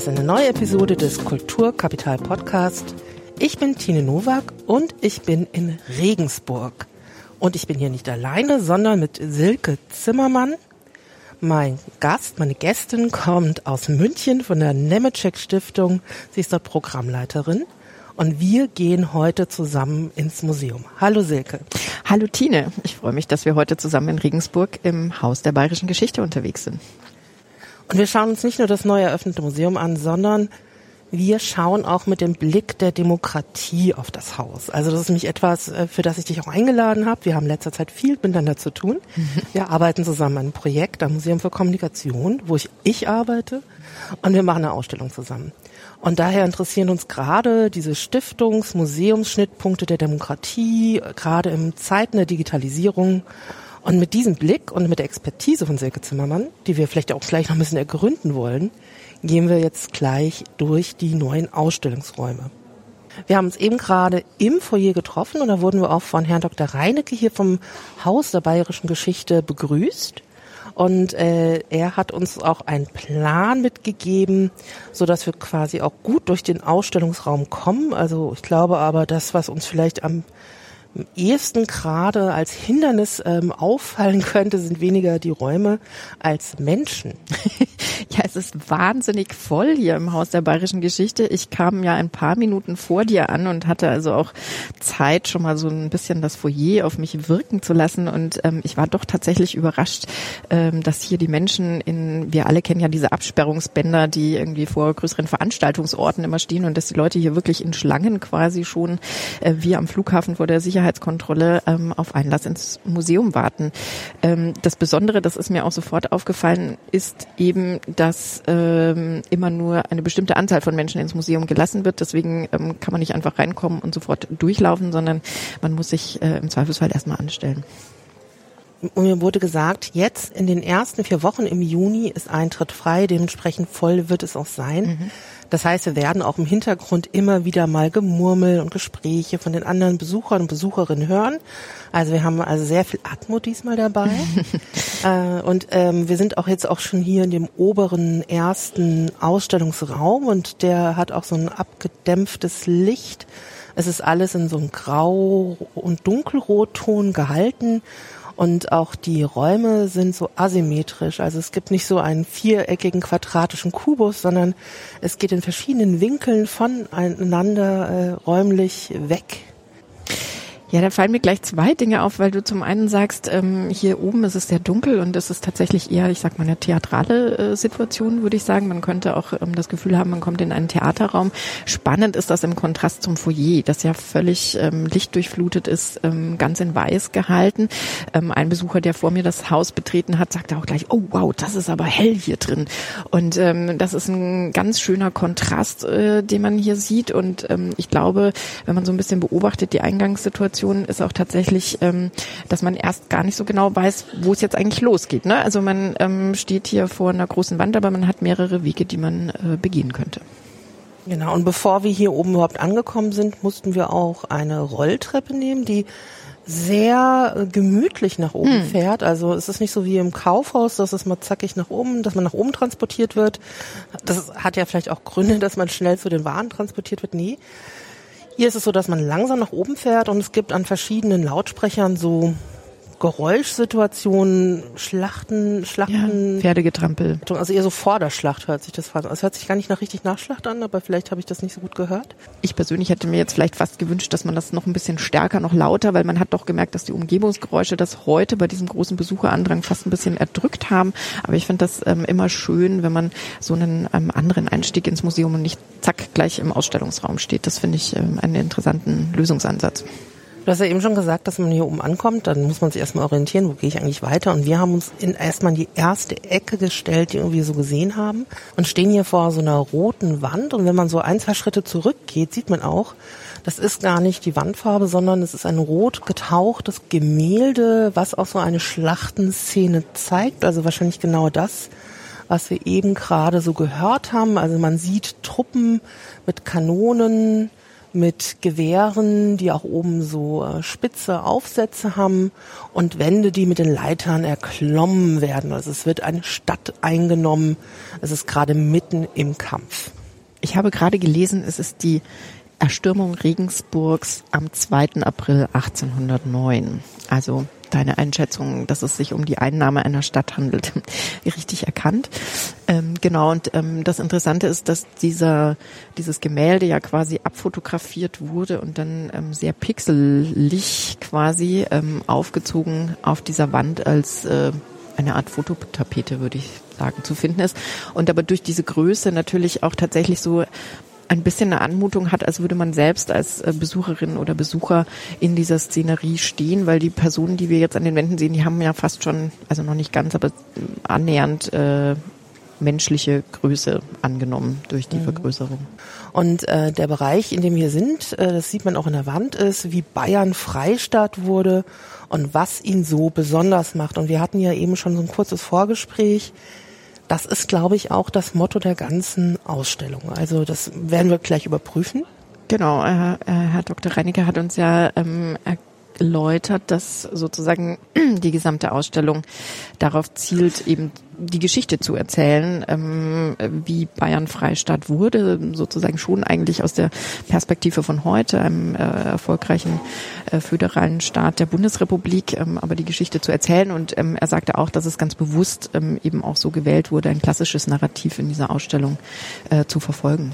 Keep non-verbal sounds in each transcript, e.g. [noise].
ist eine neue Episode des Kulturkapital Podcast. Ich bin Tine Nowak und ich bin in Regensburg. Und ich bin hier nicht alleine, sondern mit Silke Zimmermann. Mein Gast, meine Gästin kommt aus München von der Nemetschek Stiftung. Sie ist dort Programmleiterin. Und wir gehen heute zusammen ins Museum. Hallo Silke. Hallo Tine. Ich freue mich, dass wir heute zusammen in Regensburg im Haus der Bayerischen Geschichte unterwegs sind. Und wir schauen uns nicht nur das neu eröffnete Museum an, sondern wir schauen auch mit dem Blick der Demokratie auf das Haus. Also das ist nämlich etwas, äh, für das ich dich auch eingeladen habe. Wir haben letzter Zeit viel miteinander zu tun. Mhm. Wir arbeiten zusammen an einem Projekt am Museum für Kommunikation, wo ich, ich arbeite. Und wir machen eine Ausstellung zusammen. Und daher interessieren uns gerade diese Stiftungs-, Museumsschnittpunkte der Demokratie, gerade in Zeiten der Digitalisierung und mit diesem Blick und mit der Expertise von Silke Zimmermann, die wir vielleicht auch gleich noch ein bisschen ergründen wollen, gehen wir jetzt gleich durch die neuen Ausstellungsräume. Wir haben uns eben gerade im Foyer getroffen und da wurden wir auch von Herrn Dr. Reinecke hier vom Haus der Bayerischen Geschichte begrüßt. Und äh, er hat uns auch einen Plan mitgegeben, so dass wir quasi auch gut durch den Ausstellungsraum kommen. Also ich glaube aber, das, was uns vielleicht am am ehesten gerade als Hindernis ähm, auffallen könnte, sind weniger die Räume als Menschen. [laughs] ja, es ist wahnsinnig voll hier im Haus der Bayerischen Geschichte. Ich kam ja ein paar Minuten vor dir an und hatte also auch Zeit, schon mal so ein bisschen das Foyer auf mich wirken zu lassen. Und ähm, ich war doch tatsächlich überrascht, ähm, dass hier die Menschen in, wir alle kennen ja diese Absperrungsbänder, die irgendwie vor größeren Veranstaltungsorten immer stehen und dass die Leute hier wirklich in Schlangen quasi schon äh, wie am Flughafen vor der Sicherheit Sicherheitskontrolle ähm, auf Einlass ins Museum warten. Ähm, das Besondere, das ist mir auch sofort aufgefallen, ist eben, dass ähm, immer nur eine bestimmte Anzahl von Menschen ins Museum gelassen wird. Deswegen ähm, kann man nicht einfach reinkommen und sofort durchlaufen, sondern man muss sich äh, im Zweifelsfall erstmal anstellen. Und mir wurde gesagt, jetzt in den ersten vier Wochen im Juni ist Eintritt frei, dementsprechend voll wird es auch sein. Mhm. Das heißt, wir werden auch im Hintergrund immer wieder mal Gemurmel und Gespräche von den anderen Besuchern und Besucherinnen hören. Also wir haben also sehr viel Atmo diesmal dabei. [laughs] äh, und ähm, wir sind auch jetzt auch schon hier in dem oberen ersten Ausstellungsraum und der hat auch so ein abgedämpftes Licht. Es ist alles in so einem Grau- und Dunkelrotton gehalten und auch die Räume sind so asymmetrisch. Also es gibt nicht so einen viereckigen quadratischen Kubus, sondern es geht in verschiedenen Winkeln voneinander äh, räumlich weg. Ja, da fallen mir gleich zwei Dinge auf, weil du zum einen sagst, ähm, hier oben ist es sehr dunkel und es ist tatsächlich eher, ich sag mal, eine theatrale äh, Situation, würde ich sagen. Man könnte auch ähm, das Gefühl haben, man kommt in einen Theaterraum. Spannend ist das im Kontrast zum Foyer, das ja völlig ähm, lichtdurchflutet ist, ähm, ganz in weiß gehalten. Ähm, ein Besucher, der vor mir das Haus betreten hat, sagte auch gleich, oh wow, das ist aber hell hier drin. Und ähm, das ist ein ganz schöner Kontrast, äh, den man hier sieht. Und ähm, ich glaube, wenn man so ein bisschen beobachtet, die Eingangssituation, Situation ist auch tatsächlich, ähm, dass man erst gar nicht so genau weiß, wo es jetzt eigentlich losgeht. Ne? Also man ähm, steht hier vor einer großen Wand, aber man hat mehrere Wege, die man äh, begehen könnte. Genau, und bevor wir hier oben überhaupt angekommen sind, mussten wir auch eine Rolltreppe nehmen, die sehr äh, gemütlich nach oben hm. fährt. Also es ist nicht so wie im Kaufhaus, dass es mal zackig nach oben, dass man nach oben transportiert wird. Das hat ja vielleicht auch Gründe, [laughs] dass man schnell zu den Waren transportiert wird. Nee, hier ist es so, dass man langsam nach oben fährt und es gibt an verschiedenen Lautsprechern so Geräuschsituationen, Schlachten, Schlachten. Ja, Pferdegetrampel. Also eher so Vorderschlacht hört sich das fast an. Es hört sich gar nicht nach richtig Nachschlacht an, aber vielleicht habe ich das nicht so gut gehört. Ich persönlich hätte mir jetzt vielleicht fast gewünscht, dass man das noch ein bisschen stärker, noch lauter, weil man hat doch gemerkt, dass die Umgebungsgeräusche das heute bei diesem großen Besucherandrang fast ein bisschen erdrückt haben. Aber ich finde das ähm, immer schön, wenn man so einen ähm, anderen Einstieg ins Museum und nicht zack gleich im Ausstellungsraum steht. Das finde ich ähm, einen interessanten Lösungsansatz. Du hast ja eben schon gesagt, dass man hier oben ankommt, dann muss man sich erstmal orientieren, wo gehe ich eigentlich weiter. Und wir haben uns in, erstmal in die erste Ecke gestellt, die wir so gesehen haben und stehen hier vor so einer roten Wand. Und wenn man so ein, zwei Schritte zurückgeht, sieht man auch, das ist gar nicht die Wandfarbe, sondern es ist ein rot getauchtes Gemälde, was auch so eine Schlachtenszene zeigt. Also wahrscheinlich genau das, was wir eben gerade so gehört haben. Also man sieht Truppen mit Kanonen, mit Gewehren, die auch oben so äh, spitze Aufsätze haben und Wände, die mit den Leitern erklommen werden. Also es wird eine Stadt eingenommen. Es ist gerade mitten im Kampf. Ich habe gerade gelesen, es ist die Erstürmung Regensburgs am 2. April 1809. Also deine Einschätzung, dass es sich um die Einnahme einer Stadt handelt, [laughs] richtig erkannt. Ähm, genau, und ähm, das Interessante ist, dass dieser, dieses Gemälde ja quasi abfotografiert wurde und dann ähm, sehr pixelig quasi ähm, aufgezogen auf dieser Wand als äh, eine Art Fototapete, würde ich sagen, zu finden ist. Und aber durch diese Größe natürlich auch tatsächlich so ein bisschen eine Anmutung hat, als würde man selbst als äh, Besucherin oder Besucher in dieser Szenerie stehen, weil die Personen, die wir jetzt an den Wänden sehen, die haben ja fast schon, also noch nicht ganz, aber annähernd äh, menschliche Größe angenommen durch die mhm. Vergrößerung. Und äh, der Bereich, in dem wir sind, äh, das sieht man auch in der Wand, ist, wie Bayern Freistaat wurde und was ihn so besonders macht. Und wir hatten ja eben schon so ein kurzes Vorgespräch. Das ist, glaube ich, auch das Motto der ganzen Ausstellung. Also das werden wir gleich überprüfen. Genau, äh, Herr Dr. Reiniger hat uns ja ähm, erläutert, dass sozusagen [clears throat] die gesamte Ausstellung darauf zielt, eben die Geschichte zu erzählen, ähm, wie Bayern Freistaat wurde, sozusagen schon eigentlich aus der Perspektive von heute, einem äh, erfolgreichen äh, föderalen Staat der Bundesrepublik, ähm, aber die Geschichte zu erzählen. Und ähm, er sagte auch, dass es ganz bewusst ähm, eben auch so gewählt wurde, ein klassisches Narrativ in dieser Ausstellung äh, zu verfolgen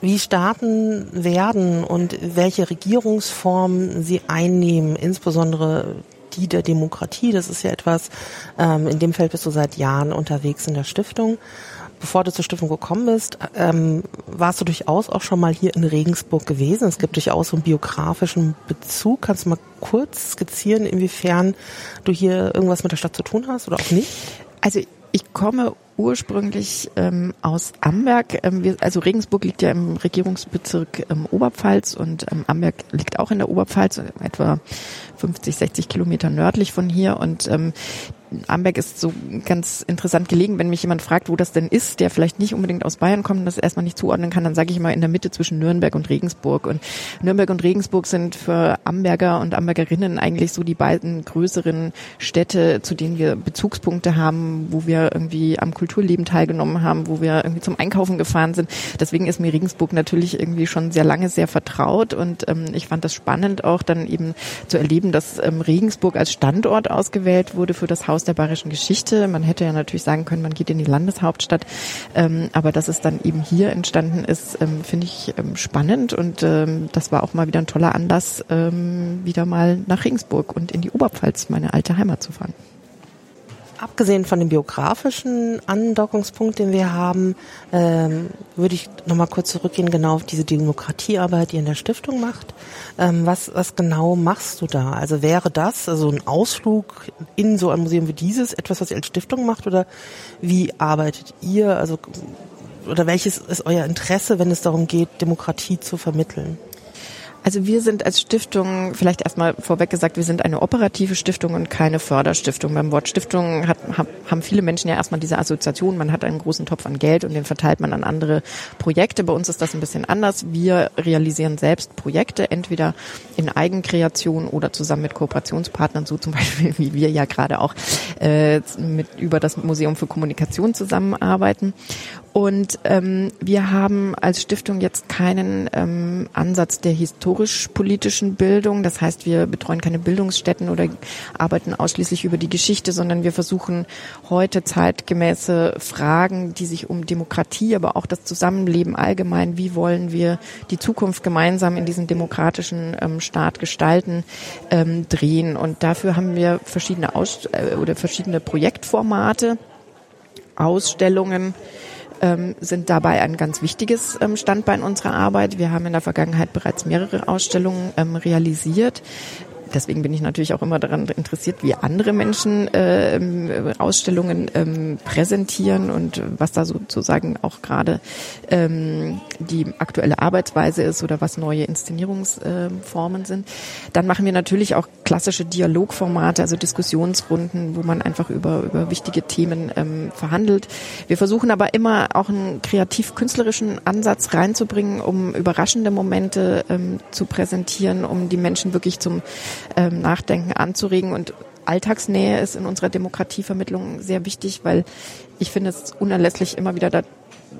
wie Staaten werden und welche Regierungsform sie einnehmen, insbesondere die der Demokratie. Das ist ja etwas, ähm, in dem Feld bist du seit Jahren unterwegs in der Stiftung. Bevor du zur Stiftung gekommen bist, ähm, warst du durchaus auch schon mal hier in Regensburg gewesen. Es gibt durchaus so einen biografischen Bezug. Kannst du mal kurz skizzieren, inwiefern du hier irgendwas mit der Stadt zu tun hast oder auch nicht? Also ich komme ursprünglich ähm, aus Amberg. Ähm, wir, also Regensburg liegt ja im Regierungsbezirk ähm, Oberpfalz und ähm, Amberg liegt auch in der Oberpfalz, etwa 50, 60 Kilometer nördlich von hier. Und ähm, Amberg ist so ganz interessant gelegen. Wenn mich jemand fragt, wo das denn ist, der vielleicht nicht unbedingt aus Bayern kommt und das erstmal nicht zuordnen kann, dann sage ich immer in der Mitte zwischen Nürnberg und Regensburg. Und Nürnberg und Regensburg sind für Amberger und Ambergerinnen eigentlich so die beiden größeren Städte, zu denen wir Bezugspunkte haben, wo wir irgendwie am Kulturleben teilgenommen haben, wo wir irgendwie zum Einkaufen gefahren sind. Deswegen ist mir Regensburg natürlich irgendwie schon sehr lange sehr vertraut und ähm, ich fand das spannend auch dann eben zu erleben, dass ähm, Regensburg als Standort ausgewählt wurde für das Haus aus der bayerischen Geschichte. Man hätte ja natürlich sagen können, man geht in die Landeshauptstadt, ähm, aber dass es dann eben hier entstanden ist, ähm, finde ich ähm, spannend und ähm, das war auch mal wieder ein toller Anlass, ähm, wieder mal nach Regensburg und in die Oberpfalz, meine alte Heimat zu fahren. Abgesehen von dem biografischen Andockungspunkt, den wir haben, ähm, würde ich nochmal kurz zurückgehen, genau auf diese Demokratiearbeit, die in der Stiftung macht. Ähm, was, was genau machst du da? Also wäre das, also ein Ausflug in so ein Museum wie dieses, etwas, was ihr als Stiftung macht oder wie arbeitet ihr? Also, oder welches ist euer Interesse, wenn es darum geht, Demokratie zu vermitteln? Also wir sind als Stiftung, vielleicht erstmal vorweg gesagt, wir sind eine operative Stiftung und keine Förderstiftung. Beim Wort Stiftung hat, haben viele Menschen ja erstmal diese Assoziation, man hat einen großen Topf an Geld und den verteilt man an andere Projekte. Bei uns ist das ein bisschen anders. Wir realisieren selbst Projekte, entweder in Eigenkreation oder zusammen mit Kooperationspartnern, so zum [laughs] Beispiel wie wir ja gerade auch äh, mit über das Museum für Kommunikation zusammenarbeiten. Und ähm, wir haben als Stiftung jetzt keinen ähm, Ansatz der historisch-politischen Bildung. Das heißt, wir betreuen keine Bildungsstätten oder arbeiten ausschließlich über die Geschichte, sondern wir versuchen heute zeitgemäße Fragen, die sich um Demokratie, aber auch das Zusammenleben allgemein, wie wollen wir die Zukunft gemeinsam in diesem demokratischen ähm, Staat gestalten, ähm, drehen. Und dafür haben wir verschiedene Aus äh, oder verschiedene Projektformate, Ausstellungen, ähm, sind dabei ein ganz wichtiges ähm, Standbein unserer Arbeit. Wir haben in der Vergangenheit bereits mehrere Ausstellungen ähm, realisiert. Deswegen bin ich natürlich auch immer daran interessiert, wie andere Menschen äh, Ausstellungen ähm, präsentieren und was da sozusagen auch gerade ähm, die aktuelle Arbeitsweise ist oder was neue Inszenierungsformen äh, sind. Dann machen wir natürlich auch klassische Dialogformate, also Diskussionsrunden, wo man einfach über, über wichtige Themen ähm, verhandelt. Wir versuchen aber immer auch einen kreativ-künstlerischen Ansatz reinzubringen, um überraschende Momente ähm, zu präsentieren, um die Menschen wirklich zum ähm, Nachdenken anzuregen. Und Alltagsnähe ist in unserer Demokratievermittlung sehr wichtig, weil ich finde es unerlässlich immer wieder da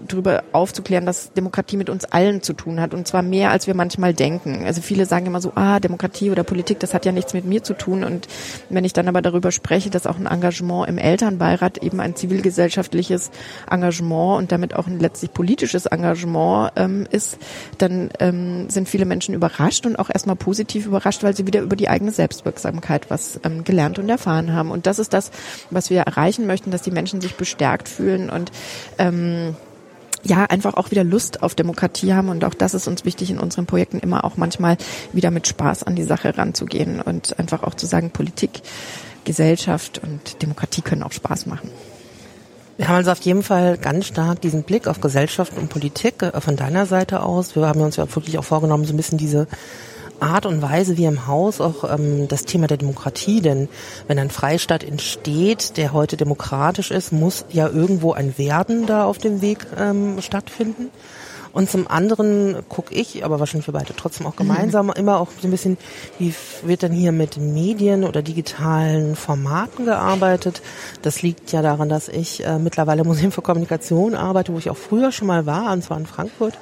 darüber aufzuklären, dass Demokratie mit uns allen zu tun hat und zwar mehr, als wir manchmal denken. Also viele sagen immer so, ah, Demokratie oder Politik, das hat ja nichts mit mir zu tun. Und wenn ich dann aber darüber spreche, dass auch ein Engagement im Elternbeirat eben ein zivilgesellschaftliches Engagement und damit auch ein letztlich politisches Engagement ähm, ist, dann ähm, sind viele Menschen überrascht und auch erstmal positiv überrascht, weil sie wieder über die eigene Selbstwirksamkeit was ähm, gelernt und erfahren haben. Und das ist das, was wir erreichen möchten, dass die Menschen sich bestärkt fühlen und ähm, ja, einfach auch wieder Lust auf Demokratie haben und auch das ist uns wichtig in unseren Projekten immer auch manchmal wieder mit Spaß an die Sache ranzugehen und einfach auch zu sagen, Politik, Gesellschaft und Demokratie können auch Spaß machen. Wir haben also auf jeden Fall ganz stark diesen Blick auf Gesellschaft und Politik äh, von deiner Seite aus. Wir haben uns ja wirklich auch vorgenommen, so ein bisschen diese Art und Weise wie im Haus auch ähm, das Thema der Demokratie, denn wenn ein Freistaat entsteht, der heute demokratisch ist, muss ja irgendwo ein Werden da auf dem Weg ähm, stattfinden. Und zum anderen gucke ich, aber wahrscheinlich für beide trotzdem auch gemeinsam, mhm. [laughs] immer auch so ein bisschen, wie wird denn hier mit Medien oder digitalen Formaten gearbeitet? Das liegt ja daran, dass ich äh, mittlerweile Museum für Kommunikation arbeite, wo ich auch früher schon mal war, und zwar in Frankfurt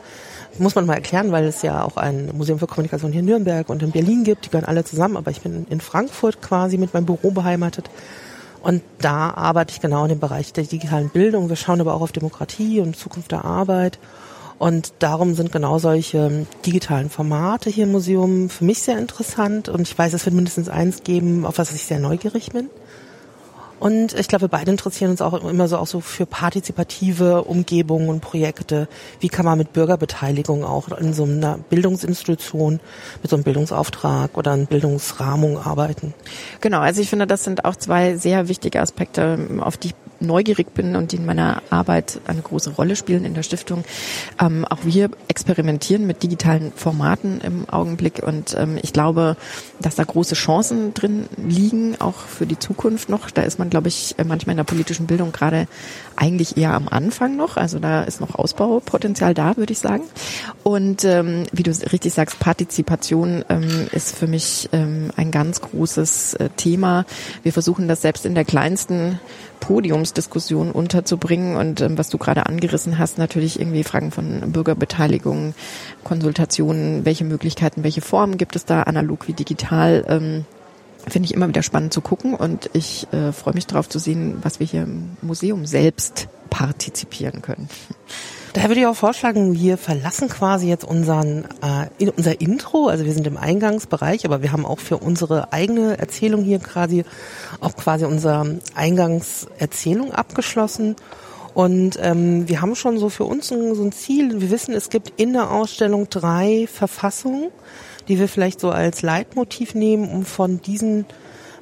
muss man mal erklären, weil es ja auch ein Museum für Kommunikation hier in Nürnberg und in Berlin gibt. Die gehören alle zusammen, aber ich bin in Frankfurt quasi mit meinem Büro beheimatet. Und da arbeite ich genau in dem Bereich der digitalen Bildung. Wir schauen aber auch auf Demokratie und Zukunft der Arbeit. Und darum sind genau solche digitalen Formate hier im Museum für mich sehr interessant. Und ich weiß, es wird mindestens eins geben, auf was ich sehr neugierig bin. Und ich glaube, wir beide interessieren uns auch immer so auch so für partizipative Umgebungen und Projekte. Wie kann man mit Bürgerbeteiligung auch in so einer Bildungsinstitution mit so einem Bildungsauftrag oder einer Bildungsrahmung arbeiten? Genau, also ich finde, das sind auch zwei sehr wichtige Aspekte, auf die neugierig bin und die in meiner Arbeit eine große Rolle spielen in der Stiftung. Ähm, auch wir experimentieren mit digitalen Formaten im Augenblick und ähm, ich glaube, dass da große Chancen drin liegen, auch für die Zukunft noch. Da ist man, glaube ich, manchmal in der politischen Bildung gerade eigentlich eher am Anfang noch. Also da ist noch Ausbaupotenzial da, würde ich sagen. Und ähm, wie du richtig sagst, Partizipation ähm, ist für mich ähm, ein ganz großes äh, Thema. Wir versuchen das selbst in der kleinsten Podiumsdiskussion unterzubringen und ähm, was du gerade angerissen hast, natürlich irgendwie Fragen von Bürgerbeteiligung, Konsultationen, welche Möglichkeiten, welche Formen gibt es da, analog wie digital. Ähm, Finde ich immer wieder spannend zu gucken und ich äh, freue mich darauf zu sehen, was wir hier im Museum selbst partizipieren können. Daher würde ich auch vorschlagen, wir verlassen quasi jetzt unseren, äh, unser Intro. Also wir sind im Eingangsbereich, aber wir haben auch für unsere eigene Erzählung hier quasi auch quasi unsere Eingangserzählung abgeschlossen. Und ähm, wir haben schon so für uns ein, so ein Ziel. Wir wissen, es gibt in der Ausstellung drei Verfassungen, die wir vielleicht so als Leitmotiv nehmen, um von diesen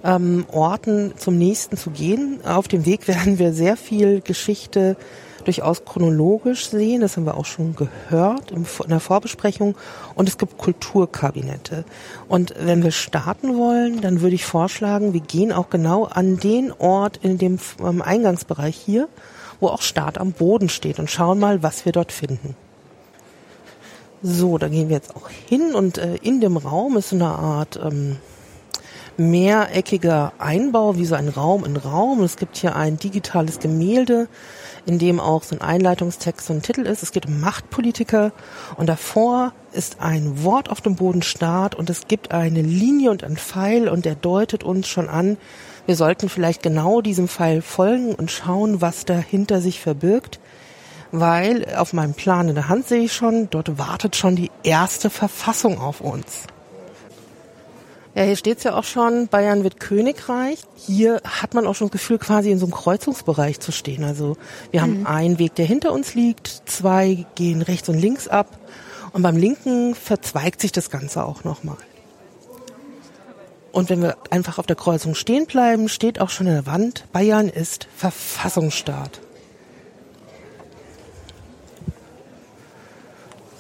ähm, Orten zum nächsten zu gehen. Auf dem Weg [laughs] werden wir sehr viel Geschichte durchaus chronologisch sehen. Das haben wir auch schon gehört in der Vorbesprechung. Und es gibt Kulturkabinette. Und wenn wir starten wollen, dann würde ich vorschlagen, wir gehen auch genau an den Ort in dem Eingangsbereich hier, wo auch Start am Boden steht und schauen mal, was wir dort finden. So, da gehen wir jetzt auch hin und äh, in dem Raum ist eine Art ähm, mehreckiger Einbau, wie so ein Raum in Raum. Es gibt hier ein digitales Gemälde, in dem auch so ein Einleitungstext, so ein Titel ist. Es geht um Machtpolitiker und davor ist ein Wort auf dem Boden Start und es gibt eine Linie und ein Pfeil und der deutet uns schon an, wir sollten vielleicht genau diesem Pfeil folgen und schauen, was dahinter sich verbirgt, weil auf meinem Plan in der Hand sehe ich schon, dort wartet schon die erste Verfassung auf uns. Ja, hier steht's ja auch schon, Bayern wird Königreich. Hier hat man auch schon das Gefühl, quasi in so einem Kreuzungsbereich zu stehen. Also wir haben mhm. einen Weg, der hinter uns liegt, zwei gehen rechts und links ab und beim linken verzweigt sich das Ganze auch nochmal. Und wenn wir einfach auf der Kreuzung stehen bleiben, steht auch schon in der Wand, Bayern ist Verfassungsstaat.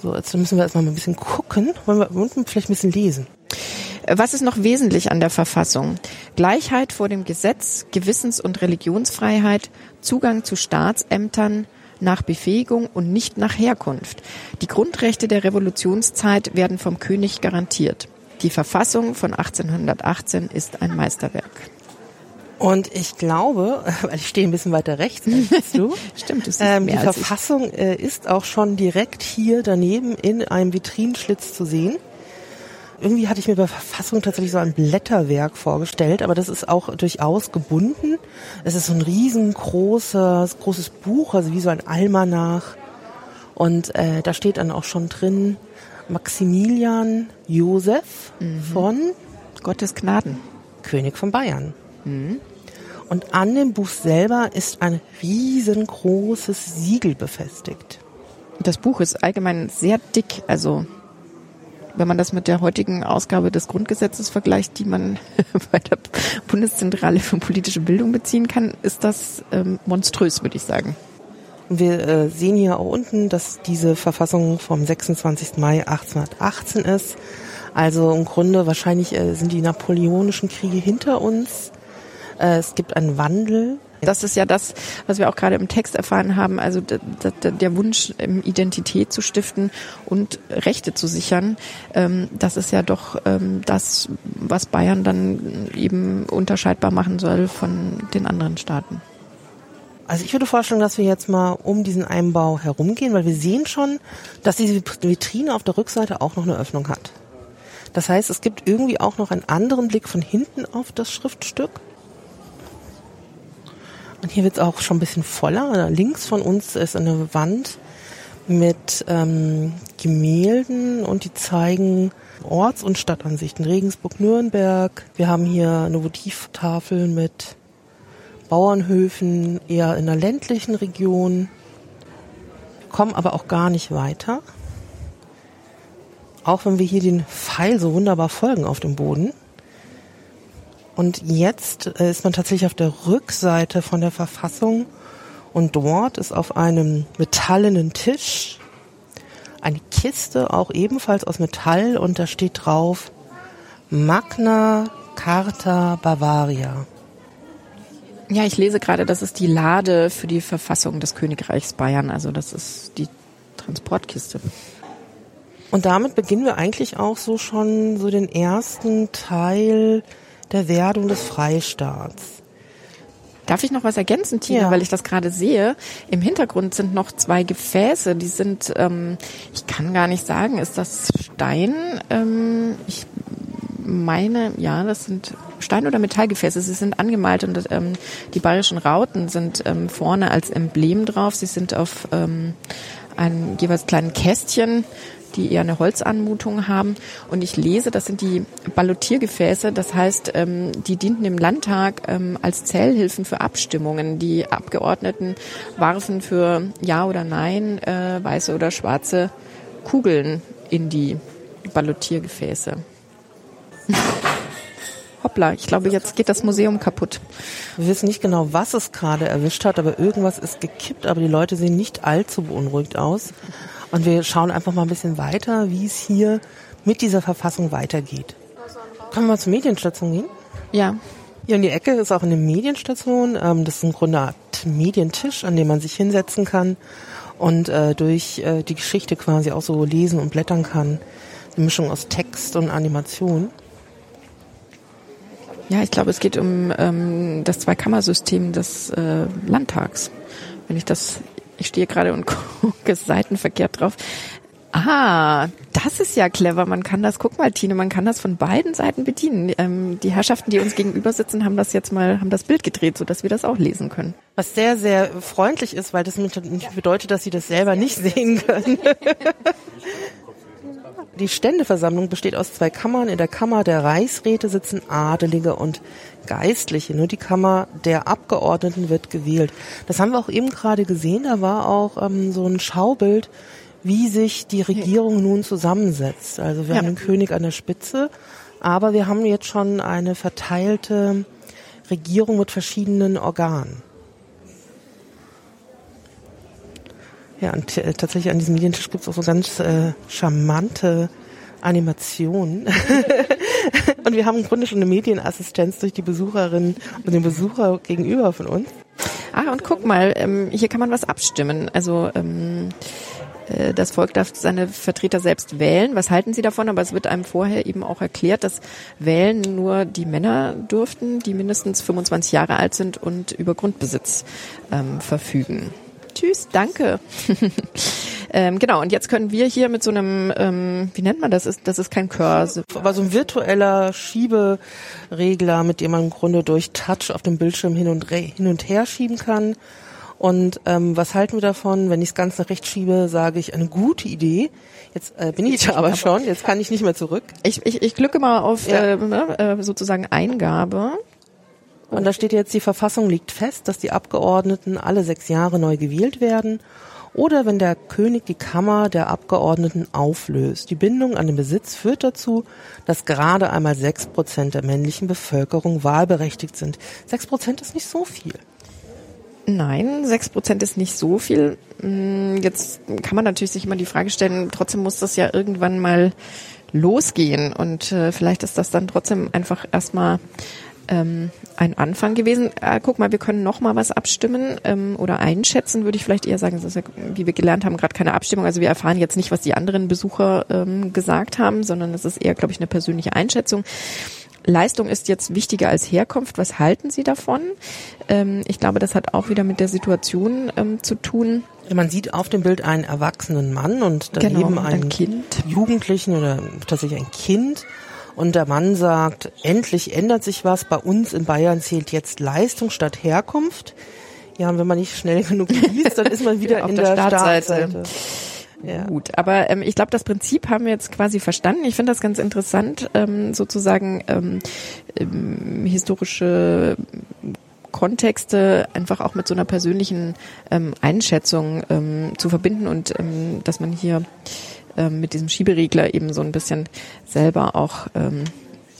So, jetzt müssen wir erstmal ein bisschen gucken. Wollen wir vielleicht ein bisschen lesen? Was ist noch wesentlich an der Verfassung? Gleichheit vor dem Gesetz, Gewissens- und Religionsfreiheit, Zugang zu Staatsämtern nach Befähigung und nicht nach Herkunft. Die Grundrechte der Revolutionszeit werden vom König garantiert. Die Verfassung von 1818 ist ein Meisterwerk. Und ich glaube, [laughs] weil ich stehe ein bisschen weiter rechts als [laughs] du. Stimmt, das ist ähm, die Verfassung äh, ist auch schon direkt hier daneben in einem Vitrinenschlitz zu sehen. Irgendwie hatte ich mir bei Verfassung tatsächlich so ein Blätterwerk vorgestellt, aber das ist auch durchaus gebunden. Es ist so ein riesengroßes großes Buch, also wie so ein Almanach. Und äh, da steht dann auch schon drin Maximilian Josef von Gottes Gnaden. König von Bayern. Und an dem Buch selber ist ein riesengroßes Siegel befestigt. Das Buch ist allgemein sehr dick, also wenn man das mit der heutigen Ausgabe des Grundgesetzes vergleicht, die man [laughs] bei der Bundeszentrale für politische Bildung beziehen kann, ist das ähm, monströs, würde ich sagen. Wir äh, sehen hier auch unten, dass diese Verfassung vom 26. Mai 1818 ist. Also im Grunde wahrscheinlich äh, sind die napoleonischen Kriege hinter uns. Äh, es gibt einen Wandel. Das ist ja das, was wir auch gerade im Text erfahren haben, also der Wunsch, ähm, Identität zu stiften und Rechte zu sichern. Ähm, Das ist ja doch ähm, das, was Bayern dann eben unterscheidbar machen soll von den anderen Staaten. Also ich würde vorschlagen, dass wir jetzt mal um diesen Einbau herumgehen, weil wir sehen schon, dass diese Vitrine auf der Rückseite auch noch eine Öffnung hat. Das heißt, es gibt irgendwie auch noch einen anderen Blick von hinten auf das Schriftstück. Und hier wird es auch schon ein bisschen voller. Links von uns ist eine Wand mit ähm, Gemälden und die zeigen Orts- und Stadtansichten. Regensburg, Nürnberg. Wir haben hier eine Votivtafel mit Bauernhöfen eher in einer ländlichen Region. Wir kommen aber auch gar nicht weiter. Auch wenn wir hier den Pfeil so wunderbar folgen auf dem Boden. Und jetzt äh, ist man tatsächlich auf der Rückseite von der Verfassung und dort ist auf einem metallenen Tisch eine Kiste, auch ebenfalls aus Metall und da steht drauf Magna Carta Bavaria. Ja, ich lese gerade, das ist die Lade für die Verfassung des Königreichs Bayern. Also das ist die Transportkiste. Und damit beginnen wir eigentlich auch so schon so den ersten Teil der Werdung des Freistaats. Darf ich noch was ergänzen, Tina, Ja. weil ich das gerade sehe? Im Hintergrund sind noch zwei Gefäße, die sind, ähm, ich kann gar nicht sagen, ist das Stein? Ähm, ich meine, ja, das sind Stein- oder Metallgefäße. Sie sind angemalt und ähm, die bayerischen Rauten sind ähm, vorne als Emblem drauf. Sie sind auf ähm, einem jeweils kleinen Kästchen die eher eine Holzanmutung haben. Und ich lese, das sind die Ballottiergefäße, das heißt, ähm, die dienten im Landtag ähm, als Zählhilfen für Abstimmungen. Die Abgeordneten warfen für Ja oder Nein äh, weiße oder schwarze Kugeln in die Ballottiergefäße. [laughs] Hoppla, ich glaube, jetzt geht das Museum kaputt. Wir wissen nicht genau, was es gerade erwischt hat, aber irgendwas ist gekippt, aber die Leute sehen nicht allzu beunruhigt aus. Und wir schauen einfach mal ein bisschen weiter, wie es hier mit dieser Verfassung weitergeht. Können wir mal zur Medienstation gehen? Ja, Hier in die Ecke ist auch eine Medienstation. Ähm, das ist im Grunde eine Art Medientisch, an dem man sich hinsetzen kann und äh, durch äh, die Geschichte quasi auch so lesen und blättern kann. Eine Mischung aus Text und Animation. Ja, ich glaube, es geht um ähm, das Zweikammersystem des äh, Landtags. Wenn ich das, ich stehe gerade und [laughs] gucke seitenverkehrt drauf. Ah, das ist ja clever. Man kann das, guck mal, Tine, man kann das von beiden Seiten bedienen. Ähm, die Herrschaften, die uns gegenüber sitzen, haben das jetzt mal, haben das Bild gedreht, sodass wir das auch lesen können. Was sehr, sehr freundlich ist, weil das nicht bedeutet, dass sie das selber nicht sehen können. [laughs] Die Ständeversammlung besteht aus zwei Kammern. In der Kammer der Reichsräte sitzen Adelige und Geistliche. Nur die Kammer der Abgeordneten wird gewählt. Das haben wir auch eben gerade gesehen. Da war auch ähm, so ein Schaubild, wie sich die Regierung nun zusammensetzt. Also wir Ja. haben den König an der Spitze, Aber wir haben jetzt schon eine verteilte Regierung mit verschiedenen Organen. Ja, und äh, tatsächlich an diesem Medientisch gibt es auch so ganz äh, charmante Animationen. [laughs] und wir haben im Grunde schon eine Medienassistenz durch die Besucherinnen und den Besucher gegenüber von uns. Ah, und guck mal, ähm, hier kann man was abstimmen. Also ähm, äh, das Volk darf seine Vertreter selbst wählen. Was halten Sie davon? Aber es wird einem vorher eben auch erklärt, dass wählen nur die Männer durften, die mindestens 25 Jahre alt sind und über Grundbesitz ähm, verfügen. Tschüss, danke. [laughs] ähm, genau, und jetzt können wir hier mit so einem, ähm, wie nennt man das? Ist, das ist kein Cursor. Aber so ein virtueller Schieberegler, mit dem man im Grunde durch Touch auf dem Bildschirm hin und, hin und her schieben kann. Und ähm, was halten wir davon? Wenn ich es ganz nach rechts schiebe, sage ich eine gute Idee. Jetzt äh, bin ich [laughs] ja aber schon, jetzt kann ich nicht mehr zurück. Ich, ich, ich glücke mal auf ja. äh, ne, äh, sozusagen Eingabe. Und da steht jetzt, die Verfassung liegt fest, dass die Abgeordneten alle sechs Jahre neu gewählt werden oder wenn der König die Kammer der Abgeordneten auflöst. Die Bindung an den Besitz führt dazu, dass gerade einmal sechs Prozent der männlichen Bevölkerung wahlberechtigt sind. Sechs Prozent ist nicht so viel. Nein, sechs Prozent ist nicht so viel. Mm, jetzt kann man natürlich sich immer die Frage stellen, trotzdem muss das ja irgendwann mal losgehen und äh, vielleicht ist das dann trotzdem einfach erstmal ähm, ein Anfang gewesen. Äh, guck mal, wir können noch mal was abstimmen ähm, oder einschätzen, würde ich vielleicht eher sagen. Das ist ja, wie wir gelernt haben, gerade keine Abstimmung. Also wir erfahren jetzt nicht, was die anderen Besucher ähm, gesagt haben, sondern es ist eher, glaube ich, eine persönliche Einschätzung. Leistung ist jetzt wichtiger als Herkunft. Was halten Sie davon? Ähm, ich glaube, das hat auch wieder mit der Situation ähm, zu tun. Man sieht auf dem Bild einen erwachsenen Mann und daneben genau, einen Kind. Jugendlichen oder tatsächlich ein Kind. Und der Mann sagt, endlich ändert sich was. Bei uns in Bayern zählt jetzt Leistung statt Herkunft. Ja, und wenn man nicht schnell genug liest, dann ist man [laughs] wieder in der, der Startseite. Startseite. Ja. Gut, aber ähm, ich glaube, das Prinzip haben wir jetzt quasi verstanden. Ich finde das ganz interessant, ähm, sozusagen ähm, ähm, historische Kontexte einfach auch mit so einer persönlichen ähm, Einschätzung ähm, zu verbinden und ähm, dass man hier ähm, mit diesem Schieberegler eben so ein bisschen selber auch ähm,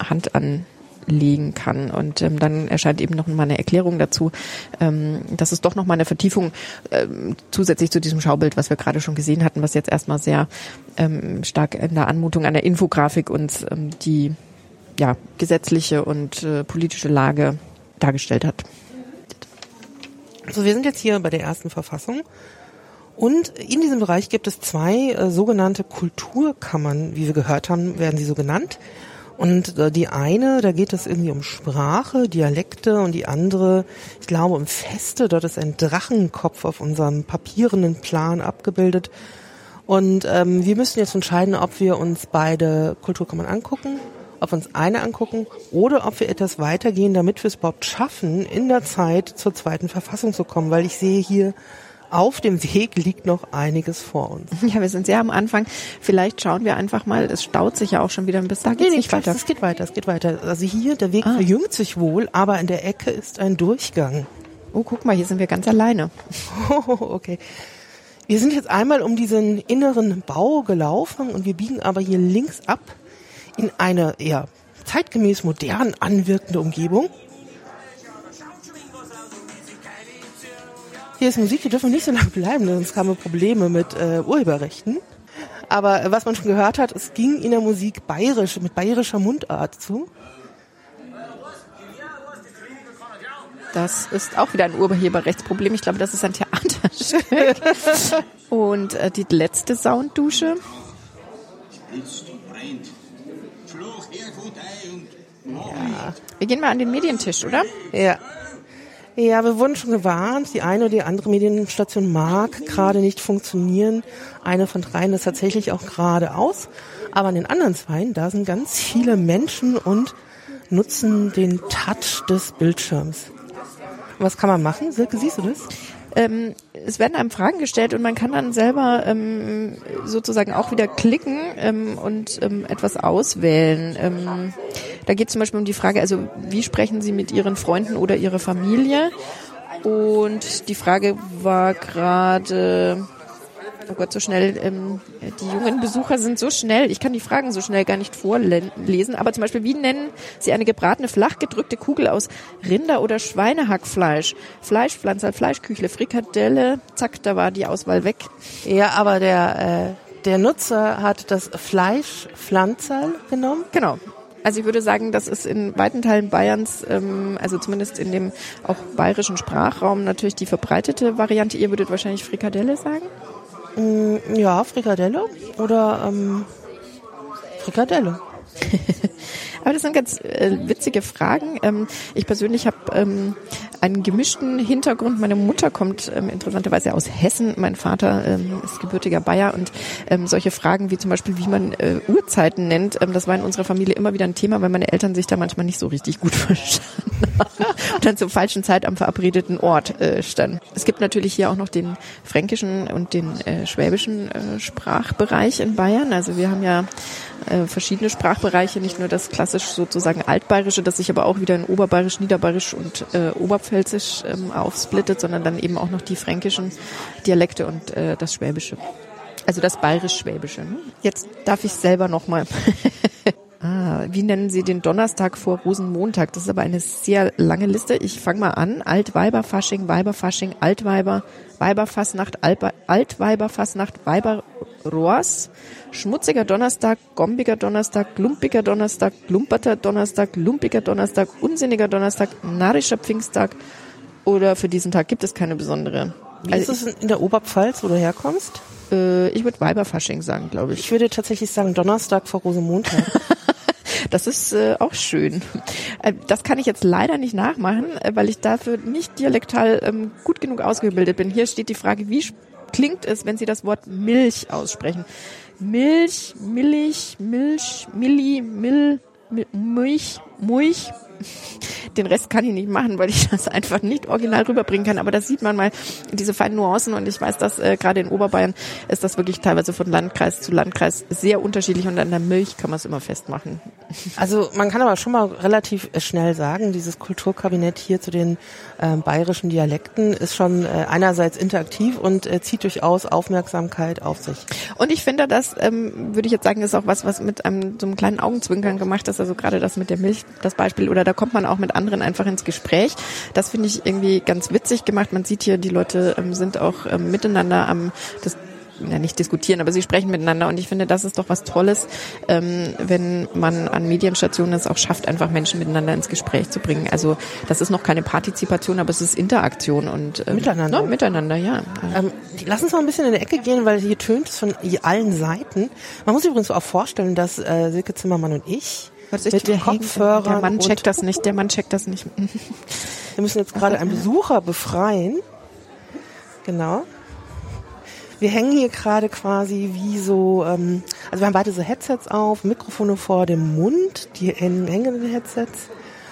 Hand anlegen kann. Und ähm, dann erscheint eben noch mal eine Erklärung dazu, ähm, dass es doch noch mal eine Vertiefung ähm, zusätzlich zu diesem Schaubild, was wir gerade schon gesehen hatten, was jetzt erstmal sehr ähm, stark in der Anmutung einer Infografik uns ähm, die ja, gesetzliche und äh, politische Lage dargestellt hat. So, wir sind jetzt hier bei der ersten Verfassung und in diesem Bereich gibt es zwei äh, sogenannte Kulturkammern, wie wir gehört haben, werden sie so genannt. Und äh, die eine, da geht es irgendwie um Sprache, Dialekte und die andere, ich glaube, um Feste. Dort ist ein Drachenkopf auf unserem papierenden Plan abgebildet. Und ähm, wir müssen jetzt entscheiden, ob wir uns beide Kulturkammern angucken, ob wir uns eine angucken oder ob wir etwas weitergehen, damit wir es überhaupt schaffen, in der Zeit zur zweiten Verfassung zu kommen. Weil ich sehe hier auf dem Weg liegt noch einiges vor uns. [laughs] Ja, wir sind sehr am Anfang. Vielleicht schauen wir einfach mal, es staut sich ja auch schon wieder ein bisschen. Da geht's nee, nicht weiter. Es geht weiter, es geht weiter. Also hier, der Weg ah. verjüngt sich wohl, aber in der Ecke ist ein Durchgang. Oh, guck mal, hier sind wir ganz alleine. Oh, [laughs] okay. Wir sind jetzt einmal um diesen inneren Bau gelaufen und wir biegen aber hier links ab in eine eher zeitgemäß modern anwirkende Umgebung. Hier ist Musik, die dürfen nicht so lange bleiben, sonst haben wir Probleme mit äh, Urheberrechten. Aber äh, was man schon gehört hat, es ging in der Musik bayerisch, mit bayerischer Mundart zu. Das ist auch wieder ein Urheberrechtsproblem. Ich glaube, das ist ein Theaterstück. [laughs] Und äh, die letzte Sounddusche. Ja. Wir gehen mal an den Medientisch, oder? Ja. Ja, wir wurden schon gewarnt. Die eine oder die andere Medienstation mag gerade nicht funktionieren. Eine von dreien ist tatsächlich auch gerade aus. Aber an den anderen zwei, da sind ganz viele Menschen und nutzen den Touch des Bildschirms. Was kann man machen? Silke, siehst du das? ähm, es werden einem Fragen gestellt und man kann dann selber ähm, sozusagen auch wieder klicken ähm, und ähm, etwas auswählen. Da geht es zum Beispiel um die Frage, also wie sprechen Sie mit Ihren Freunden oder Ihrer Familie? Und die Frage war gerade, Oh Gott, so schnell. Ähm, die jungen Besucher sind so schnell. Ich kann die Fragen so schnell gar nicht vorlesen. Aber zum Beispiel, wie nennen Sie eine gebratene, flach gedrückte Kugel aus Rinder- oder Schweinehackfleisch? Fleischpflanzer, Fleischküchle, Frikadelle. Zack, da war die Auswahl weg. Ja, aber der, äh, der Nutzer hat das Fleischpflanzerl genommen. Genau. Also ich würde sagen, das ist in weiten Teilen Bayerns, ähm, also zumindest in dem auch bayerischen Sprachraum natürlich die verbreitete Variante. Ihr würdet wahrscheinlich Frikadelle sagen? Mm, ja, Frikadelle oder ähm, Frikadelle. [laughs] Aber das sind ganz äh, witzige Fragen. Ähm, ich persönlich habe ähm, einen gemischten Hintergrund. Meine Mutter kommt ähm, interessanterweise aus Hessen. Mein Vater ähm, ist gebürtiger Bayer und ähm, solche Fragen wie zum Beispiel, wie man äh, Uhrzeiten nennt, ähm, das war in unserer Familie immer wieder ein Thema, weil meine Eltern sich da manchmal nicht so richtig gut [laughs] verstanden haben und dann zur falschen Zeit am verabredeten Ort äh, standen. Es gibt natürlich hier auch noch den fränkischen und den äh, schwäbischen äh, Sprachbereich in Bayern. Also wir haben ja äh, verschiedene Sprachbereiche, nicht nur das klassische sozusagen altbayerische, das sich aber auch wieder in oberbayerisch, niederbayerisch und äh, oberpfälzisch ähm, aufsplittet, sondern dann eben auch noch die fränkischen Dialekte und äh, das Schwäbische. Also das bayerisch-schwäbische. Ne? Jetzt darf ich selber nochmal. [laughs] Ah, wie nennen Sie den Donnerstag vor Rosenmontag? Das ist aber eine sehr lange Liste. Ich fange mal an. Altweiberfasching, Weiberfasching, Altweiber, Weiberfassnacht, Altweiberfassnacht, Weiberrohrs, Schmutziger Donnerstag, Gombiger Donnerstag, Glumpiger Donnerstag, Glumperter Donnerstag, Lumpiger Donnerstag, Unsinniger Donnerstag, Narischer Pfingsttag oder für diesen Tag gibt es keine besondere. Wie also ist es in der Oberpfalz, wo du herkommst? Äh, ich würde Weiberfasching sagen, glaube ich. Ich würde tatsächlich sagen Donnerstag vor Rosenmontag. [laughs] Das ist äh, auch schön. Äh, das kann ich jetzt leider nicht nachmachen, äh, weil ich dafür nicht dialektal ähm, gut genug ausgebildet bin. Hier steht die Frage, wie klingt es, wenn Sie das Wort Milch aussprechen? Milch, Milch, Milch, Milli, Mill, Milch, Milch, den Rest kann ich nicht machen, weil ich das einfach nicht original rüberbringen kann. Aber das sieht man mal, diese feinen Nuancen. Und ich weiß, dass äh, gerade in Oberbayern ist das wirklich teilweise von Landkreis zu Landkreis sehr unterschiedlich. Und an der Milch kann man es immer festmachen. Also man kann aber schon mal relativ äh, schnell sagen, dieses Kulturkabinett hier zu den äh, bayerischen Dialekten ist schon äh, einerseits interaktiv und äh, zieht durchaus Aufmerksamkeit auf sich. Und ich finde, das ähm, würde ich jetzt sagen, ist auch was, was mit einem so einem kleinen Augenzwinkern gemacht ist. Also gerade das mit der Milch, das Beispiel oder da kommt man auch mit anderen einfach ins Gespräch. Das finde ich irgendwie ganz witzig gemacht. Man sieht hier, die Leute ähm, sind auch ähm, miteinander am das ja, nicht diskutieren, aber sie sprechen miteinander und ich finde, das ist doch was Tolles, ähm, wenn man an Medienstationen es auch schafft, einfach Menschen miteinander ins Gespräch zu bringen. Also das ist noch keine Partizipation, aber es ist Interaktion und ähm, miteinander. No, miteinander, ja. Ähm, lass uns mal ein bisschen in die Ecke gehen, weil hier tönt es von allen Seiten. Man muss sich übrigens auch vorstellen, dass äh, Silke Zimmermann und ich mit den Kopfhörern. Der Mann checkt das nicht, der Mann checkt das nicht. [laughs] Wir müssen jetzt gerade einen Besucher befreien. Genau. Wir hängen hier gerade quasi wie so, ähm, also wir haben beide so Headsets auf, Mikrofone vor dem Mund, die hängenden Headsets.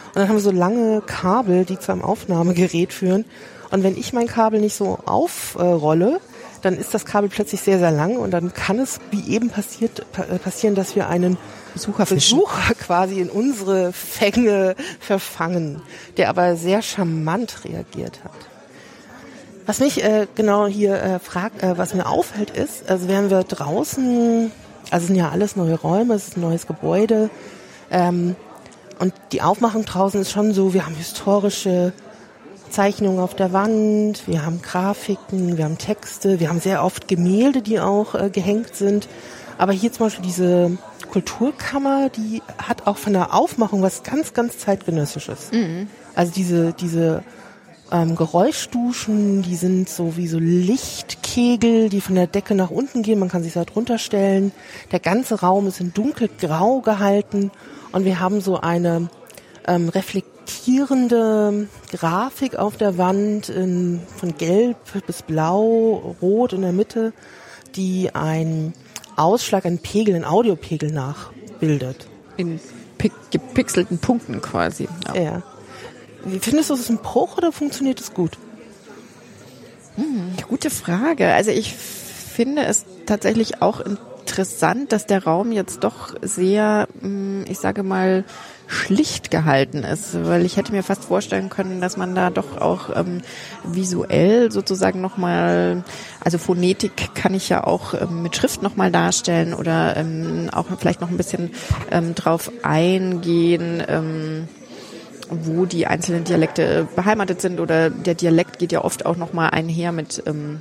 Und dann haben wir so lange Kabel, die zu einem Aufnahmegerät führen. Und wenn ich mein Kabel nicht so aufrolle, dann ist das Kabel plötzlich sehr, sehr lang und dann kann es, wie eben passiert, äh, passieren, dass wir einen Besucher, Besucher [laughs] quasi in unsere Fänge verfangen, der aber sehr charmant reagiert hat. Was mich äh, genau hier äh, fragt, äh, was mir auffällt, ist, also während wir draußen, also es sind ja alles neue Räume, es ist ein neues Gebäude, ähm, und die Aufmachung draußen ist schon so, wir haben historische Zeichnungen auf der Wand, wir haben Grafiken, wir haben Texte, wir haben sehr oft Gemälde, die auch äh, gehängt sind. Aber hier zum Beispiel diese Kulturkammer, die hat auch von der Aufmachung was ganz, ganz zeitgenössisches. Mhm. Also diese, diese ähm, Geräuschduschen, die sind so wie so Lichtkegel, die von der Decke nach unten gehen. Man kann sich da drunter stellen. Der ganze Raum ist in dunkelgrau gehalten und wir haben so eine ähm, reflektierende Grafik auf der Wand in, von gelb bis blau, rot in der Mitte, die ein Ausschlag, einen Pegel, einen Audiopegel nachbildet. In gepixelten Punkten quasi. Ja. ja. Wie findest du, ist es ein Bruch oder funktioniert es gut? Hm, gute Frage. Also ich finde es tatsächlich auch interessant, dass der Raum jetzt doch sehr, mm, ich sage mal, schlicht gehalten ist, weil ich hätte mir fast vorstellen können, dass man da doch auch ähm, visuell sozusagen nochmal, also Phonetik kann ich ja auch ähm, mit Schrift nochmal darstellen oder ähm, auch vielleicht noch ein bisschen ähm, drauf eingehen. Ähm, wo die einzelnen Dialekte beheimatet sind oder der Dialekt geht ja oft auch nochmal einher mit ähm,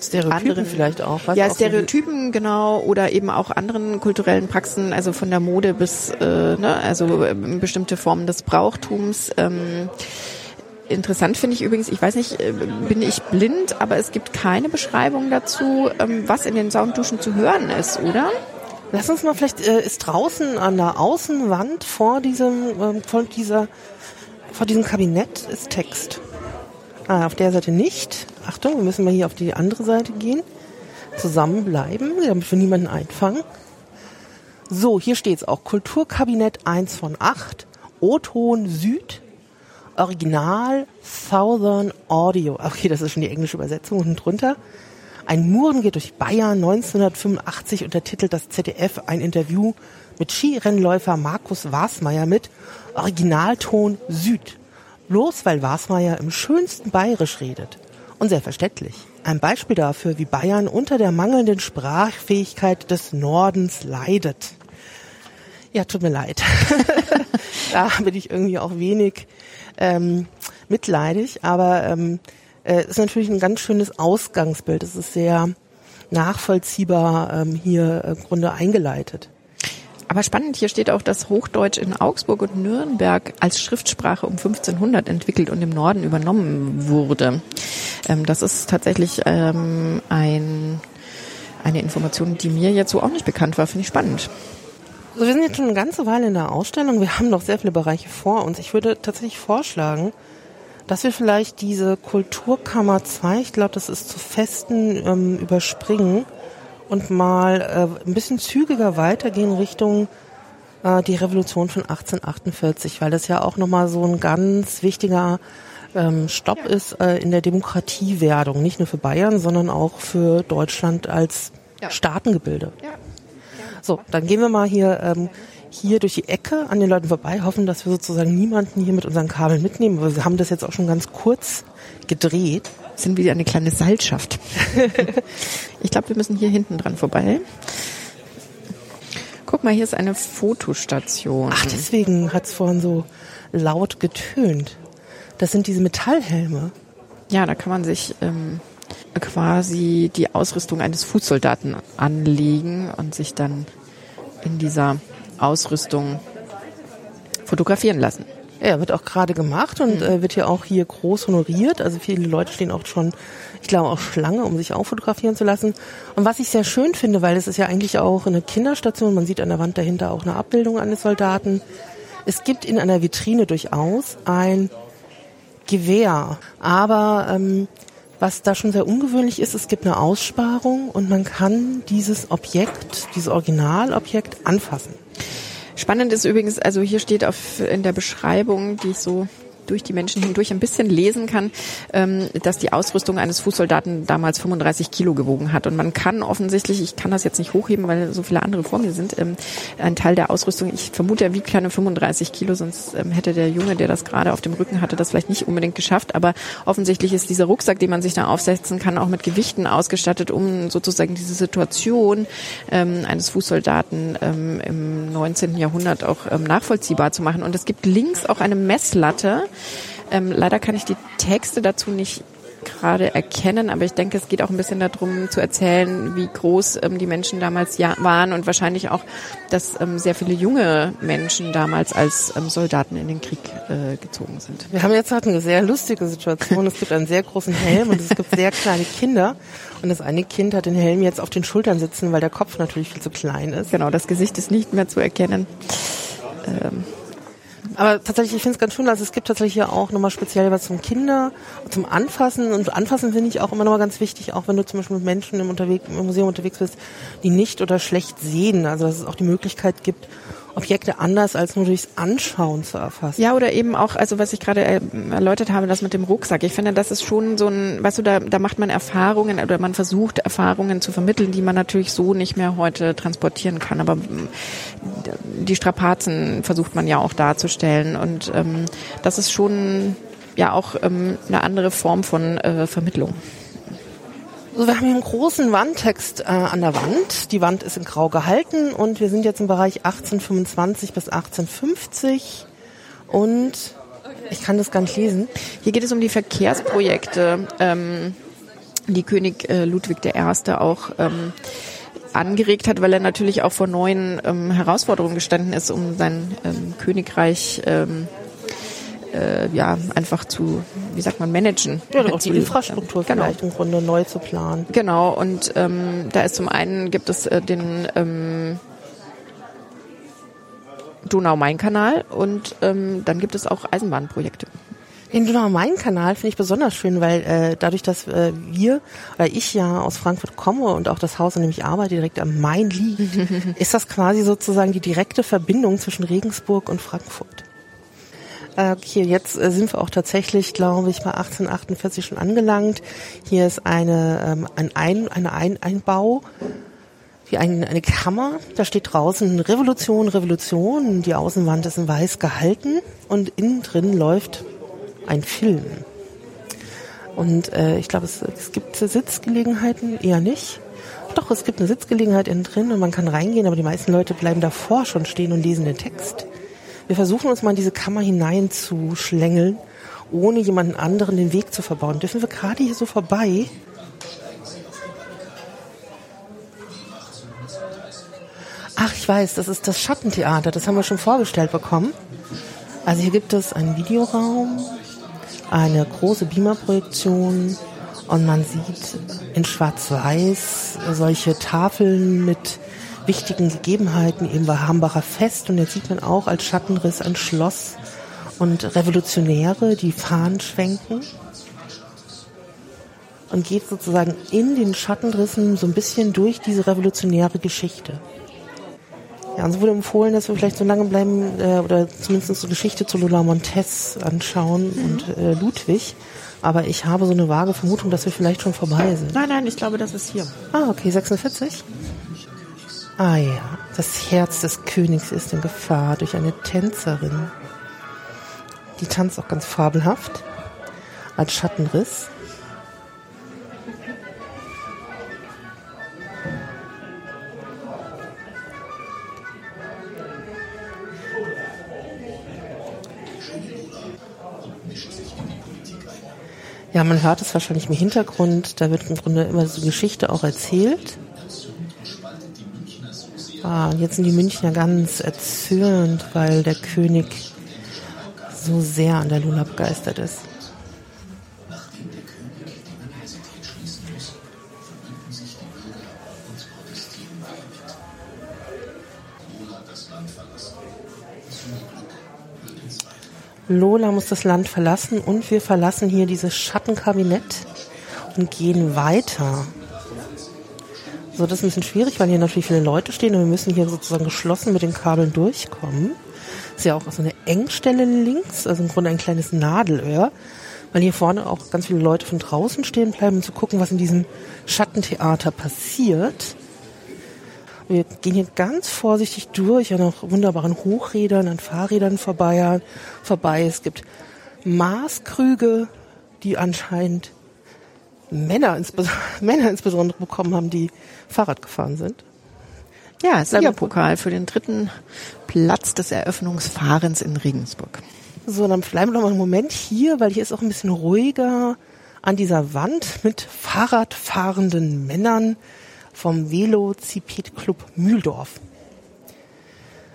Stereotypen anderen, vielleicht auch. Was ja, auch Stereotypen, so genau, oder eben auch anderen kulturellen Praxen, also von der Mode bis, äh, ne, also äh, bestimmte Formen des Brauchtums. Ähm, Interessant finde ich übrigens, ich weiß nicht, äh, bin ich blind, aber es gibt keine Beschreibung dazu, ähm, was in den Soundduschen zu hören ist, oder? Lass uns mal vielleicht, äh, ist draußen an der Außenwand vor diesem, äh, vor dieser, vor diesem Kabinett ist Text. Ah, auf der Seite nicht. Achtung, wir müssen mal hier auf die andere Seite gehen. Zusammenbleiben, damit wir niemanden einfangen. So, hier steht es auch. Kulturkabinett 1 von 8. O-Ton Süd. Original Southern Audio. Okay, das ist schon die englische Übersetzung unten drunter. Ein Muren geht durch Bayern 1985 untertitelt das ZDF ein Interview mit Skirennläufer Markus Wasmeier mit Originalton Süd. Bloß weil Wasmeier im schönsten Bayerisch redet. Und sehr verständlich. Ein Beispiel dafür, wie Bayern unter der mangelnden Sprachfähigkeit des Nordens leidet. Ja, tut mir leid. [laughs] da bin ich irgendwie auch wenig ähm, mitleidig, aber ähm, äh, ist natürlich ein ganz schönes Ausgangsbild. Es ist sehr nachvollziehbar ähm, hier äh, im Grunde eingeleitet. Aber spannend, hier steht auch, dass Hochdeutsch in Augsburg und Nürnberg als Schriftsprache um 1500 entwickelt und im Norden übernommen wurde. Ähm, das ist tatsächlich ähm, ein, eine Information, die mir jetzt so auch nicht bekannt war. Finde ich spannend. Also wir sind jetzt schon eine ganze Weile in der Ausstellung. Wir haben noch sehr viele Bereiche vor uns. Ich würde tatsächlich vorschlagen, dass wir vielleicht diese Kulturkammer 2, ich glaube, das ist zu festen, ähm, überspringen und mal äh, ein bisschen zügiger weitergehen Richtung äh, die Revolution von 1848, weil das ja auch nochmal so ein ganz wichtiger ähm, Stopp ja. ist äh, in der Demokratiewerdung, nicht nur für Bayern, sondern auch für Deutschland als ja. Staatengebilde. Ja. So, dann gehen wir mal hier ähm, hier durch die Ecke an den Leuten vorbei, hoffen, dass wir sozusagen niemanden hier mit unseren Kabeln mitnehmen. Aber wir haben das jetzt auch schon ganz kurz gedreht sind wie eine kleine Seilschaft. [laughs] ich glaube, wir müssen hier hinten dran vorbei. Guck mal, hier ist eine Fotostation. Ach, deswegen hat es vorhin so laut getönt. Das sind diese Metallhelme. Ja, da kann man sich ähm, quasi die Ausrüstung eines Fußsoldaten anlegen und sich dann in dieser Ausrüstung fotografieren lassen. Ja, wird auch gerade gemacht und mhm. äh, wird ja auch hier groß honoriert. Also viele Leute stehen auch schon, ich glaube auch Schlange, um sich auch fotografieren zu lassen. Und was ich sehr schön finde, weil es ist ja eigentlich auch eine Kinderstation, man sieht an der Wand dahinter auch eine Abbildung eines Soldaten. Es gibt in einer Vitrine durchaus ein Gewehr, aber ähm, was da schon sehr ungewöhnlich ist, es gibt eine Aussparung und man kann dieses Objekt, dieses Originalobjekt anfassen. Spannend ist übrigens, also hier steht auf, in der Beschreibung, die ich so durch die Menschen hindurch ein bisschen lesen kann, ähm, dass die Ausrüstung eines Fußsoldaten damals 35 Kilo gewogen hat. Und man kann offensichtlich, ich kann das jetzt nicht hochheben, weil so viele andere vor mir sind, ähm, ein Teil der Ausrüstung, ich vermute, er wiegt keine 35 Kilo, sonst ähm, hätte der Junge, der das gerade auf dem Rücken hatte, das vielleicht nicht unbedingt geschafft. Aber offensichtlich ist dieser Rucksack, den man sich da aufsetzen kann, auch mit Gewichten ausgestattet, um sozusagen diese Situation ähm, eines Fußsoldaten ähm, im 19. Jahrhundert auch ähm, nachvollziehbar zu machen. Und es gibt links auch eine Messlatte, ähm, leider kann ich die Texte dazu nicht gerade erkennen, aber ich denke, es geht auch ein bisschen darum zu erzählen, wie groß ähm, die Menschen damals ja waren und wahrscheinlich auch, dass ähm, sehr viele junge Menschen damals als ähm, Soldaten in den Krieg äh, gezogen sind. Wir haben jetzt halt eine sehr lustige Situation. Es gibt einen sehr großen Helm und es gibt sehr kleine Kinder. Und das eine Kind hat den Helm jetzt auf den Schultern sitzen, weil der Kopf natürlich viel zu klein ist. Genau, das Gesicht ist nicht mehr zu erkennen. Ähm, aber tatsächlich, ich finde es ganz schön, also es gibt tatsächlich ja auch nochmal speziell was zum Kinder, zum Anfassen. Und Anfassen finde ich auch immer nochmal ganz wichtig, auch wenn du zum Beispiel mit Menschen im, Unterweg, im Museum unterwegs bist, die nicht oder schlecht sehen. Also dass es auch die Möglichkeit gibt, Objekte anders als nur durchs Anschauen zu erfassen. Ja, oder eben auch, also was ich gerade äh, erläutert habe, das mit dem Rucksack. Ich finde, das ist schon so ein, weißt du, da, da macht man Erfahrungen oder man versucht Erfahrungen zu vermitteln, die man natürlich so nicht mehr heute transportieren kann. Aber die Strapazen versucht man ja auch darzustellen. Und ähm, das ist schon ja auch ähm, eine andere Form von äh, Vermittlung. Also wir haben hier einen großen Wandtext äh, an der Wand. Die Wand ist in Grau gehalten und wir sind jetzt im Bereich 1825 bis 1850 und ich kann das gar nicht lesen. Hier geht es um die Verkehrsprojekte, ähm, die König äh, Ludwig I. auch ähm, angeregt hat, weil er natürlich auch vor neuen ähm, Herausforderungen gestanden ist, um sein ähm, Königreich ähm, äh, ja einfach zu, wie sagt man, managen. Ja, auch die Infrastruktur genau. vielleicht im Grunde neu zu planen. Genau, und ähm, da ist zum einen gibt es äh, den ähm, Donau-Main-Kanal und ähm, dann gibt es auch Eisenbahnprojekte. Den Donau-Main-Kanal finde ich besonders schön, weil äh, dadurch, dass äh, wir oder ich ja aus Frankfurt komme und auch das Haus, in dem ich arbeite, direkt am Main liegt, [laughs] ist das quasi sozusagen die direkte Verbindung zwischen Regensburg und Frankfurt. Okay, jetzt äh, sind wir auch tatsächlich, glaube ich, bei 1848 schon angelangt. Hier ist eine, ähm, ein, ein, eine ein Einbau, wie ein, eine Kammer. Da steht draußen Revolution, Revolution. Die Außenwand ist in weiß gehalten und innen drin läuft ein Film. Und äh, ich glaube, es, es gibt Sitzgelegenheiten eher nicht. Doch, es gibt eine Sitzgelegenheit innen drin und man kann reingehen, aber die meisten Leute bleiben davor schon stehen und lesen den Text. Wir versuchen uns mal in diese Kammer hineinzuschlängeln, ohne jemanden anderen den Weg zu verbauen. Dürfen wir gerade hier so vorbei? Ach, ich weiß, das ist das Schattentheater. Das haben wir schon vorgestellt bekommen. Also hier gibt es einen Videoraum, eine große Beamerprojektion und man sieht in Schwarz-Weiß solche Tafeln mit wichtigen Gegebenheiten eben bei Hambacher Fest. Und jetzt sieht man auch als Schattenriss ein Schloss und Revolutionäre, die Fahnen schwenken. Und geht sozusagen in den Schattenrissen so ein bisschen durch diese revolutionäre Geschichte. Ja, uns wurde empfohlen, dass wir vielleicht so lange bleiben äh, oder zumindest so Geschichte zu Lola Montez anschauen mhm. und äh, Ludwig. Aber ich habe so eine vage Vermutung, dass wir vielleicht schon vorbei sind. Nein, nein, ich glaube, das ist hier. Ah, okay, 46. Ah ja, das Herz des Königs ist in Gefahr durch eine Tänzerin. Die tanzt auch ganz fabelhaft als Schattenriss. Ja, man hört es wahrscheinlich im Hintergrund. Da wird im Grunde immer so Geschichte auch erzählt. Ah, jetzt sind die Münchner ganz erzürnt, weil der König so sehr an der Luna begeistert ist. Lola muss das Land verlassen und wir verlassen hier dieses Schattenkabinett und gehen weiter. So, das ist ein bisschen schwierig, weil hier natürlich viele Leute stehen und wir müssen hier sozusagen geschlossen mit den Kabeln durchkommen. Ist ja auch so eine Engstelle links, also im Grunde ein kleines Nadelöhr, weil hier vorne auch ganz viele Leute von draußen stehen bleiben, um zu gucken, was in diesem Schattentheater passiert. Wir gehen hier ganz vorsichtig durch an auch wunderbaren Hochrädern, an Fahrrädern vorbei. vorbei. Es gibt Maßkrüge, die anscheinend Männer, insbesondere, [laughs] Männer insbesondere bekommen haben, die Fahrrad gefahren sind. Ja, Silberpokal für den dritten Platz des Eröffnungsfahrens in Regensburg. So, dann bleiben wir noch mal einen Moment hier, weil hier ist auch ein bisschen ruhiger an dieser Wand mit Fahrradfahrenden Männern vom Velociped Club Mühldorf.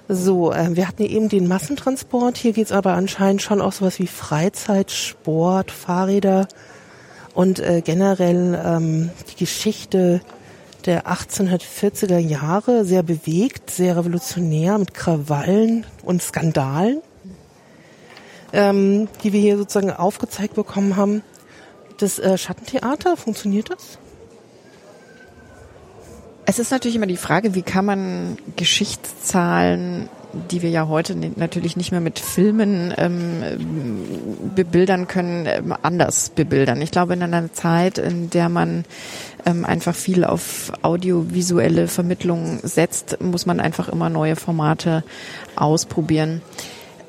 So, äh, wir hatten eben den Massentransport. Hier geht's aber anscheinend schon auch sowas wie Freizeit, Sport, Fahrräder und äh, generell ähm, die Geschichte der 1840er Jahre sehr bewegt, sehr revolutionär mit Krawallen und Skandalen, ähm, die wir hier sozusagen aufgezeigt bekommen haben. Das äh, Schattentheater, funktioniert das? Es ist natürlich immer die Frage, wie kann man Geschichtszahlen die wir ja heute natürlich nicht mehr mit Filmen ähm, bebildern können, ähm, anders bebildern. Ich glaube, in einer Zeit, in der man ähm, einfach viel auf audiovisuelle Vermittlung setzt, muss man einfach immer neue Formate ausprobieren.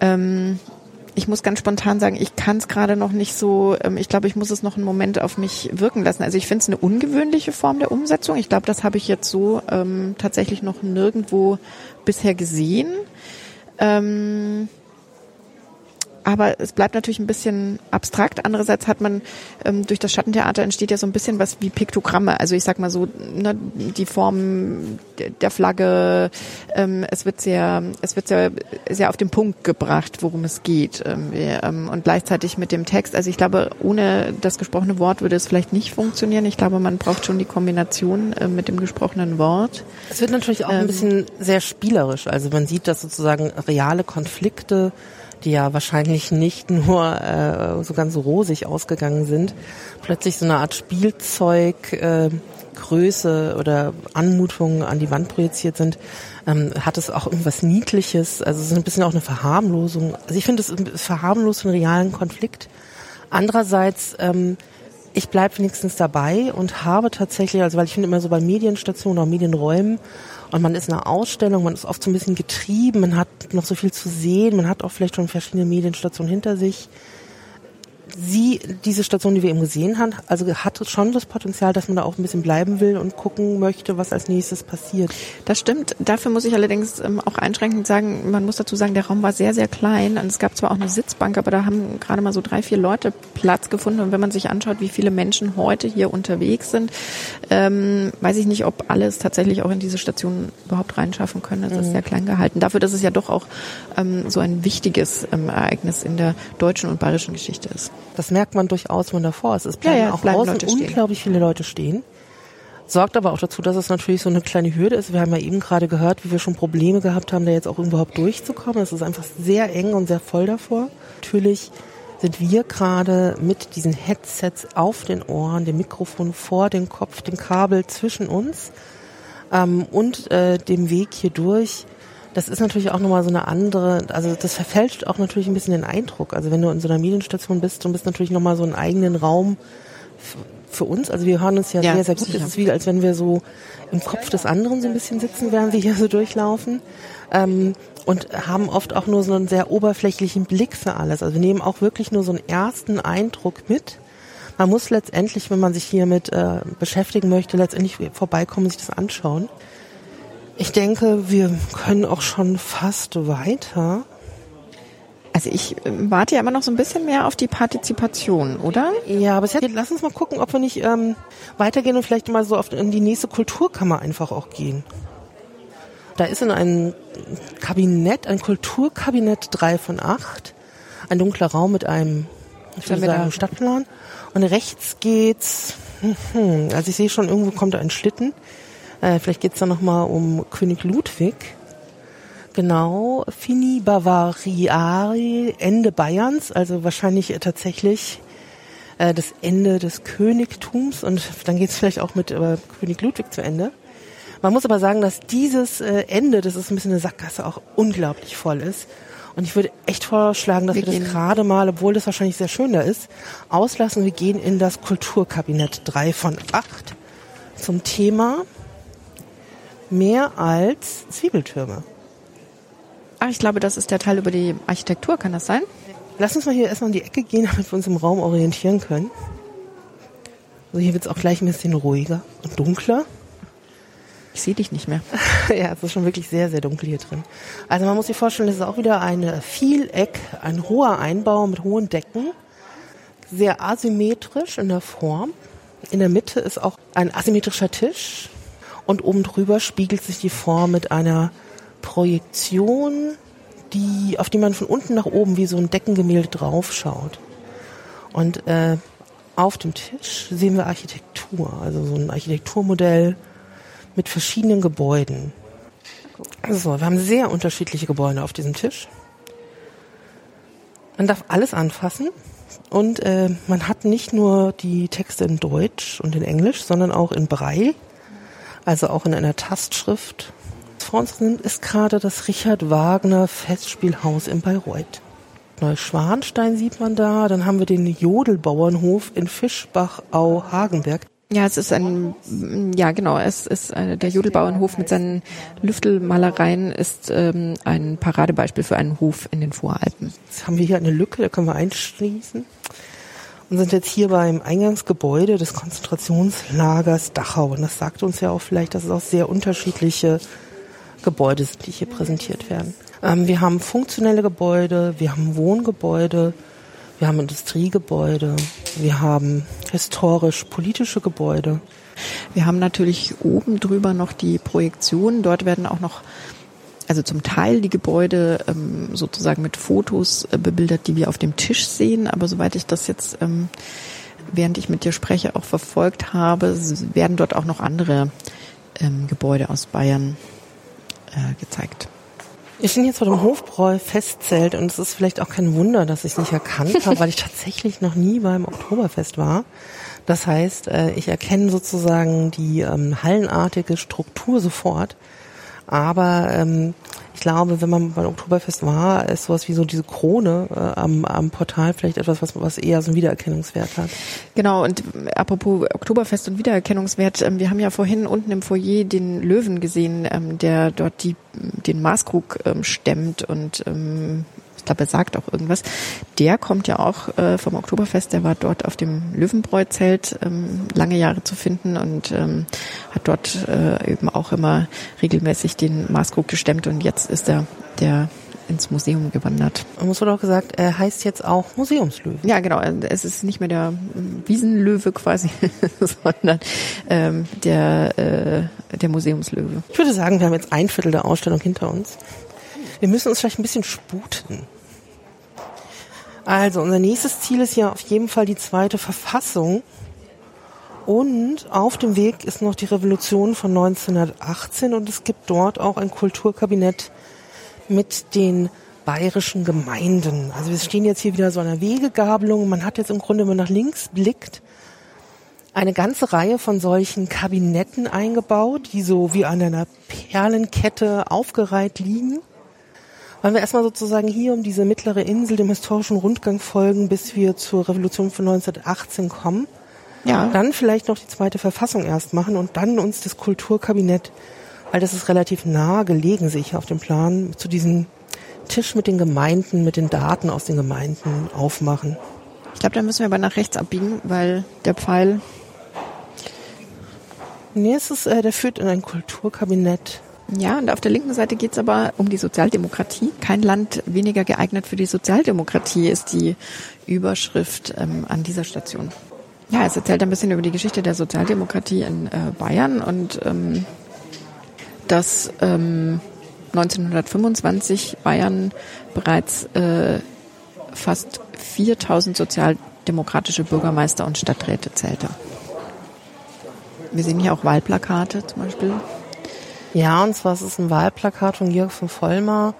Ähm, ich muss ganz spontan sagen, ich kann es gerade noch nicht so, ähm, ich glaube, ich muss es noch einen Moment auf mich wirken lassen. Also ich finde es eine ungewöhnliche Form der Umsetzung. Ich glaube, das habe ich jetzt so ähm, tatsächlich noch nirgendwo bisher gesehen. Ähm, aber es bleibt natürlich ein bisschen abstrakt. Andererseits hat man ähm, durch das Schattentheater entsteht ja so ein bisschen was wie Piktogramme. Also ich sag mal so ne, die Form der Flagge. Ähm, es wird sehr, es wird sehr, sehr auf den Punkt gebracht, worum es geht. Ähm, ähm, und gleichzeitig mit dem Text. Also ich glaube, ohne das gesprochene Wort würde es vielleicht nicht funktionieren. Ich glaube, man braucht schon die Kombination äh, mit dem gesprochenen Wort. Es wird natürlich auch ein ähm, bisschen sehr spielerisch. Also man sieht, dass sozusagen reale Konflikte die ja wahrscheinlich nicht nur äh, so ganz rosig ausgegangen sind, plötzlich so eine Art Spielzeug äh, Größe oder Anmutungen an die Wand projiziert sind, ähm, hat es auch irgendwas Niedliches. Also es ist ein bisschen auch eine Verharmlosung. Also ich finde, es verharmlost einen realen Konflikt. Andererseits, ähm, ich bleibe wenigstens dabei und habe tatsächlich, also weil ich finde immer so bei Medienstationen oder Medienräumen und man ist in einer Ausstellung, man ist oft so ein bisschen getrieben, man hat noch so viel zu sehen, man hat auch vielleicht schon verschiedene Medienstationen hinter sich sie, diese Station, die wir eben gesehen haben, also hat schon das Potenzial, dass man da auch ein bisschen bleiben will und gucken möchte, was als nächstes passiert. Das stimmt. Dafür muss ich allerdings ähm, auch einschränkend sagen, man muss dazu sagen, der Raum war sehr, sehr klein und es gab zwar auch eine Sitzbank, aber da haben gerade mal so drei, vier Leute Platz gefunden und wenn man sich anschaut, wie viele Menschen heute hier unterwegs sind, ähm, weiß ich nicht, ob alles tatsächlich auch in diese Station überhaupt reinschaffen können. Es mhm. ist sehr klein gehalten. Dafür, dass es ja doch auch ähm, so ein wichtiges ähm, Ereignis in der deutschen und bayerischen Geschichte ist. Das merkt man durchaus, wenn davor ist. Es bleiben ja, ja, auch bleiben außen unglaublich viele Leute stehen. Sorgt aber auch dazu, dass es natürlich so eine kleine Hürde ist. Wir haben ja eben gerade gehört, wie wir schon Probleme gehabt haben, da jetzt auch überhaupt durchzukommen. Es ist einfach sehr eng und sehr voll davor. Natürlich sind wir gerade mit diesen Headsets auf den Ohren, dem Mikrofon vor dem Kopf, dem Kabel zwischen uns ähm, und äh, dem Weg hier durch das ist natürlich auch nochmal so eine andere, also das verfälscht auch natürlich ein bisschen den Eindruck. Also wenn du in so einer Medienstation bist, du bist natürlich nochmal so einen eigenen Raum für uns. Also wir hören uns ja, ja sehr, sehr gut. Sicher. Es ist wie, als wenn wir so im Kopf des anderen so ein bisschen sitzen, während wir hier so durchlaufen. Ähm, und haben oft auch nur so einen sehr oberflächlichen Blick für alles. Also wir nehmen auch wirklich nur so einen ersten Eindruck mit. Man muss letztendlich, wenn man sich hiermit äh, beschäftigen möchte, letztendlich vorbeikommen und sich das anschauen. Ich denke, wir können auch schon fast weiter. Also ich ähm, warte ja immer noch so ein bisschen mehr auf die Partizipation, oder? Ja, aber jetzt, lass uns mal gucken, ob wir nicht ähm, weitergehen und vielleicht mal so auf in die nächste Kulturkammer einfach auch gehen. Da ist in einem Kabinett, ein Kulturkabinett 3 von 8, ein dunkler Raum mit einem, ich würde sagen, Stadtplan. Und rechts geht's, hm, hm, also ich sehe schon, irgendwo kommt da ein Schlitten. Äh, vielleicht geht's da nochmal um König Ludwig. Genau, Fini Bavariari, Ende Bayerns, also wahrscheinlich tatsächlich äh, das Ende des Königtums und dann geht's vielleicht auch mit äh, König Ludwig zu Ende. Man muss aber sagen, dass dieses äh, Ende, das ist ein bisschen eine Sackgasse, auch unglaublich voll ist. Und ich würde echt vorschlagen, dass wir, wir das gerade mal, obwohl das wahrscheinlich sehr schön da ist, auslassen. Wir gehen in das Kulturkabinett 3 von 8 zum Thema mehr als Zwiebeltürme. Ach, ich glaube, das ist der Teil über die Architektur, kann das sein? Lass uns mal hier erstmal in die Ecke gehen, damit wir uns im Raum orientieren können. Also hier wird es auch gleich ein bisschen ruhiger und dunkler. Ich sehe dich nicht mehr. [laughs] ja, es ist schon wirklich sehr, sehr dunkel hier drin. Also man muss sich vorstellen, das ist auch wieder ein Vieleck, ein hoher Einbau mit hohen Decken. Sehr asymmetrisch in der Form. In der Mitte ist auch ein asymmetrischer Tisch und oben drüber spiegelt sich die Form mit einer Projektion, die, auf die man von unten nach oben wie so ein Deckengemälde draufschaut. Und äh, auf dem Tisch sehen wir Architektur, also so ein Architekturmodell mit verschiedenen Gebäuden. Also, wir haben sehr unterschiedliche Gebäude auf diesem Tisch. Man darf alles anfassen und äh, man hat nicht nur die Texte in Deutsch und in Englisch, sondern auch in Braille also auch in einer Tastschrift vor uns ist gerade das Richard Wagner Festspielhaus in Bayreuth. Neuschwanstein sieht man da. Dann haben wir den Jodelbauernhof in Fischbach-Au-Hagenberg. Ja, es ist ein, ja genau, es ist eine, der Jodelbauernhof mit seinen Lüftelmalereien ist ähm, ein Paradebeispiel für einen Hof in den Voralpen. Jetzt haben wir hier eine Lücke, da können wir einschließen und sind jetzt hier beim Eingangsgebäude des Konzentrationslagers Dachau. Und das sagt uns ja auch vielleicht, dass es auch sehr unterschiedliche Gebäude sind, die hier präsentiert werden. Ähm, wir haben funktionelle Gebäude, wir haben Wohngebäude, wir haben Industriegebäude, wir haben historisch-politische Gebäude. Wir haben natürlich oben drüber noch die Projektion. Dort werden auch noch, also zum Teil die Gebäude ähm, sozusagen mit Fotos äh, bebildert, die wir auf dem Tisch sehen. Aber soweit ich das jetzt, ähm, während ich mit dir spreche, auch verfolgt habe, werden dort auch noch andere ähm, Gebäude aus Bayern äh, gezeigt. Wir stehen jetzt vor dem Hofbräu-Festzelt und es ist vielleicht auch kein Wunder, dass ich es nicht erkannt habe, weil ich [laughs] tatsächlich noch nie beim Oktoberfest war. Das heißt, äh, ich erkenne sozusagen die ähm, hallenartige Struktur sofort. Aber ähm, ich glaube, wenn man beim Oktoberfest war, ist sowas wie so diese Krone äh, am, am Portal vielleicht etwas, was, was eher so einen Wiedererkennungswert hat. Genau, und apropos Oktoberfest und Wiedererkennungswert, ähm, wir haben ja vorhin unten im Foyer den Löwen gesehen, ähm, der dort die, den Maßkrug ähm, stemmt und ähm, ich glaube, er sagt auch irgendwas. Der kommt ja auch äh, vom Oktoberfest, der war dort auf dem Löwenbräu-Zelt ähm, lange Jahre zu finden und ähm, hat dort äh, eben auch immer regelmäßig den Maßkrug gestemmt und jetzt ist er der ins Museum gewandert. Und es wurde auch gesagt, er heißt jetzt auch Museumslöwe. Ja, genau. Es ist nicht mehr der Wiesenlöwe quasi, [laughs] sondern ähm, der, äh, der Museumslöwe. Ich würde sagen, wir haben jetzt ein Viertel der Ausstellung hinter uns. Wir müssen uns vielleicht ein bisschen sputen. Also, unser nächstes Ziel ist ja auf jeden Fall die zweite Verfassung. Und auf dem Weg ist noch die Revolution von 1918 und es gibt dort auch ein Kulturkabinett mit den bayerischen Gemeinden. Also wir stehen jetzt hier wieder so an einer Wegegabelung. Man hat jetzt im Grunde, wenn man nach links blickt, eine ganze Reihe von solchen Kabinetten eingebaut, die so wie an einer Perlenkette aufgereiht liegen. Wollen wir erstmal sozusagen hier um diese mittlere Insel dem historischen Rundgang folgen, bis wir zur Revolution von 1918 kommen. Ja. Dann vielleicht noch die zweite Verfassung erst machen und dann uns das Kulturkabinett, weil das ist relativ nah gelegen, sehe ich auf dem Plan, zu diesem Tisch mit den Gemeinden, mit den Daten aus den Gemeinden aufmachen. Ich glaube, da müssen wir aber nach rechts abbiegen, weil der Pfeil. Nee, es ist, äh, der führt in ein Kulturkabinett. Ja, und auf der linken Seite geht es aber um die Sozialdemokratie. Kein Land weniger geeignet für die Sozialdemokratie ist die Überschrift ähm, an dieser Station. Ja, es erzählt ein bisschen über die Geschichte der Sozialdemokratie in äh, Bayern und ähm, dass ähm, 1925 Bayern bereits äh, fast 4000 sozialdemokratische Bürgermeister und Stadträte zählte. Wir sehen hier auch Wahlplakate zum Beispiel ja, und zwar ist es ein Wahlplakat von Georg von Vollmar.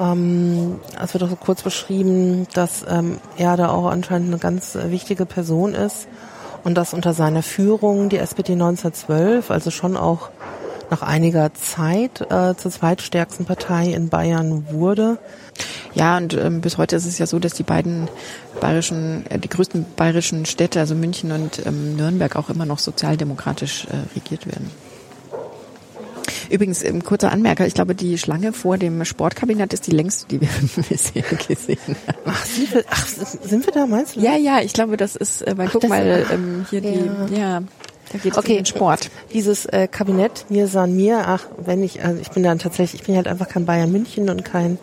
Ähm, es wird auch so kurz beschrieben, dass ähm, er da auch anscheinend eine ganz wichtige Person ist und dass unter seiner Führung die SPD 1912, also schon auch nach einiger Zeit äh, zur zweitstärksten Partei in Bayern wurde. Ja, und ähm, bis heute ist es ja so, dass die beiden bayerischen, äh, die größten bayerischen Städte, also München und ähm, Nürnberg, auch immer noch sozialdemokratisch äh, regiert werden. Übrigens, ein kurzer Anmerker, ich glaube, die Schlange vor dem Sportkabinett ist die längste, die wir [laughs] bisher gesehen haben. Ach, sind wir, ach, sind wir da, meinst du? Ja, ja, ich glaube, das ist, äh, weil ach, guck mal, ähm, hier ja. die, ja, da geht es okay. um den Sport. Dieses äh, Kabinett, mir san mir, ach, wenn ich, also ich bin dann tatsächlich, ich bin halt einfach kein Bayern München und kein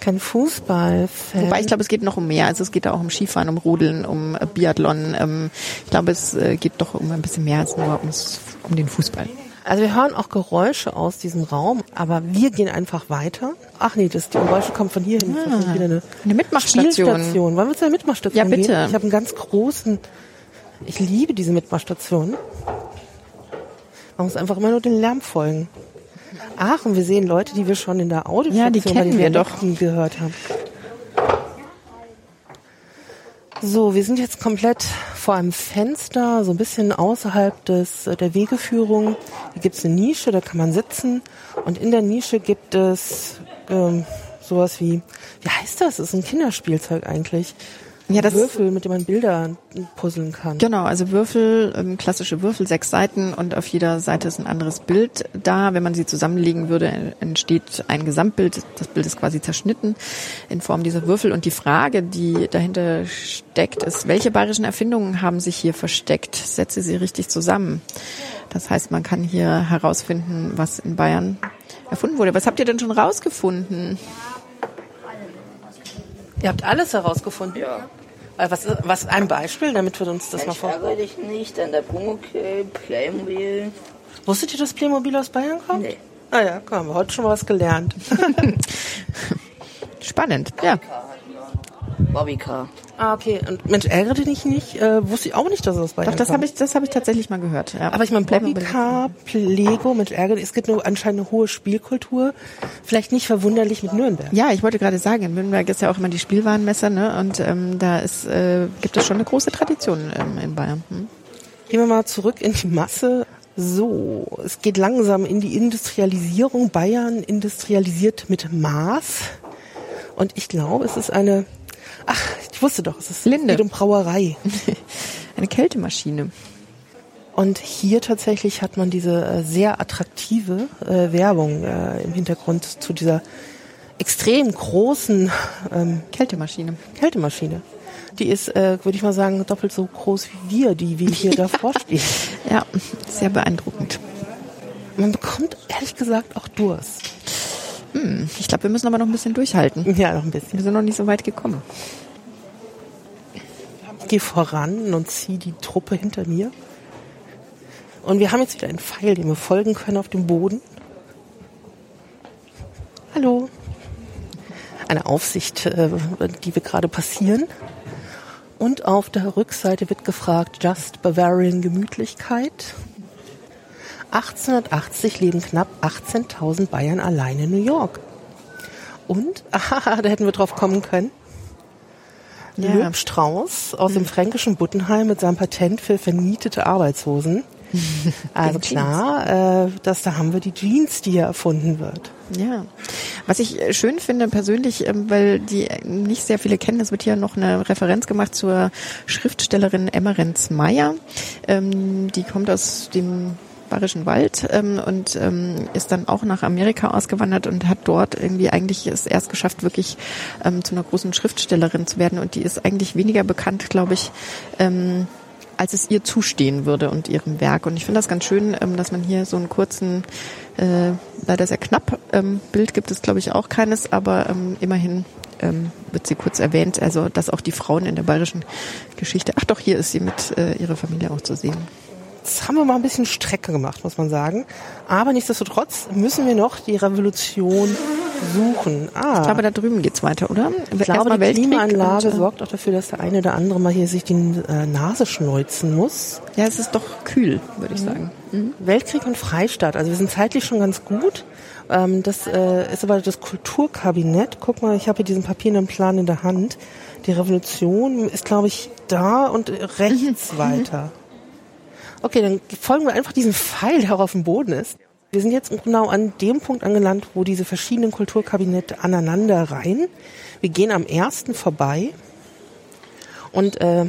kein Fußballfan. Wobei ich glaube, es geht noch um mehr. Also es geht auch um Skifahren, um Rodeln, um äh, Biathlon. Ähm, ich glaube, es äh, geht doch um ein bisschen mehr als nur ums, um den Fußball. Also wir hören auch Geräusche aus diesem Raum, aber wir gehen einfach weiter. Ach nee, das, die Geräusche kommen von hier hin. Ah, das ist wieder eine, eine Mitmachstation. Wollen wir zu der Mitmachstation Ja, bitte. Gehen? Ich habe einen ganz großen, ich liebe diese Mitmachstation. Man muss einfach immer nur den Lärm folgen. Ach, und wir sehen Leute, die wir schon in der Audiostation ja, die kennen wir doch. gehört haben. So, wir sind jetzt komplett vor einem Fenster, so ein bisschen außerhalb des, der Wegeführung. Hier gibt es eine Nische, da kann man sitzen. Und in der Nische gibt es ähm, sowas wie, wie heißt das? Das ist ein Kinderspielzeug eigentlich. Ja, das Würfel, mit dem man Bilder puzzeln kann. Genau, also Würfel, ähm, klassische Würfel, sechs Seiten und auf jeder Seite ist ein anderes Bild da. Wenn man sie zusammenlegen würde, entsteht ein Gesamtbild. Das Bild ist quasi zerschnitten in Form dieser Würfel. Und die Frage, die dahinter steckt, ist, welche bayerischen Erfindungen haben sich hier versteckt? Setze sie richtig zusammen. Das heißt, man kann hier herausfinden, was in Bayern erfunden wurde. Was habt ihr denn schon rausgefunden? Ihr habt alles herausgefunden? Ja. Äh, was, was ein Beispiel, damit wir uns das mal vor. ärgere dich nicht, an der Pumuckl, Playmobil. Wusstet ihr, dass Playmobil aus Bayern kommt? Nee. Ah ja, komm, heute schon mal was gelernt. [laughs] Spannend, ja. Bobbycar. Ah, okay. Und Mensch, ärgere dich nicht. Äh, wusste ich auch nicht, dass es aus Bayern Doch, das habe ich, das habe ich tatsächlich mal gehört. Ja. Aber ich meine, Bobbycar, Lego, Mensch, ärgere dich. Es gibt nur anscheinend eine hohe Spielkultur. Vielleicht nicht verwunderlich mit Nürnberg. Ja, ich wollte gerade sagen, in Nürnberg ist ja auch immer die Spielwarenmesse, ne? Und ähm, da ist, äh, gibt es schon eine große Tradition ähm, in Bayern. Hm? Gehen wir mal zurück in die Masse. So, es geht langsam in die Industrialisierung. Bayern industrialisiert mit Maß. Und ich glaube, es ist eine Ach, ich wusste doch, es ist Linde. geht um Brauerei. [laughs] Eine Kältemaschine. Und hier tatsächlich hat man diese äh, sehr attraktive äh, Werbung äh, im Hintergrund zu dieser extrem großen ähm, Kältemaschine. Kältemaschine. Die ist, äh, würde ich mal sagen, doppelt so groß wie wir, die wir hier davor [laughs] stehen. Ja, sehr beeindruckend. Man bekommt ehrlich gesagt auch Durst. Hm, ich glaube, wir müssen aber noch ein bisschen durchhalten. Ja, noch ein bisschen. Wir sind noch nicht so weit gekommen. Ich gehe voran und ziehe die Truppe hinter mir. Und wir haben jetzt wieder einen Pfeil, dem wir folgen können auf dem Boden. Hallo. Eine Aufsicht, äh, die wir gerade passieren. Und auf der Rückseite wird gefragt, Just Bavarian Gemütlichkeit. 1880 leben knapp 18.000 Bayern allein in New York. Und, [laughs] aha, da hätten wir drauf kommen können. Ja. Löbstrauß aus dem fränkischen Buttenheim mit seinem Patent für vernietete Arbeitshosen. [laughs] Also klar, äh, dass da haben wir die Jeans, die hier erfunden wird. Ja, was ich äh, schön finde persönlich, ähm, weil die nicht sehr viele kennen, es wird hier noch eine Referenz gemacht zur Schriftstellerin Emmerenz Meyer. Ähm, die kommt aus dem Bayerischen Wald ähm, und ähm, ist dann auch nach Amerika ausgewandert und hat dort irgendwie eigentlich es erst geschafft, wirklich ähm, zu einer großen Schriftstellerin zu werden. Und die ist eigentlich weniger bekannt, glaube ich, ähm, als es ihr zustehen würde und ihrem Werk. Und ich finde das ganz schön, ähm, dass man hier so einen kurzen, äh, leider sehr knapp, ähm, Bild gibt es, glaube ich, auch keines, aber ähm, immerhin ähm, wird sie kurz erwähnt, also dass auch die Frauen in der bayerischen Geschichte, ach doch, hier ist sie mit äh, ihrer Familie auch zu sehen. Jetzt haben wir mal ein bisschen Strecke gemacht, muss man sagen. Aber nichtsdestotrotz müssen wir noch die Revolution suchen. Ah, Ich glaube, da drüben geht's weiter, oder? ich glaube, die Klimaanlage sorgt auch dafür, dass der eine oder andere mal hier sich die äh, Nase schneuzen muss. Ja, es ist doch kühl, würde ich sagen. Weltkrieg und Freistaat. Also wir sind zeitlich schon ganz gut. Ähm, das äh, ist aber das Kulturkabinett. Guck mal, ich habe hier diesen papierenden Plan in der Hand. Die Revolution ist, glaube ich, da und rechts weiter. Okay, dann folgen wir einfach diesem Pfeil, der auch auf dem Boden ist. Wir sind jetzt genau an dem Punkt angelangt, wo diese verschiedenen Kulturkabinette aneinander reihen. Wir gehen am ersten vorbei und äh,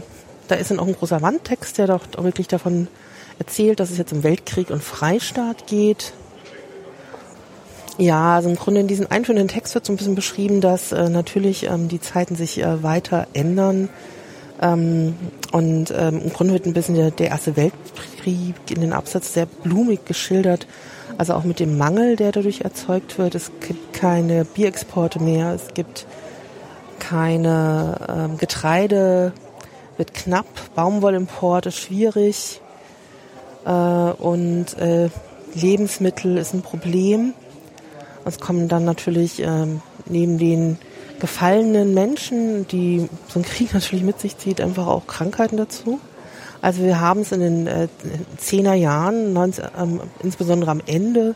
da ist dann auch ein großer Wandtext, der doch wirklich davon erzählt, dass es jetzt um Weltkrieg und Freistaat geht. Ja, also im Grunde in diesem einführenden Text wird so ein bisschen beschrieben, dass äh, natürlich ähm, die Zeiten sich äh, weiter ändern. Ähm, und ähm, im Grunde wird ein bisschen der, der Erste Weltkrieg in den Absatz sehr blumig geschildert. Also auch mit dem Mangel, der dadurch erzeugt wird. Es gibt keine Bierexporte mehr, es gibt keine ähm, Getreide, wird knapp, Baumwollimport ist schwierig äh, und äh, Lebensmittel ist ein Problem. Es kommen dann natürlich ähm, neben den gefallenen Menschen, die so ein Krieg natürlich mit sich zieht, einfach auch Krankheiten dazu. Also wir haben es in den äh, 10er Jahren, 19, ähm, insbesondere am Ende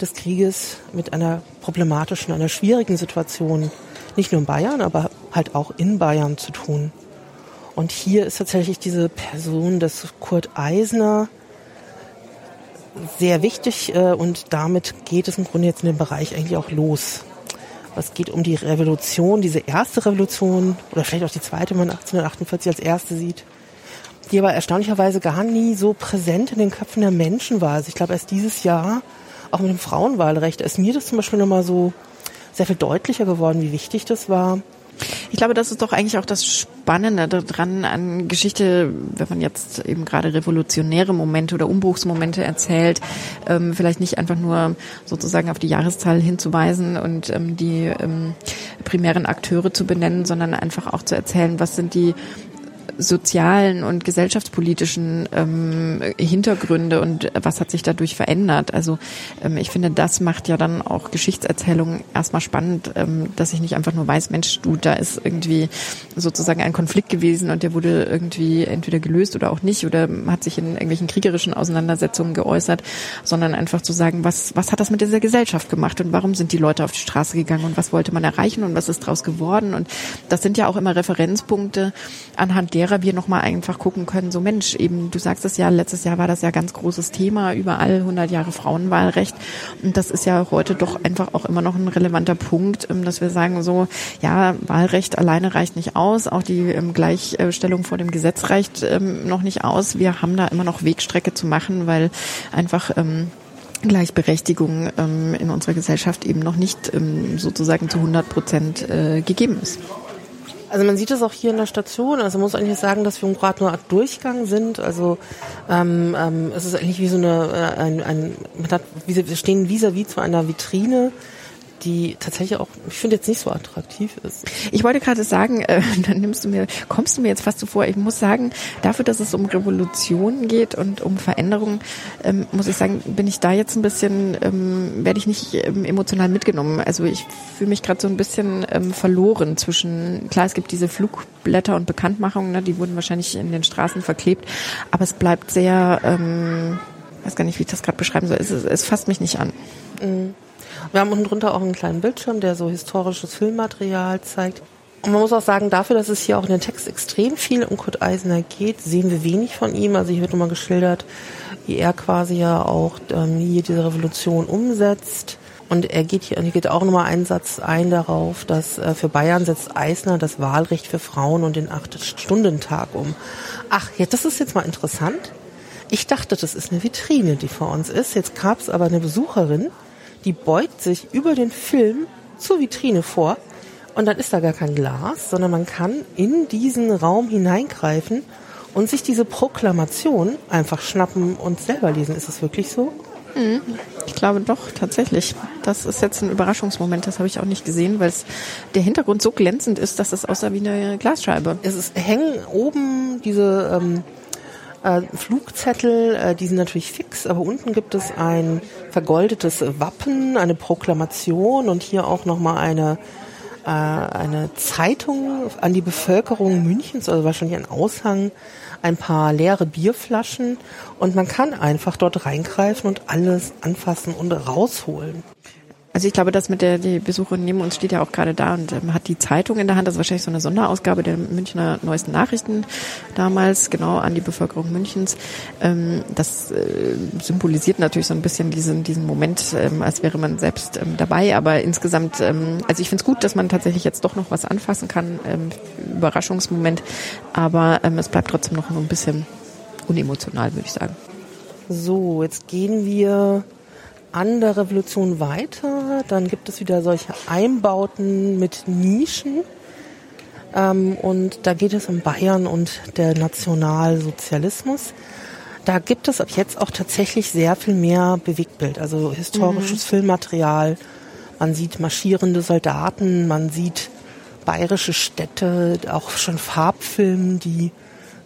des Krieges, mit einer problematischen, einer schwierigen Situation, nicht nur in Bayern, aber halt auch in Bayern zu tun. Und hier ist tatsächlich diese Person des Kurt Eisner sehr wichtig äh, und damit geht es im Grunde jetzt in dem Bereich eigentlich auch los. Es geht um die Revolution, diese erste Revolution oder vielleicht auch die zweite, wenn man 1848 als erste sieht, die aber erstaunlicherweise gar nie so präsent in den Köpfen der Menschen war. Also ich glaube erst dieses Jahr, auch mit dem Frauenwahlrecht, ist mir das zum Beispiel nochmal so sehr viel deutlicher geworden, wie wichtig das war. Ich glaube, das ist doch eigentlich auch das Spannende daran an Geschichte, wenn man jetzt eben gerade revolutionäre Momente oder Umbruchsmomente erzählt, ähm, vielleicht nicht einfach nur sozusagen auf die Jahreszahl hinzuweisen und ähm, die ähm, primären Akteure zu benennen, sondern einfach auch zu erzählen, was sind die sozialen und gesellschaftspolitischen ähm, Hintergründe und was hat sich dadurch verändert. Also ähm, ich finde, das macht ja dann auch Geschichtserzählungen erstmal spannend, ähm, dass ich nicht einfach nur weiß, Mensch, du, da ist irgendwie sozusagen ein Konflikt gewesen und der wurde irgendwie entweder gelöst oder auch nicht oder hat sich in irgendwelchen kriegerischen Auseinandersetzungen geäußert, sondern einfach zu sagen, was, was hat das mit dieser Gesellschaft gemacht und warum sind die Leute auf die Straße gegangen und was wollte man erreichen und was ist daraus geworden und das sind ja auch immer Referenzpunkte, anhand derer wir nochmal einfach gucken können, so Mensch, eben, du sagst es ja, letztes Jahr war das ja ganz großes Thema, überall 100 Jahre Frauenwahlrecht. Und das ist ja heute doch einfach auch immer noch ein relevanter Punkt, ähm, dass wir sagen so, ja, Wahlrecht alleine reicht nicht aus, auch die ähm, Gleichstellung vor dem Gesetz reicht ähm, noch nicht aus. Wir haben da immer noch Wegstrecke zu machen, weil einfach Gleichberechtigung in unserer Gesellschaft eben noch nicht sozusagen zu 100 Prozent äh, gegeben ist. Also man sieht es auch hier in der Station. Also man muss eigentlich sagen, dass wir gerade nur Art Durchgang sind. Also ähm, ähm, es ist eigentlich wie so eine, äh, ein, ein, man hat, wir stehen vis-à-vis -vis zu einer Vitrine die tatsächlich auch, ich finde jetzt nicht so attraktiv ist. Ich wollte gerade sagen, äh, [laughs] dann nimmst du mir, kommst du mir jetzt fast so vor. Ich muss sagen, dafür, dass es um Revolution geht und um Veränderung, ähm, muss ich sagen, bin ich da jetzt ein bisschen, ähm, werde ich nicht ähm, emotional mitgenommen. Also ich fühle mich gerade so ein bisschen ähm, verloren zwischen, klar, es gibt diese Flugblätter und Bekanntmachungen, ne, die wurden wahrscheinlich in den Straßen verklebt, aber es bleibt sehr, ähm, weiß gar nicht, wie ich das gerade beschreiben soll. Es, es fasst mich nicht an. Mhm. Wir haben unten drunter auch einen kleinen Bildschirm, der so historisches Filmmaterial zeigt. Und man muss auch sagen, dafür, dass es hier auch in den Text extrem viel um Kurt Eisner geht, sehen wir wenig von ihm. Also hier wird nochmal geschildert, wie er quasi ja auch ähm, hier diese Revolution umsetzt. Und er geht hier, hier geht auch nochmal einen Satz ein darauf, dass äh, für Bayern setzt Eisner das Wahlrecht für Frauen und den Acht-Stunden-Tag um. Ach, ja, das ist jetzt mal interessant. Ich dachte, das ist eine Vitrine, die vor uns ist. Jetzt gab es aber eine Besucherin, die beugt sich über den Film zur Vitrine vor und dann ist da gar kein Glas, sondern man kann in diesen Raum hineingreifen und sich diese Proklamation einfach schnappen und selber lesen. Ist das wirklich so? Mhm. Ich glaube doch, tatsächlich. Das ist jetzt ein Überraschungsmoment, das habe ich auch nicht gesehen, weil der Hintergrund so glänzend ist, dass es aussah wie eine Glasscheibe. Es ist, hängen oben diese ähm, äh, Flugzettel, äh, die sind natürlich fix, aber unten gibt es ein vergoldetes Wappen, eine Proklamation und hier auch nochmal eine, äh, eine Zeitung an die Bevölkerung Münchens, also wahrscheinlich ein Aushang, ein paar leere Bierflaschen und man kann einfach dort reingreifen und alles anfassen und rausholen. Also ich glaube, dass mit der die Besucherin neben uns steht ja auch gerade da und ähm, hat die Zeitung in der Hand. Das ist wahrscheinlich so eine Sonderausgabe der Münchner neuesten Nachrichten damals, genau an die Bevölkerung Münchens. Ähm, das äh, symbolisiert natürlich so ein bisschen diesen diesen Moment, ähm, als wäre man selbst ähm, dabei. Aber insgesamt, ähm, also ich finde es gut, dass man tatsächlich jetzt doch noch was anfassen kann. Ähm, Überraschungsmoment, aber es bleibt trotzdem noch so ein bisschen unemotional, würde ich sagen. So, jetzt gehen wir an der Revolution weiter. Dann gibt es wieder solche Einbauten mit Nischen. Ähm, und da geht es um Bayern und der Nationalsozialismus. Da gibt es ab jetzt auch tatsächlich sehr viel mehr Bewegtbild, also historisches mhm. Filmmaterial. Man sieht marschierende Soldaten, man sieht bayerische Städte, auch schon Farbfilme, die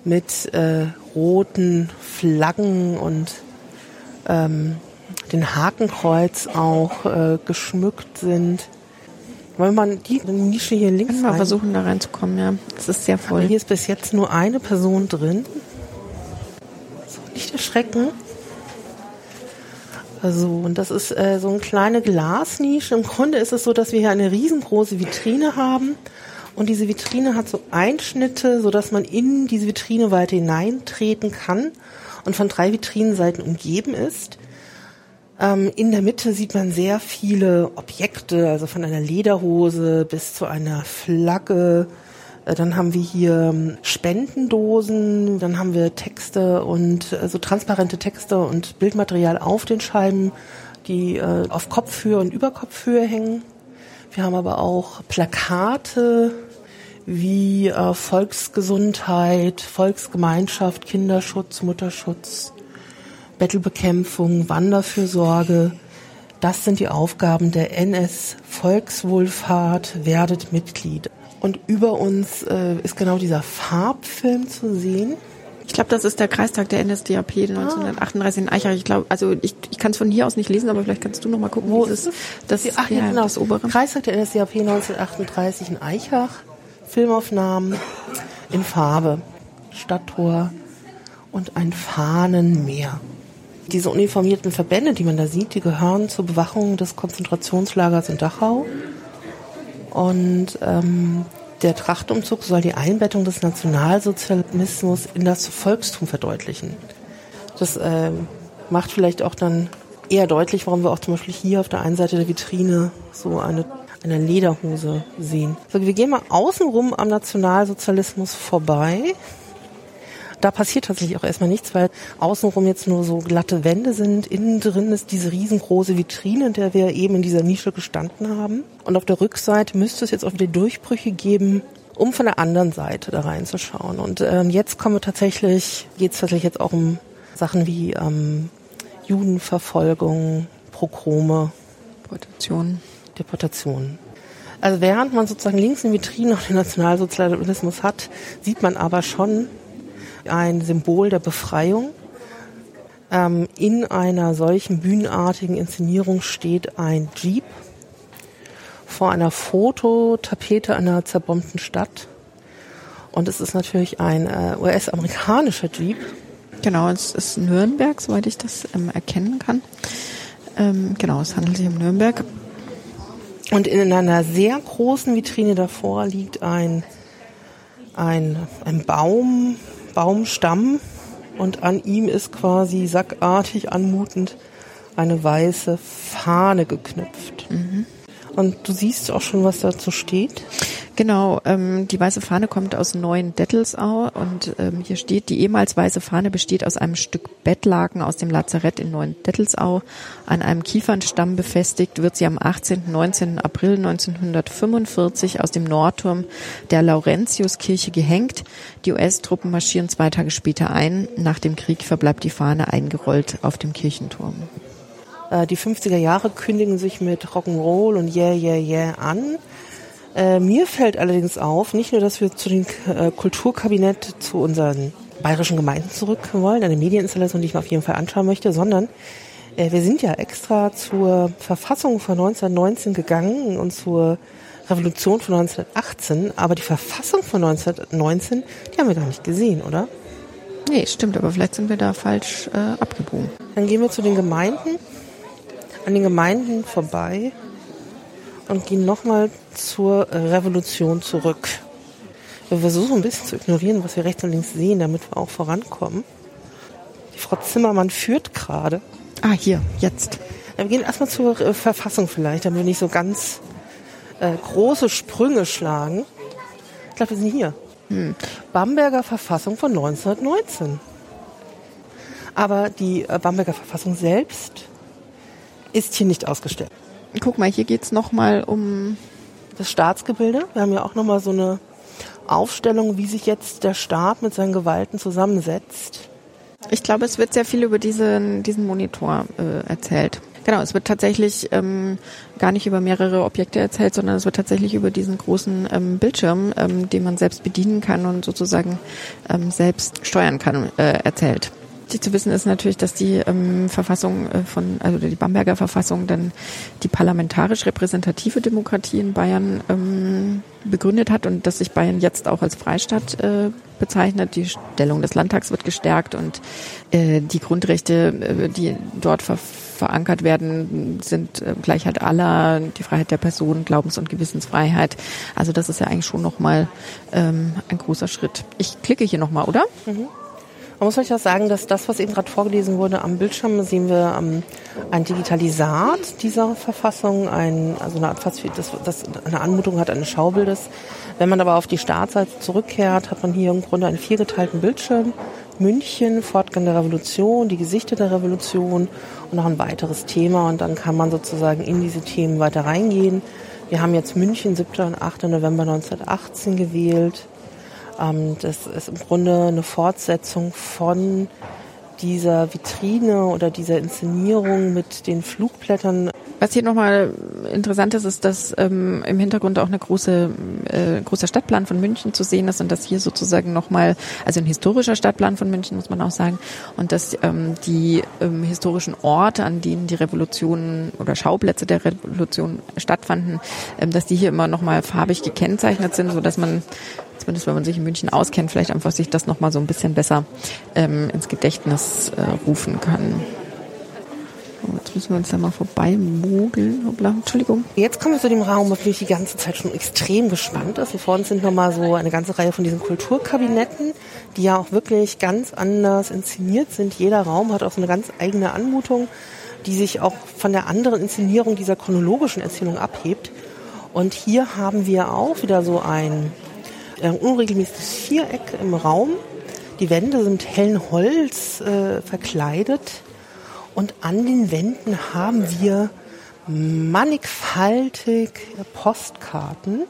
mit äh, roten Flaggen und ähm, den Hakenkreuz auch äh, geschmückt sind. Wollen wir die Nische hier links Können wir rein? versuchen, da reinzukommen, ja. Es ist sehr voll. Aber hier ist bis jetzt nur eine Person drin. So, nicht erschrecken. Also, und das ist äh, so eine kleine Glasnische. Im Grunde ist es so, dass wir hier eine riesengroße Vitrine haben Und diese Vitrine hat so Einschnitte, so dass man in diese Vitrine weiter hineintreten kann und von drei Vitrinenseiten umgeben ist. Ähm, in der Mitte sieht man sehr viele Objekte, also von einer Lederhose bis zu einer Flagge. Äh, dann haben wir hier ähm, Spendendosen, dann haben wir Texte und äh, so transparente Texte und Bildmaterial auf den Scheiben, die äh, auf Kopfhöhe und Überkopfhöhe hängen. Wir haben aber auch Plakate wie Volksgesundheit, Volksgemeinschaft, Kinderschutz, Mutterschutz, Bettelbekämpfung, Wanderfürsorge. Das sind die Aufgaben der NS Volkswohlfahrt, werdet Mitglied. Und über uns äh, ist genau dieser Farbfilm zu sehen. Ich glaube, das ist der Kreistag der NSDAP 1938 in Eichach. Ich glaube, also ich, ich kann es von hier aus nicht lesen, aber vielleicht kannst du noch mal gucken, wo ist es? Das, das, Ach, ja, genau. das obere. Kreistag der NSDAP 1938 in Eichach. Filmaufnahmen in Farbe, Stadttor und ein Fahnenmeer. Diese uniformierten Verbände, die man da sieht, die gehören zur Bewachung des Konzentrationslagers in Dachau. Und ähm, der Trachtumzug soll die Einbettung des Nationalsozialismus in das Volkstum verdeutlichen. Das äh, macht vielleicht auch dann eher deutlich, warum wir auch zum Beispiel hier auf der einen Seite der Vitrine so eine, eine Lederhose sehen. So, wir gehen mal außenrum am Nationalsozialismus vorbei da passiert tatsächlich auch erstmal nichts, weil außenrum jetzt nur so glatte Wände sind. Innen drin ist diese riesengroße Vitrine, in der wir eben in dieser Nische gestanden haben. Und auf der Rückseite müsste es jetzt auch wieder Durchbrüche geben, um von der anderen Seite da reinzuschauen. Und ähm, jetzt kommen wir tatsächlich, geht es tatsächlich jetzt auch um Sachen wie ähm, Judenverfolgung, Progrome, Deportationen. Deportationen. Also während man sozusagen links in Vitrinen noch den Nationalsozialismus hat, sieht man aber schon, ein Symbol der Befreiung. Ähm, in einer solchen bühnenartigen Inszenierung steht ein Jeep vor einer Fototapete einer zerbombten Stadt. Und es ist natürlich ein äh, US-amerikanischer Jeep. Genau, es ist Nürnberg, soweit ich das ähm, erkennen kann. Ähm, genau, es handelt sich um Nürnberg. Und in einer sehr großen Vitrine davor liegt ein, ein, ein Baum, Baumstamm und an ihm ist quasi sackartig anmutend eine weiße Fahne geknüpft. Mhm. Und du siehst auch schon, was dazu steht. Genau, ähm, die weiße Fahne kommt aus Neuen Dettelsau und ähm, hier steht, die ehemals weiße Fahne besteht aus einem Stück Bettlaken aus dem Lazarett in Neuen Dettelsau. An einem Kiefernstamm befestigt wird sie am 18. 19. April 1945 aus dem Nordturm der Laurentiuskirche gehängt. Die US-Truppen marschieren zwei Tage später ein. Nach dem Krieg verbleibt die Fahne eingerollt auf dem Kirchenturm. Äh, die 50er Jahre kündigen sich mit Rock'n'Roll und Yeah, Yeah, Yeah an. Äh, mir fällt allerdings auf, nicht nur, dass wir zu dem äh, Kulturkabinett zu unseren bayerischen Gemeinden zurück wollen, eine Medieninstallation, die ich mir auf jeden Fall anschauen möchte, sondern äh, wir sind ja extra zur Verfassung von 1919 gegangen und zur Revolution von 1918, aber die Verfassung von 1919, die haben wir gar nicht gesehen, oder? Nee, stimmt, aber vielleicht sind wir da falsch äh, abgebogen. Dann gehen wir zu den Gemeinden, an den Gemeinden vorbei und gehen nochmal zur Revolution zurück. Wir versuchen ein bisschen zu ignorieren, was wir rechts und links sehen, damit wir auch vorankommen. Die Frau Zimmermann führt gerade. Ah, hier, jetzt. Wir gehen erstmal zur äh, Verfassung vielleicht, damit wir nicht so ganz äh, große Sprünge schlagen. Ich glaube, wir sind hier. Hm. Bamberger Verfassung von 1919. Aber die äh, Bamberger Verfassung selbst ist hier nicht ausgestellt. Guck mal, hier geht's nochmal um das Staatsgebilde. Wir haben ja auch nochmal so eine Aufstellung, wie sich jetzt der Staat mit seinen Gewalten zusammensetzt. Ich glaube, es wird sehr viel über diesen, diesen Monitor äh, erzählt. Genau, es wird tatsächlich ähm, gar nicht über mehrere Objekte erzählt, sondern es wird tatsächlich über diesen großen ähm, Bildschirm, ähm, den man selbst bedienen kann und sozusagen ähm, selbst steuern kann, äh, erzählt. Wichtig zu wissen ist natürlich, dass die ähm, Verfassung äh, von, also die Bamberger Verfassung dann die parlamentarisch repräsentative Demokratie in Bayern ähm, begründet hat und dass sich Bayern jetzt auch als Freistaat äh, bezeichnet. Die Stellung des Landtags wird gestärkt und äh, die Grundrechte, äh, die dort ver verankert werden, sind äh, Gleichheit aller, die Freiheit der Person, Glaubens- und Gewissensfreiheit. Also das ist ja eigentlich schon nochmal ähm, ein großer Schritt. Ich klicke hier nochmal, oder? Mhm. Man muss euch auch sagen, dass das, was eben gerade vorgelesen wurde, am Bildschirm sehen wir ähm, ein Digitalisat dieser Verfassung, ein, also eine Art wie das, das eine Anmutung hat eines Schaubildes. Wenn man aber auf die Startseite zurückkehrt, hat man hier im Grunde einen viergeteilten Bildschirm. München, Fortgang der Revolution, die Gesichter der Revolution und noch ein weiteres Thema. Und dann kann man sozusagen in diese Themen weiter reingehen. Wir haben jetzt München, 7. und 8. November 1918 gewählt. Ähm, das ist im Grunde eine Fortsetzung von dieser Vitrine oder dieser Inszenierung mit den Flugblättern. Was hier nochmal interessant ist, ist, dass ähm, im Hintergrund auch eine große, äh, großer Stadtplan von München zu sehen ist und dass hier sozusagen nochmal, also ein historischer Stadtplan von München, muss man auch sagen, und dass ähm, die ähm, historischen Orte, an denen die Revolutionen oder Schauplätze der Revolution stattfanden, ähm, dass die hier immer nochmal farbig gekennzeichnet sind, so dass man zumindest wenn man sich in München auskennt, vielleicht einfach sich das nochmal so ein bisschen besser ähm, ins Gedächtnis äh, rufen kann. Jetzt müssen wir uns da mal vorbei mogeln. Hoppla, Entschuldigung. Jetzt kommen wir zu dem Raum, auf den ich die ganze Zeit schon extrem gespannt ist. Hier vorne sind nochmal so eine ganze Reihe von diesen Kulturkabinetten, die ja auch wirklich ganz anders inszeniert sind. Jeder Raum hat auch so eine ganz eigene Anmutung, die sich auch von der anderen Inszenierung dieser chronologischen Erzählung abhebt. Und hier haben wir auch wieder so ein äh, unregelmäßiges Viereck im Raum. Die Wände sind hellen Holz äh, verkleidet und an den Wänden haben wir mannigfaltig Postkarten,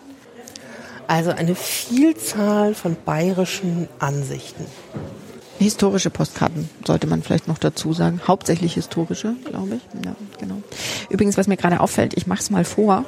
also eine Vielzahl von bayerischen Ansichten. Historische Postkarten sollte man vielleicht noch dazu sagen. Hauptsächlich historische, glaube ich. Ja, genau. Übrigens, was mir gerade auffällt, ich mache es mal vor.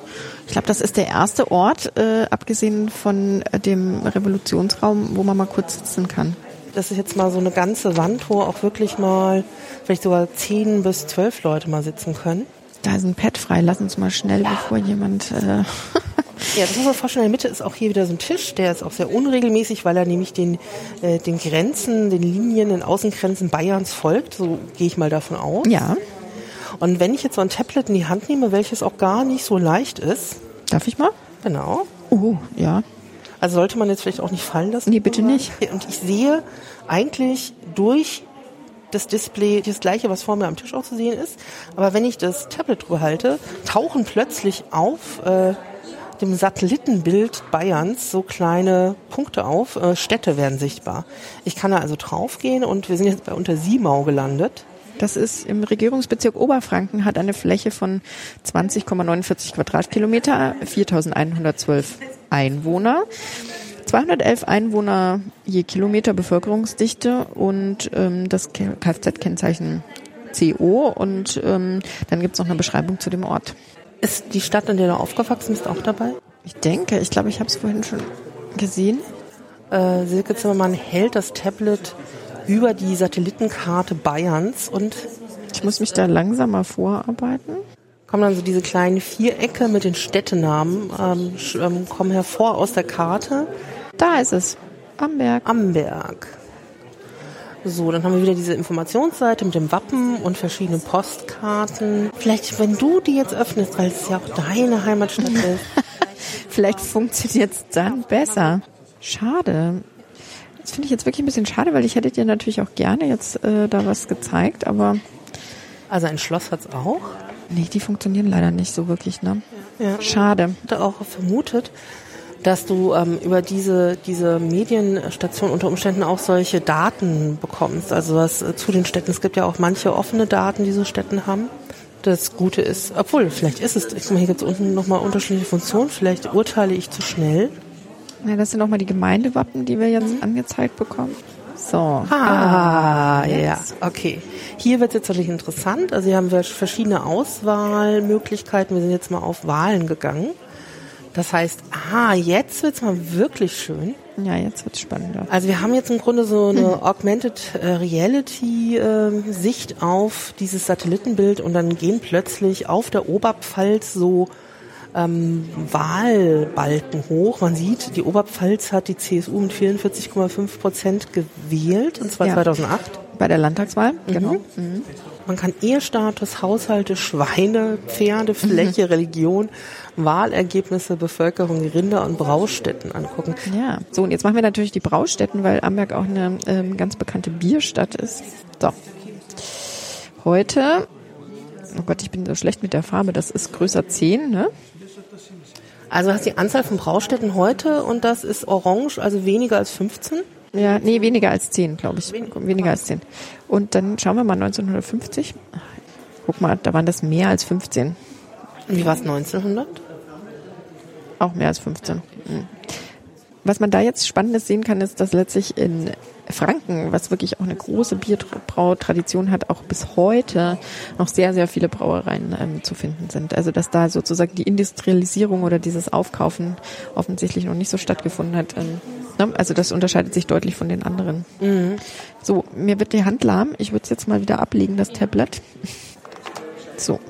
Ich glaube, das ist der erste Ort, äh, abgesehen von äh, dem Revolutionsraum, wo man mal kurz sitzen kann. Das ist jetzt mal so eine ganze Wand, wo auch wirklich mal vielleicht sogar zehn bis zwölf Leute mal sitzen können. Da ist ein Pad frei. Lass uns mal schnell, ja. bevor jemand äh, [laughs] Ja, das muss man vorstellen. In der Mitte ist auch hier wieder so ein Tisch, der ist auch sehr unregelmäßig, weil er nämlich den, äh, den Grenzen, den Linien, den Außengrenzen Bayerns folgt. So gehe ich mal davon aus. Ja. Und wenn ich jetzt so ein Tablet in die Hand nehme, welches auch gar nicht so leicht ist. Darf ich mal? Genau. Oh, ja. Also sollte man jetzt vielleicht auch nicht fallen lassen. Nee, bitte nicht. Und ich sehe eigentlich durch das Display das gleiche, was vor mir am Tisch auch zu sehen ist. Aber wenn ich das Tablet drüber halte, tauchen plötzlich auf äh, dem Satellitenbild Bayerns so kleine Punkte auf. Äh, Städte werden sichtbar. Ich kann da also draufgehen und wir sind jetzt bei Untersiemau gelandet. Das ist im Regierungsbezirk Oberfranken, hat eine Fläche von 20,49 Quadratkilometer, 4.112 Einwohner. 211 Einwohner je Kilometer Bevölkerungsdichte und ähm, das Kfz-Kennzeichen CO und ähm, dann gibt's noch eine Beschreibung zu dem Ort. Ist die Stadt, in der du aufgewachsen bist, auch dabei? Ich denke, ich glaube, ich habe es vorhin schon gesehen. Äh, Silke Zimmermann hält das Tablet über die Satellitenkarte Bayerns und ich muss mich da langsamer vorarbeiten. Kommen dann so diese kleinen Vierecke mit den Städtenamen, ähm, ähm, kommen hervor aus der Karte. Da ist es. Amberg. Amberg. So, dann haben wir wieder diese Informationsseite mit dem Wappen und verschiedenen Postkarten. Vielleicht, wenn du die jetzt öffnest, weil es ja auch deine Heimatstadt [laughs] ist. Vielleicht funktioniert es dann besser. Schade. Das finde ich jetzt wirklich ein bisschen schade, weil ich hätte dir natürlich auch gerne jetzt äh, da was gezeigt, aber. Also ein Schloss hat es auch? Nee, die funktionieren leider nicht so wirklich, ne? Ja. Schade. Ich hatte auch vermutet, dass du ähm, über diese, diese Medienstation unter Umständen auch solche Daten bekommst. Also was äh, zu den Städten. Es gibt ja auch manche offene Daten, die so Städten haben. Das Gute ist, obwohl, vielleicht ist es, ich guck mal, hier gibt es unten nochmal unterschiedliche Funktionen, vielleicht urteile ich zu schnell. Ja, das sind nochmal die Gemeindewappen, die wir jetzt mhm. angezeigt bekommen. So. Ah, ah ja, okay. Hier wird es jetzt natürlich interessant. Also hier haben wir verschiedene Auswahlmöglichkeiten. Wir sind jetzt mal auf Wahlen gegangen. Das heißt, ah, jetzt wird's mal wirklich schön. Ja, jetzt wird's spannender. Also wir haben jetzt im Grunde so eine hm. Augmented äh, Reality äh, Sicht auf dieses Satellitenbild und dann gehen plötzlich auf der Oberpfalz so ähm, Wahlbalken hoch. Man sieht, die Oberpfalz hat die CSU mit 44,5 Prozent gewählt, und zwar Ja. 2008. Bei der Landtagswahl, genau. Mhm. Man kann Ehestatus, Haushalte, Schweine, Pferde, Fläche, Religion, Wahlergebnisse, Bevölkerung, Rinder und Braustätten angucken. Ja, so und jetzt machen wir natürlich die Braustätten, weil Amberg auch eine ähm, ganz bekannte Bierstadt ist. So. Heute, oh Gott, ich bin so schlecht mit der Farbe, das ist größer 10, ne? Also hast die Anzahl von Braustätten heute und das ist orange, also weniger als 15. Ja, nee, weniger als 10, glaube ich. Weniger als 10. Und dann schauen wir mal 1950. Guck mal, da waren das mehr als 15. Und wie war es 1900? Auch mehr als 15. Mhm. Was man da jetzt Spannendes sehen kann, ist, dass letztlich in Franken, was wirklich auch eine große Bierbrautradition hat, auch bis heute noch sehr, sehr viele Brauereien ähm, zu finden sind. Also dass da sozusagen die Industrialisierung oder dieses Aufkaufen offensichtlich noch nicht so stattgefunden hat. Ähm, ne? Also das unterscheidet sich deutlich von den anderen. So, mir wird die Hand lahm. Ich würde es jetzt mal wieder ablegen, das Tablet. So.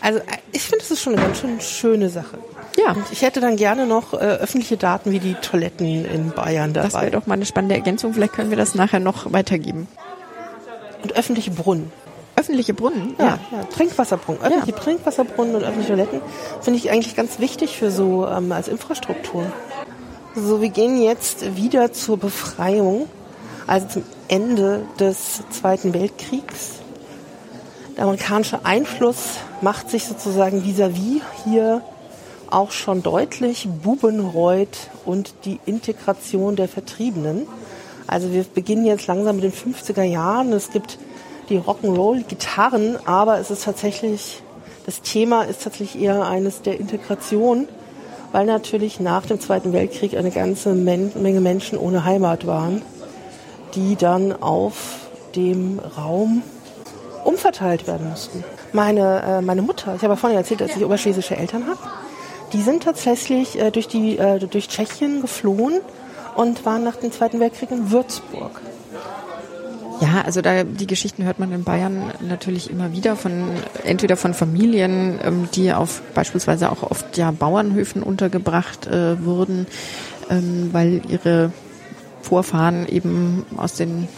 Also ich finde, das ist schon eine ganz schön schöne Sache. Ja, Und ich hätte dann gerne noch äh, öffentliche Daten wie die Toiletten in Bayern das dabei. wäre doch mal eine spannende Ergänzung. Vielleicht können wir das nachher noch weitergeben. Und öffentliche Brunnen. Öffentliche Brunnen? Ja, ja. Trinkwasserbrunnen. Öffentliche Trinkwasserbrunnen und öffentliche Toiletten finde ich eigentlich ganz wichtig für so ähm, als Infrastruktur. So, wir gehen jetzt wieder zur Befreiung, also zum Ende des Zweiten Weltkriegs. Der amerikanische Einfluss macht sich sozusagen vis-à-vis hier auch schon deutlich. Bubenreuth und die Integration der Vertriebenen. Also wir beginnen jetzt langsam mit den 50er Jahren. Es gibt die Rock'n'Roll-Gitarren, aber es ist tatsächlich, das Thema ist tatsächlich eher eines der Integration, weil natürlich nach dem Zweiten Weltkrieg eine ganze Men Menge Menschen ohne Heimat waren, die dann auf dem Raum umverteilt werden mussten. Meine, äh, meine Mutter, ich habe ja vorhin erzählt, dass ich oberschlesische Eltern habe, die sind tatsächlich äh, durch, die, äh, durch Tschechien geflohen und waren nach dem Zweiten Weltkrieg in Würzburg. Ja, also da die Geschichten hört man in Bayern natürlich immer wieder von entweder von Familien, ähm, die auf beispielsweise auch oft ja Bauernhöfen untergebracht äh, wurden, ähm, weil ihre Vorfahren eben aus den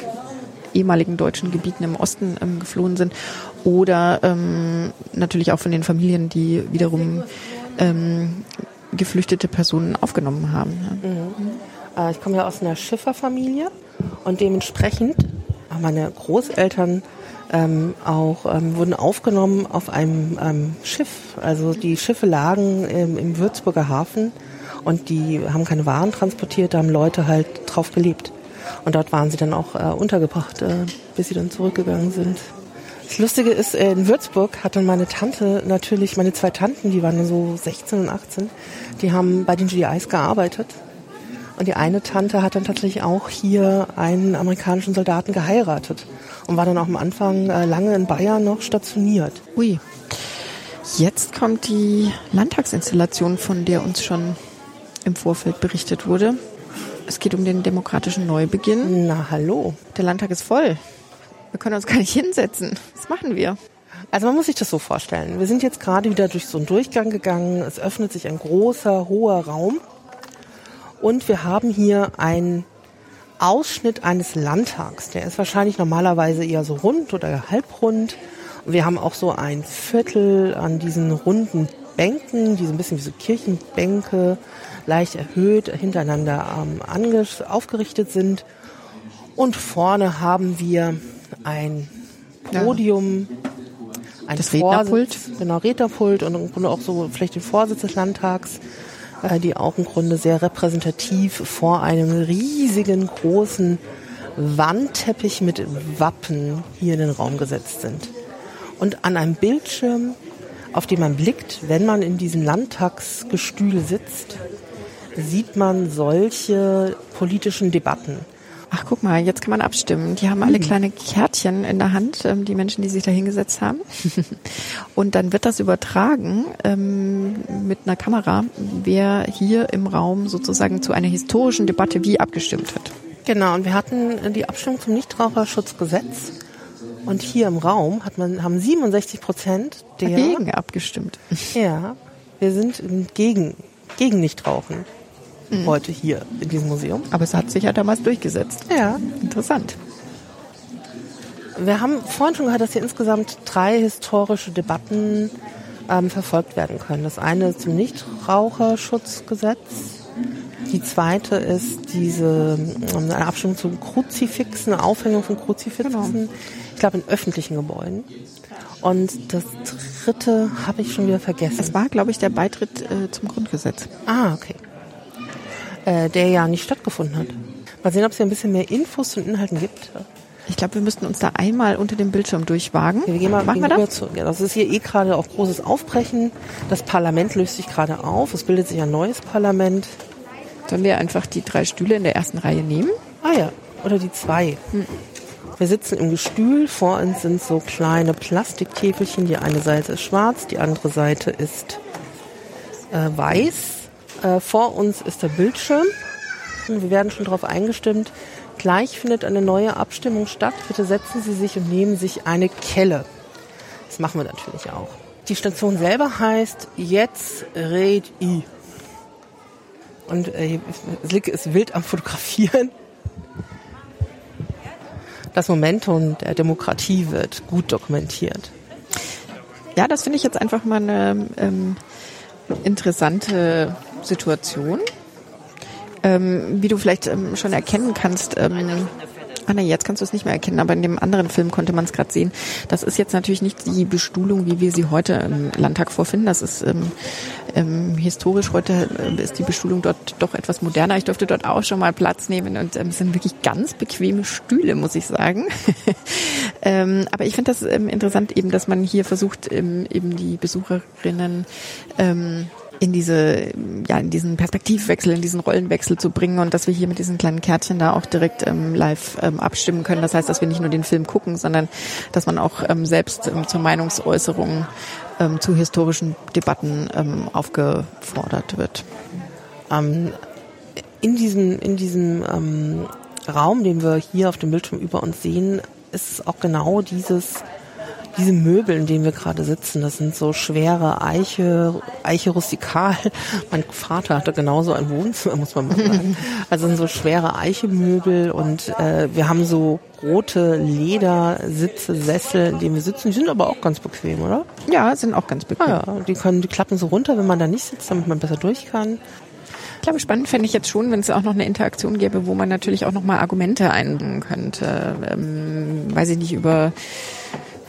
ehemaligen deutschen Gebieten im Osten ähm, geflohen sind oder ähm, natürlich auch von den Familien, die wiederum ähm, geflüchtete Personen aufgenommen haben. Ja. Äh, ich komme ja aus einer Schifferfamilie und dementsprechend meine Großeltern ähm, auch ähm, wurden aufgenommen auf einem ähm, Schiff. Also die Schiffe lagen im, im Würzburger Hafen und die haben keine Waren transportiert, da haben Leute halt drauf gelebt. Und dort waren sie dann auch äh, untergebracht, äh, bis sie dann zurückgegangen sind. Das Lustige ist, äh, in Würzburg hat dann meine Tante natürlich, meine zwei Tanten, die waren so 16 und 18, die haben bei den GIs gearbeitet. Und die eine Tante hat dann tatsächlich auch hier einen amerikanischen Soldaten geheiratet und war dann auch am Anfang äh, lange in Bayern noch stationiert. Ui. Jetzt kommt die Landtagsinstallation, von der uns schon im Vorfeld berichtet wurde. Es geht um den demokratischen Neubeginn. Na hallo. Der Landtag ist voll. Wir können uns gar nicht hinsetzen. Was machen wir? Also man muss sich das so vorstellen. Wir sind jetzt gerade wieder durch so einen Durchgang gegangen. Es öffnet sich ein großer, hoher Raum. Und wir haben hier einen Ausschnitt eines Landtags. Der ist wahrscheinlich normalerweise eher so rund oder halbrund. Und wir haben auch so ein Viertel an diesen runden Bänken, die so ein bisschen wie so Kirchenbänke, leicht erhöht hintereinander ähm, aufgerichtet sind. Und vorne haben wir ein Podium, ein Das Rednerpult. Vorsitz, genau, Rednerpult und im Grunde auch so vielleicht den Vorsitz des Landtags, die auch im Grunde sehr repräsentativ vor einem riesigen, großen Wandteppich mit Wappen hier in den Raum gesetzt sind. Und an einem Bildschirm, auf den man blickt, wenn man in diesem Landtagsgestühl sitzt, sieht man solche politischen Debatten. Ach, guck mal, jetzt kann man abstimmen. Die haben alle kleine Kärtchen in der Hand, ähm, die Menschen, die sich da hingesetzt haben. [laughs] Und dann wird das übertragen ähm, mit einer Kamera, wer hier im Raum sozusagen zu einer historischen Debatte wie abgestimmt hat. Genau, und wir hatten die Abstimmung zum Nichtraucherschutzgesetz. Und hier im Raum hat man, haben 67 Prozent der, Dagegen abgestimmt. ja, wir sind gegen, gegen Nichtrauchen mhm. heute hier in diesem Museum. Aber es hat sich ja damals durchgesetzt. Ja. Interessant. Wir haben vorhin schon gehört, dass hier insgesamt drei historische Debatten ähm, verfolgt werden können. Das eine ist zum Nichtraucherschutzgesetz. Die zweite ist diese ähm, eine Abstimmung zu Kruzifixen, eine Aufhängung von Kruzifixen. Genau. Ich glaube in öffentlichen Gebäuden. Und das dritte habe ich schon wieder vergessen. Es war, glaube ich, der Beitritt äh, zum Grundgesetz. Ah, okay. Äh, der ja nicht stattgefunden hat. Mal sehen, ob es hier ein bisschen mehr Infos zu Inhalten gibt. Ich glaube, wir müssten uns da einmal unter dem Bildschirm durchwagen. Okay, wir gehen mal Machen wir das? Zu, ja, das ist hier eh gerade auf großes Aufbrechen. Das Parlament löst sich gerade auf. Es bildet sich ein neues Parlament. Sollen wir einfach die drei Stühle in der ersten Reihe nehmen? Ah ja, oder die zwei. Hm. Wir sitzen im Gestühl. Vor uns sind so kleine Plastiktäfelchen. Die eine Seite ist schwarz, die andere Seite ist äh, weiß. Äh, vor uns ist der Bildschirm. Wir werden schon darauf eingestimmt, Gleich findet eine neue Abstimmung statt. Bitte setzen Sie sich und nehmen sich eine Kelle. Das machen wir natürlich auch. Die Station selber heißt Jetzt red i. Und äh, Slicke ist wild am Fotografieren. Das Momentum der Demokratie wird gut dokumentiert. Ja, das finde ich jetzt einfach mal eine ähm, interessante Situation ähm, wie du vielleicht ähm, schon erkennen kannst, ähm, Ah nee, jetzt kannst du es nicht mehr erkennen, aber in dem anderen Film konnte man es gerade sehen. Das ist jetzt natürlich nicht die Bestuhlung, wie wir sie heute im Landtag vorfinden. Das ist ähm, ähm, historisch heute äh, ist die Bestuhlung dort doch etwas moderner. Ich durfte dort auch schon mal Platz nehmen und ähm, es sind wirklich ganz bequeme Stühle, muss ich sagen. [laughs] ähm, aber ich finde das ähm, interessant eben, dass man hier versucht, ähm, eben die Besucherinnen ähm, in diese, ja, in diesen Perspektivwechsel, in diesen Rollenwechsel zu bringen und dass wir hier mit diesen kleinen Kärtchen da auch direkt ähm, live ähm, abstimmen können. Das heißt, dass wir nicht nur den Film gucken, sondern dass man auch ähm, selbst ähm, zur Meinungsäußerung ähm, zu historischen Debatten ähm, aufgefordert wird. Ähm, in diesem, in diesem ähm, Raum, den wir hier auf dem Bildschirm über uns sehen, ist auch genau dieses diese Möbel, in denen wir gerade sitzen, das sind so schwere Eiche, Eiche rustikal. [laughs] Mein Vater hatte genauso ein Wohnzimmer, muss man mal sagen. Also sind so schwere Eichemöbel und äh, wir haben so rote Ledersitze, Sessel, in denen wir sitzen. Die sind aber auch ganz bequem, oder? Ja, sind auch ganz bequem. Ah, ja, die können, die klappen so runter, wenn man da nicht sitzt, damit man besser durch kann. Ich glaube, spannend fände ich jetzt schon, wenn es auch noch eine Interaktion gäbe, wo man natürlich auch noch mal Argumente einbringen könnte. Ähm, weiß ich nicht, über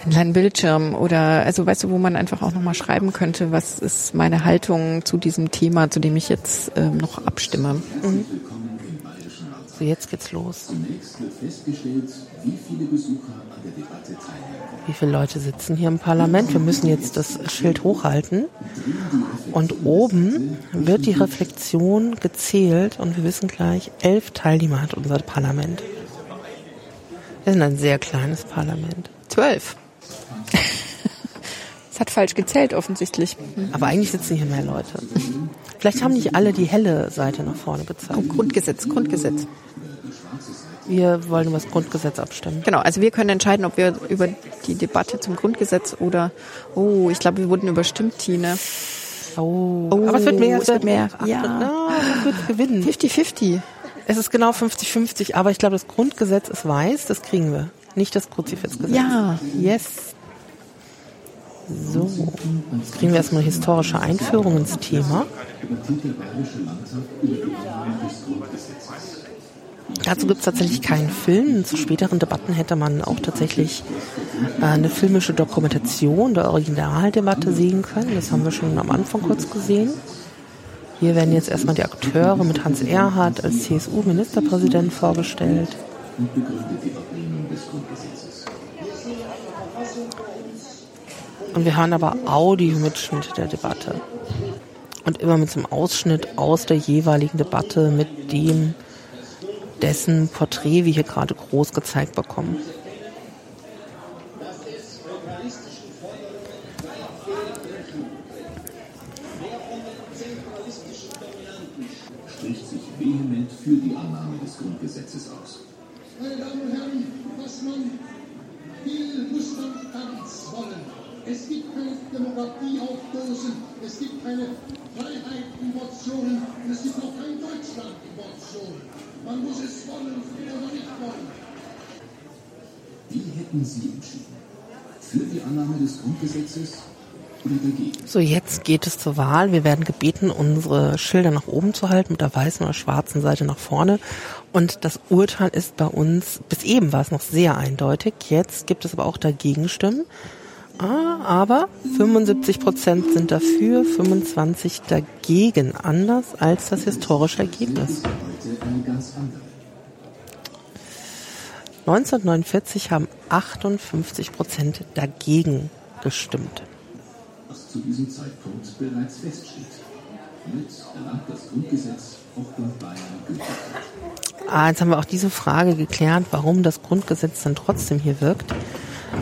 einen kleinen Bildschirm oder also weißt du, wo man einfach auch nochmal schreiben könnte, was ist meine Haltung zu diesem Thema, zu dem ich jetzt ähm, noch abstimme. Mhm. So, jetzt geht's los. Wie viele Leute sitzen hier im Parlament? Wir müssen jetzt das Schild hochhalten. Und oben wird die Reflexion gezählt und wir wissen gleich, elf Teilnehmer hat unser Parlament. Wir sind ein sehr kleines Parlament. Zwölf. [laughs] Es hat falsch gezählt offensichtlich. Aber eigentlich sitzen hier mehr Leute. Vielleicht haben nicht alle die helle Seite nach vorne gezeigt. Oh, Grundgesetz, Grundgesetz. Wir wollen über das Grundgesetz abstimmen. Genau, also wir können entscheiden, ob wir über die Debatte zum Grundgesetz oder, oh, ich glaube, wir wurden überstimmt, Tine. Oh, oh aber es wird mehr. Es wird mehr. Ja, no, es wird gewinnen. 50-50. Es ist genau 50-50, aber ich glaube, das Grundgesetz ist weiß, das kriegen wir. Nicht das Kruzifixgesetz. Ja. Yes. So, jetzt kriegen wir erstmal eine historische Einführung ins Thema. Dazu gibt es tatsächlich keinen Film. Zu späteren Debatten hätte man auch tatsächlich äh, eine filmische Dokumentation der Originaldebatte sehen können. Das haben wir schon am Anfang kurz gesehen. Hier werden jetzt erstmal die Akteure mit Hans Erhardt als CSU-Ministerpräsident vorgestellt. Und wir hören aber Audiomitschnitte der Debatte. Und immer mit so einem Ausschnitt aus der jeweiligen Debatte mit dem, dessen Porträt wir hier gerade groß gezeigt bekommen. spricht sich vehement für die Annahme des Grundgesetzes aus. Meine Damen und Herren, was man will, muss man ganz wollen. Es gibt keine Demokratie auf Dosen, es gibt keine Freiheit in Portionen und es gibt auch kein Deutschland in Portionen. Man muss es wollen oder nicht wollen. Wie hätten Sie entschieden? Für die Annahme des Grundgesetzes dagegen? So, jetzt geht es zur Wahl. Wir werden gebeten, unsere Schilder nach oben zu halten, mit der weißen oder schwarzen Seite nach vorne. Und das Urteil ist bei uns, bis eben war es noch sehr eindeutig. Jetzt gibt es aber auch Dagegenstimmen. Ah, aber 75 Prozent sind dafür, 25 dagegen. Anders als das historische Ergebnis. Heute eine ganz andere. 1949 haben 58 Prozent dagegen gestimmt. Was zu diesem Zeitpunkt bereits feststeht. Hiermit erlangt das Grundgesetz auch in Bayern Gültigkeit. Ah, jetzt haben wir auch diese Frage geklärt, warum das Grundgesetz dann trotzdem hier wirkt.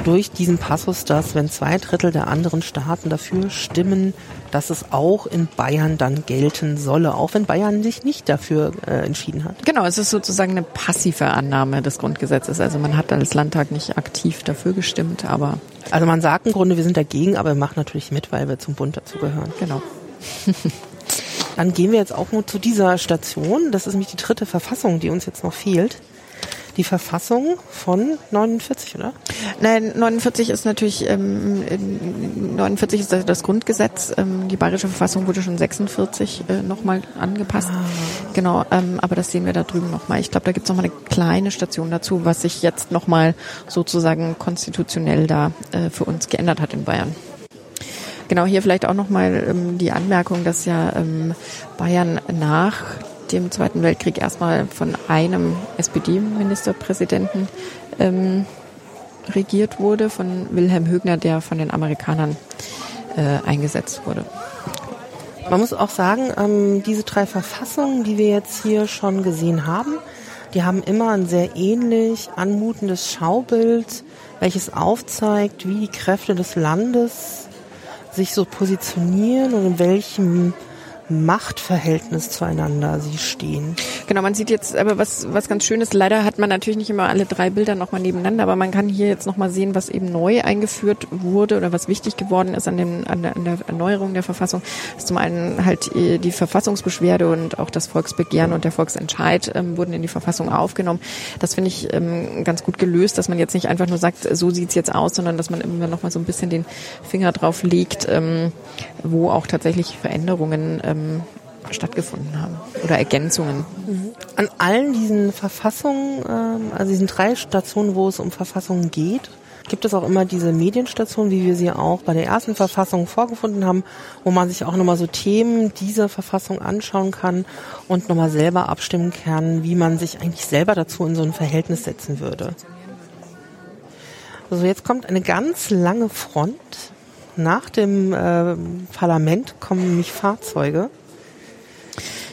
Durch diesen Passus, dass wenn zwei Drittel der anderen Staaten dafür stimmen, dass es auch in Bayern dann gelten solle, auch wenn Bayern sich nicht dafür äh, entschieden hat. Genau, es ist sozusagen eine passive Annahme des Grundgesetzes. Also man hat als Landtag nicht aktiv dafür gestimmt, aber Also man sagt im Grunde, wir sind dagegen, aber wir machen natürlich mit, weil wir zum Bund dazugehören. genau. Dann gehen wir jetzt auch nur zu dieser Station. Das ist nämlich die dritte Verfassung, die uns jetzt noch fehlt. Die Verfassung von 49, oder? Nein, 49 ist natürlich, ähm, in 49 ist das- Grundgesetz. Ähm, die bayerische Verfassung wurde schon 46 äh, nochmal angepasst. Genau, ähm, aber das sehen wir da drüben nochmal. Ich glaube, da gibt es nochmal eine kleine Station dazu, was sich jetzt nochmal sozusagen konstitutionell da äh, für uns geändert hat in Bayern. Genau, hier vielleicht auch nochmal ähm, die Anmerkung, dass ja ähm, Bayern nach dem Zweiten Weltkrieg erstmal von einem SPD-Ministerpräsidenten ähm, regiert wurde, von Wilhelm Högner, der von den Amerikanern äh, eingesetzt wurde. Man muss auch sagen, ähm, diese drei Verfassungen, die wir jetzt hier schon gesehen haben, die haben immer ein sehr ähnlich anmutendes Schaubild, welches aufzeigt, wie die Kräfte des Landes sich so positionieren und in welchem Machtverhältnis zueinander sie stehen. Genau, man sieht jetzt aber was, was ganz schön ist. Leider hat man natürlich nicht immer alle drei Bilder nochmal nebeneinander, aber man kann hier jetzt nochmal sehen, was eben neu eingeführt wurde oder was wichtig geworden ist an, dem, an, der, an der Erneuerung der Verfassung. Das ist zum einen halt äh, die Verfassungsbeschwerde und auch das Volksbegehren und der Volksentscheid ähm, wurden in die Verfassung aufgenommen. Das finde ich ähm, ganz gut gelöst, dass man jetzt nicht einfach nur sagt, so sieht's jetzt aus, sondern dass man immer nochmal so ein bisschen den Finger drauf legt, ähm, wo auch tatsächlich Veränderungen ähm, stattgefunden haben oder Ergänzungen. An allen diesen Verfassungen, ähm, also diesen drei Stationen, wo es um Verfassungen geht, gibt es auch immer diese Medienstationen, wie wir sie auch bei der ersten Verfassung vorgefunden haben, wo man sich auch nochmal so Themen dieser Verfassung anschauen kann und nochmal selber abstimmen kann, wie man sich eigentlich selber dazu in so ein Verhältnis setzen würde. Also jetzt kommt eine ganz lange Front. Nach dem äh, Parlament kommen nämlich Fahrzeuge.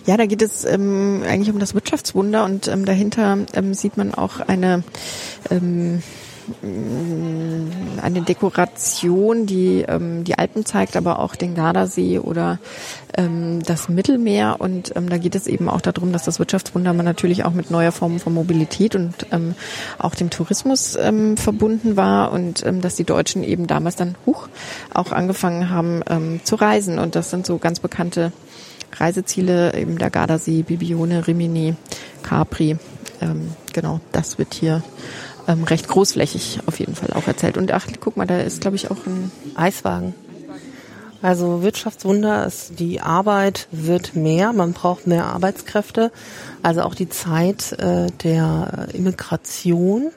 Ja, da geht es ähm, eigentlich um das Wirtschaftswunder und ähm, dahinter ähm, sieht man auch eine ähm, eine Dekoration, die ähm, die Alpen zeigt, aber auch den Gardasee oder ähm, das Mittelmeer. Und ähm, da geht es eben auch darum, dass das Wirtschaftswunder natürlich auch mit neuer Formen von Mobilität und ähm, auch dem Tourismus ähm, verbunden war und ähm, dass die Deutschen eben damals dann hoch auch angefangen haben ähm, zu reisen. Und das sind so ganz bekannte Reiseziele, eben der Gardasee, Bibione, Rimini, Capri. Ähm, genau, das wird hier ähm, recht großflächig auf jeden Fall auch erzählt. Und ach, guck mal, da ist, glaube ich, auch ein Eiswagen. Also Wirtschaftswunder ist, die Arbeit wird mehr, man braucht mehr Arbeitskräfte. Also auch die Zeit äh, der Immigration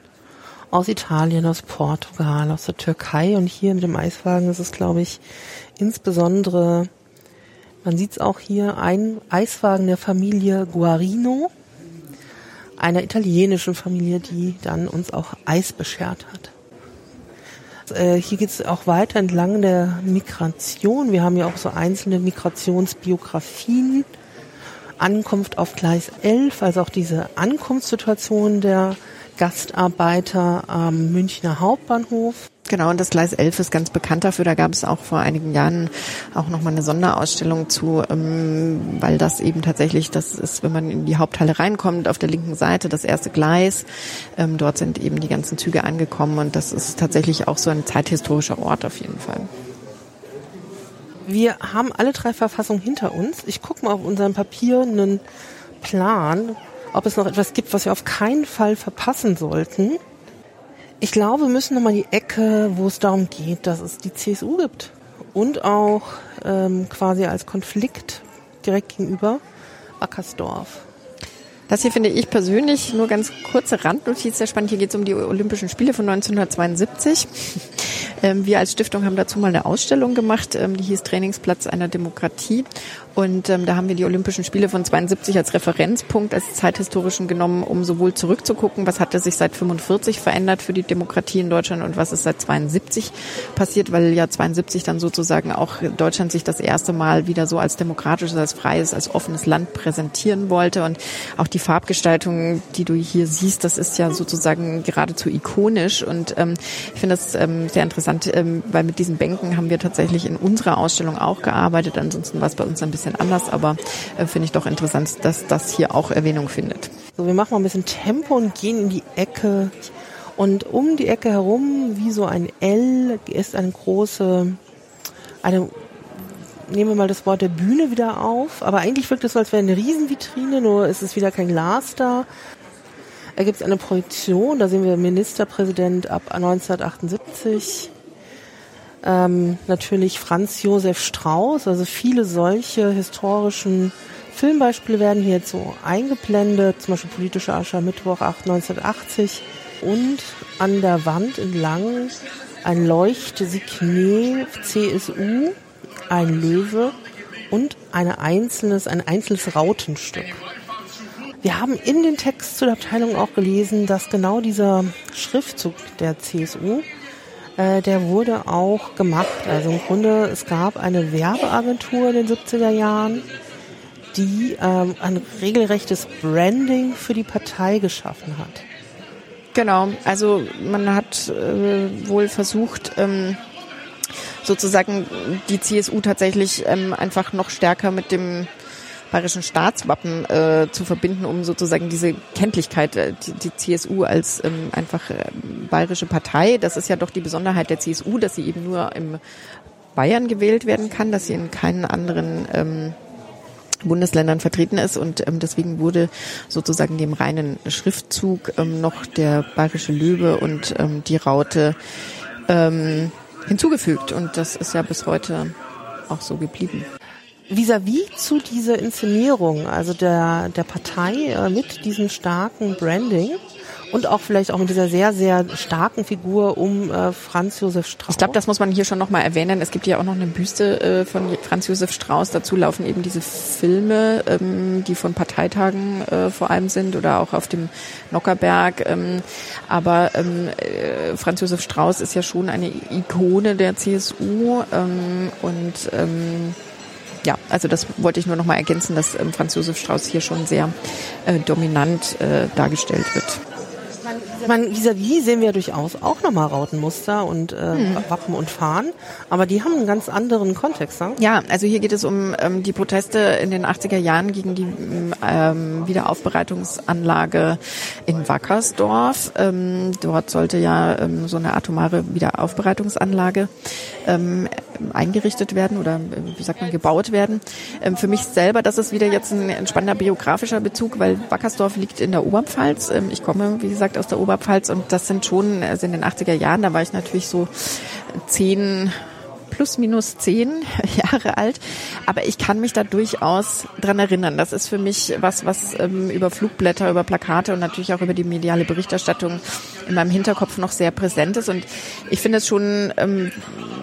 aus Italien, aus Portugal, aus der Türkei. Und hier mit dem Eiswagen ist es, glaube ich, insbesondere, man sieht es auch hier, ein Eiswagen der Familie Guarino, einer italienischen Familie, die dann uns auch Eis beschert hat. Äh, hier geht es auch weiter entlang der Migration. Wir haben ja auch so einzelne Migrationsbiografien. Ankunft auf Gleis 11, also auch diese Ankunftssituation der Gastarbeiter am Münchner Hauptbahnhof. Genau, und das Gleis 11 ist ganz bekannt dafür. Da gab es auch vor einigen Jahren auch nochmal eine Sonderausstellung zu, ähm, weil das eben tatsächlich, das ist, wenn man in die Haupthalle reinkommt, auf der linken Seite das erste Gleis. Ähm, dort sind eben die ganzen Züge angekommen und das ist tatsächlich auch so ein zeithistorischer Ort auf jeden Fall. Wir haben alle drei Verfassungen hinter uns. Ich gucke mal auf unserem Papier einen Plan, ob es noch etwas gibt, was wir auf keinen Fall verpassen sollten. Ich glaube, wir müssen nochmal die Ecke, wo es darum geht, dass es die CSU gibt. Und auch ähm, quasi als Konflikt direkt gegenüber Ackersdorf. Das hier finde ich persönlich nur ganz kurze Randnotiz sehr spannend. Hier geht es um die Olympischen Spiele von 1972. Ähm, wir als Stiftung haben dazu mal eine Ausstellung gemacht, ähm, die hieß Trainingsplatz einer Demokratie. Und ähm, da haben wir die Olympischen Spiele von 72 als Referenzpunkt, als zeithistorischen genommen, um sowohl zurückzugucken, was hatte sich seit 45 verändert für die Demokratie in Deutschland und was ist seit 72 passiert, weil ja 72 dann sozusagen auch Deutschland sich das erste Mal wieder so als demokratisches, als freies, als offenes Land präsentieren wollte. Und auch die Farbgestaltung, die du hier siehst, das ist ja sozusagen geradezu ikonisch. Und ähm, ich finde das ähm, sehr interessant, ähm, weil mit diesen Bänken haben wir tatsächlich in unserer Ausstellung auch gearbeitet. Ansonsten war es bei uns ein bisschen bisschen anders, aber äh, finde ich doch interessant, dass das hier auch Erwähnung findet. So, wir machen mal ein bisschen Tempo und gehen in die Ecke. Und um die Ecke herum, wie so ein L, ist eine große, eine, nehmen wir mal das Wort der Bühne wieder auf. Aber eigentlich wirkt es so, als wäre eine Riesenvitrine, nur ist es wieder kein Glas da. Da gibt es eine Projektion, da sehen wir Ministerpräsident ab 1978 ähm, natürlich Franz Josef Strauß, also viele solche historischen Filmbeispiele werden hier jetzt so eingeblendet, zum Beispiel politischer Aschermittwoch 1980 und an der Wand entlang ein Leuchtsignet CSU, ein Löwe und eine einzelnes, ein einzelnes Rautenstück. Wir haben in den Text zu der Abteilung auch gelesen, dass genau dieser Schriftzug der CSU äh, der wurde auch gemacht. Also im Grunde, es gab eine Werbeagentur in den 70er Jahren, die ähm, ein regelrechtes Branding für die Partei geschaffen hat. Genau, also man hat äh, wohl versucht, ähm, sozusagen die CSU tatsächlich ähm, einfach noch stärker mit dem bayerischen Staatswappen äh, zu verbinden, um sozusagen diese Kenntlichkeit, äh, die, die CSU als ähm, einfach äh, bayerische Partei, das ist ja doch die Besonderheit der CSU, dass sie eben nur im Bayern gewählt werden kann, dass sie in keinen anderen ähm, Bundesländern vertreten ist. Und ähm, deswegen wurde sozusagen dem reinen Schriftzug ähm, noch der bayerische Löwe und ähm, die Raute ähm, hinzugefügt. Und das ist ja bis heute auch so geblieben vis-à-vis -vis zu dieser Inszenierung, also der, der Partei äh, mit diesem starken Branding und auch vielleicht auch mit dieser sehr, sehr starken Figur um äh, Franz Josef Strauß. Ich glaube, das muss man hier schon nochmal erwähnen. Es gibt ja auch noch eine Büste äh, von Franz Josef Strauß. Dazu laufen eben diese Filme, ähm, die von Parteitagen äh, vor allem sind oder auch auf dem Nockerberg. Ähm, aber ähm, äh, Franz Josef Strauß ist ja schon eine Ikone der CSU ähm, und ähm, ja, also das wollte ich nur noch mal ergänzen, dass ähm, Franz Josef Strauß hier schon sehr äh, dominant äh, dargestellt wird man, vis-à-vis sehen wir ja durchaus auch nochmal Rautenmuster und äh, mhm. Wappen und Fahnen, aber die haben einen ganz anderen Kontext. Ne? Ja, also hier geht es um ähm, die Proteste in den 80er Jahren gegen die ähm, Wiederaufbereitungsanlage in Wackersdorf. Ähm, dort sollte ja ähm, so eine atomare Wiederaufbereitungsanlage ähm, eingerichtet werden oder wie sagt man gebaut werden. Ähm, für mich selber, das ist wieder jetzt ein, ein spannender biografischer Bezug, weil Wackersdorf liegt in der Oberpfalz. Ähm, ich komme, wie gesagt, aus der Oberpfalz Oberpfalz und das sind schon, also in den 80er Jahren, da war ich natürlich so zehn, plus minus zehn [laughs] Jahre alt. Aber ich kann mich da durchaus dran erinnern. Das ist für mich was, was ähm, über Flugblätter, über Plakate und natürlich auch über die mediale Berichterstattung in meinem Hinterkopf noch sehr präsent ist. Und ich finde es schon ähm,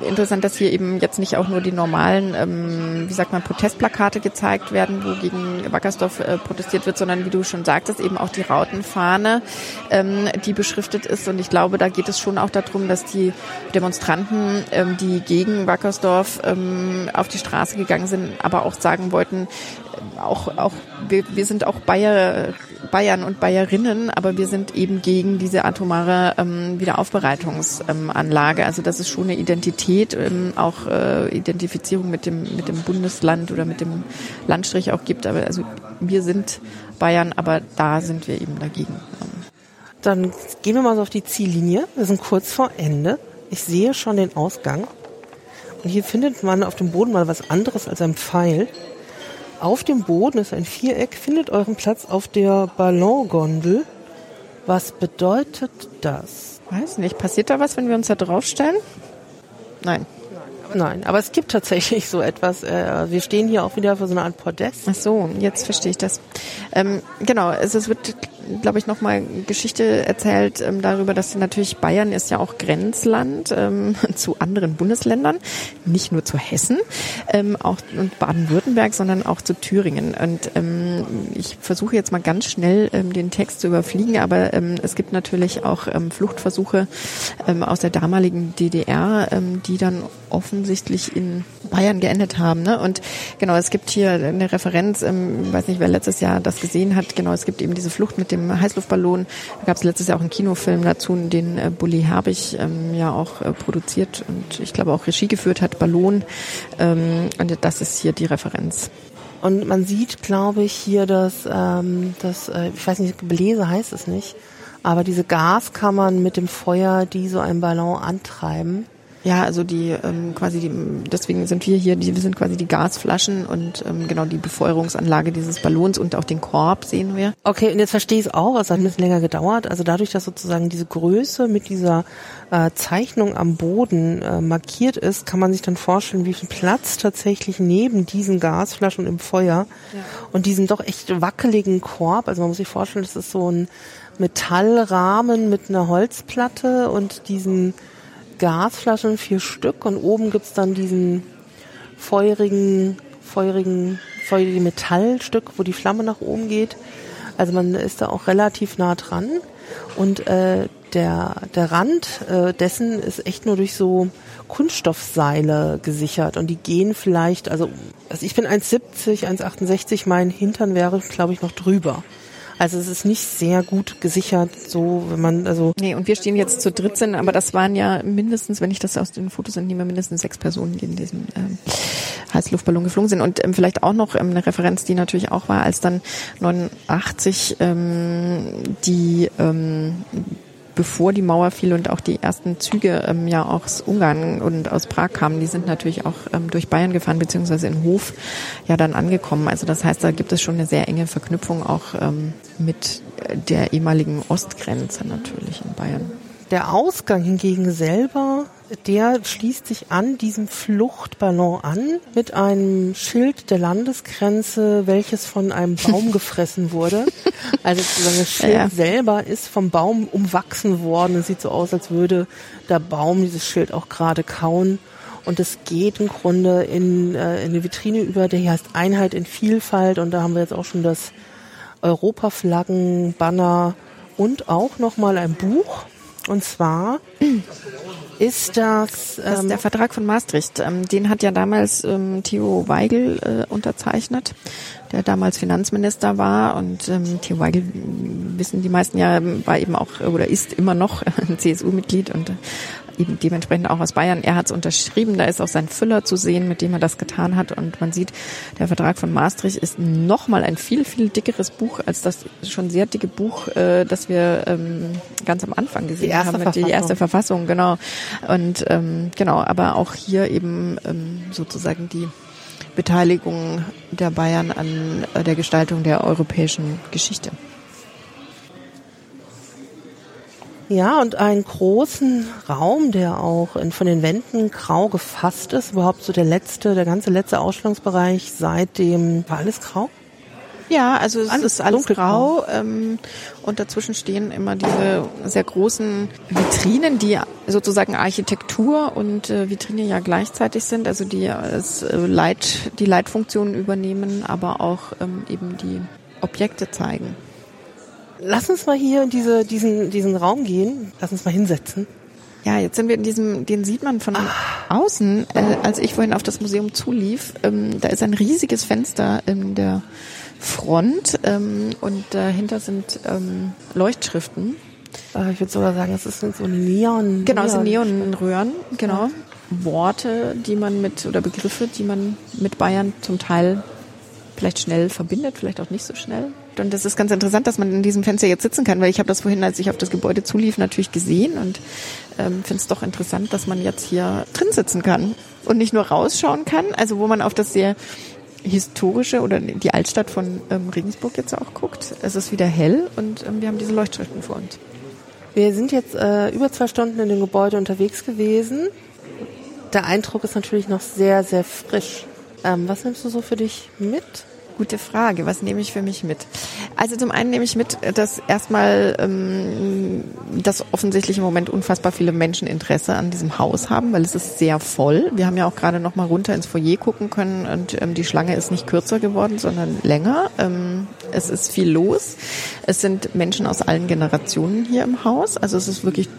interessant, dass hier eben jetzt nicht auch nur die normalen, ähm, wie sagt man, Protestplakate gezeigt werden, wo gegen Wackersdorf äh, protestiert wird, sondern wie du schon sagtest, eben auch die Rautenfahne, ähm, die beschriftet ist. Und ich glaube, da geht es schon auch darum, dass die Demonstranten, ähm, die gegen Wackersdorf ähm, auf die Straße gegangen sind, aber auch sagen wollten, auch, auch wir, wir sind auch Bayer, Bayern und Bayerinnen, aber wir sind eben gegen diese atomare ähm, Wiederaufbereitungsanlage. also das ist schon eine Identität, ähm, auch äh, Identifizierung mit dem, mit dem Bundesland oder mit dem Landstrich auch gibt. Aber also wir sind Bayern, aber da sind wir eben dagegen. Dann gehen wir mal so auf die Ziellinie. Wir sind kurz vor Ende. Ich sehe schon den Ausgang. Und hier findet man auf dem Boden mal was anderes als ein Pfeil. Auf dem Boden ist ein Viereck, findet euren Platz auf der Ballongondel. Was bedeutet das? Weiß nicht. Passiert da was, wenn wir uns da draufstellen? Nein. Nein, aber es gibt tatsächlich so etwas. Äh, wir stehen hier auch wieder für so eine Art Podest. Ach so, jetzt verstehe ich das. Ähm, genau, also es wird glaube ich, nochmal Geschichte erzählt ähm, darüber, dass natürlich Bayern ist ja auch Grenzland ähm, [laughs] zu anderen Bundesländern, nicht nur zu Hessen, ähm, auch und Baden-Württemberg, sondern auch zu Thüringen. Und ähm, ich versuche jetzt mal ganz schnell ähm, den Text zu überfliegen, aber es gibt natürlich auch Fluchtversuche aus der damaligen DDR, die dann offensichtlich in Bayern geendet haben. Ne? Und genau, es gibt hier eine Referenz, ähm, weiß nicht, wer letztes Jahr das gesehen hat, genau, es gibt eben diese Flucht mit dem Heißluftballon. Da gab es letztes Jahr auch einen Kinofilm dazu, den äh, Bully Herbig ähm, ja auch äh, produziert und ich glaube auch Regie geführt hat, Ballon. Ähm, und das ist hier die Referenz. Und man sieht, glaube ich, hier, dass, ähm, das, äh, ich weiß nicht, Bläse heißt es nicht, aber diese Gaskammern mit dem Feuer, die so einen Ballon antreiben. Ja, also die ähm, quasi die, deswegen sind wir hier, die, wir sind quasi die Gasflaschen und ähm, genau die Befeuerungsanlage dieses Ballons und auch den Korb sehen wir. Okay, und jetzt verstehe ich es auch, es hat ein bisschen länger gedauert. Also dadurch, dass sozusagen diese Größe mit dieser äh, Zeichnung am Boden äh, markiert ist, kann man sich dann vorstellen, wie viel Platz tatsächlich neben diesen Gasflaschen im Feuer ja. und diesen doch echt wackeligen Korb, also man muss sich vorstellen, das ist so ein Metallrahmen mit einer Holzplatte und diesen Gasflaschen, vier Stück und oben gibt's dann diesen feurigen, feurigen, feurigen Metallstück, wo die Flamme nach oben geht. Also man ist da auch relativ nah dran und äh, der, der Rand äh, dessen ist echt nur durch so Kunststoffseile gesichert und die gehen vielleicht, also, also ich bin 1,70, 1,68, mein Hintern wäre, glaube ich, noch drüber. Also es ist nicht sehr gut gesichert, so wenn man also. Nee, und wir stehen jetzt zu 13, aber das waren ja mindestens, wenn ich das aus den Fotos entnehme, mindestens sechs Personen, die in diesem ähm, Heißluftballon geflogen sind. Und ähm, vielleicht auch noch ähm, eine Referenz, die natürlich auch war, als dann 89 ähm, die ähm, bevor die Mauer fiel und auch die ersten Züge ähm, ja aus Ungarn und aus Prag kamen, die sind natürlich auch ähm, durch Bayern gefahren, beziehungsweise in Hof ja dann angekommen. Also das heißt, da gibt es schon eine sehr enge Verknüpfung auch ähm, mit der ehemaligen Ostgrenze natürlich in Bayern. Der Ausgang hingegen selber, der schließt sich an diesem Fluchtballon an mit einem Schild der Landesgrenze, welches von einem Baum [laughs] gefressen wurde. Also das Schild ja. selber ist vom Baum umwachsen worden. Es sieht so aus, als würde der Baum dieses Schild auch gerade kauen. Und es geht im Grunde in, äh, in eine Vitrine über, der hier heißt Einheit in Vielfalt. Und da haben wir jetzt auch schon das Europaflaggen, Banner und auch nochmal ein Buch und zwar ist das, ähm, das der Vertrag von Maastricht. Ähm, den hat ja damals ähm, Theo Weigel äh, unterzeichnet, der damals Finanzminister war. Und ähm, Theo Weigel, wissen die meisten ja, war eben auch oder ist immer noch [laughs] ein CSU-Mitglied und eben dementsprechend auch aus Bayern. Er hat es unterschrieben, da ist auch sein Füller zu sehen, mit dem er das getan hat. Und man sieht, der Vertrag von Maastricht ist nochmal ein viel, viel dickeres Buch als das schon sehr dicke Buch, äh, das wir ähm, ganz am Anfang gesehen haben, mit die erste Verfassung, genau. Und ähm, genau, aber auch hier eben ähm, sozusagen die Beteiligung der Bayern an der Gestaltung der europäischen Geschichte. Ja, und einen großen Raum, der auch in, von den Wänden grau gefasst ist. Überhaupt so der letzte, der ganze letzte Ausstellungsbereich seit dem, war alles grau? Ja, also es alles ist alles grau ähm, und dazwischen stehen immer diese sehr großen Vitrinen, die sozusagen Architektur und äh, Vitrine ja gleichzeitig sind, also die als äh, Leit, die Leitfunktionen übernehmen, aber auch ähm, eben die Objekte zeigen. Lass uns mal hier in diese, diesen, diesen Raum gehen. Lass uns mal hinsetzen. Ja, jetzt sind wir in diesem, den sieht man von außen, äh, als ich vorhin auf das Museum zulief. Ähm, da ist ein riesiges Fenster in der Front ähm, und dahinter sind ähm, Leuchtschriften. Äh, ich würde sogar sagen, es ist so Neon. Genau, es sind Neonröhren, genau. Worte, die man mit, oder Begriffe, die man mit Bayern zum Teil vielleicht schnell verbindet, vielleicht auch nicht so schnell. Und das ist ganz interessant, dass man in diesem Fenster jetzt sitzen kann, weil ich habe das vorhin, als ich auf das Gebäude zulief, natürlich gesehen und ähm, finde es doch interessant, dass man jetzt hier drin sitzen kann und nicht nur rausschauen kann, also wo man auf das sehr historische oder die Altstadt von ähm, Regensburg jetzt auch guckt. Es ist wieder hell und ähm, wir haben diese Leuchtschriften vor uns. Wir sind jetzt äh, über zwei Stunden in dem Gebäude unterwegs gewesen. Der Eindruck ist natürlich noch sehr, sehr frisch. Ähm, was nimmst du so für dich mit? Gute Frage. Was nehme ich für mich mit? Also zum einen nehme ich mit, dass erstmal ähm, dass offensichtlich im Moment unfassbar viele Menschen Interesse an diesem Haus haben, weil es ist sehr voll. Wir haben ja auch gerade noch mal runter ins Foyer gucken können und ähm, die Schlange ist nicht kürzer geworden, sondern länger. Ähm, es ist viel los. Es sind Menschen aus allen Generationen hier im Haus. Also es ist wirklich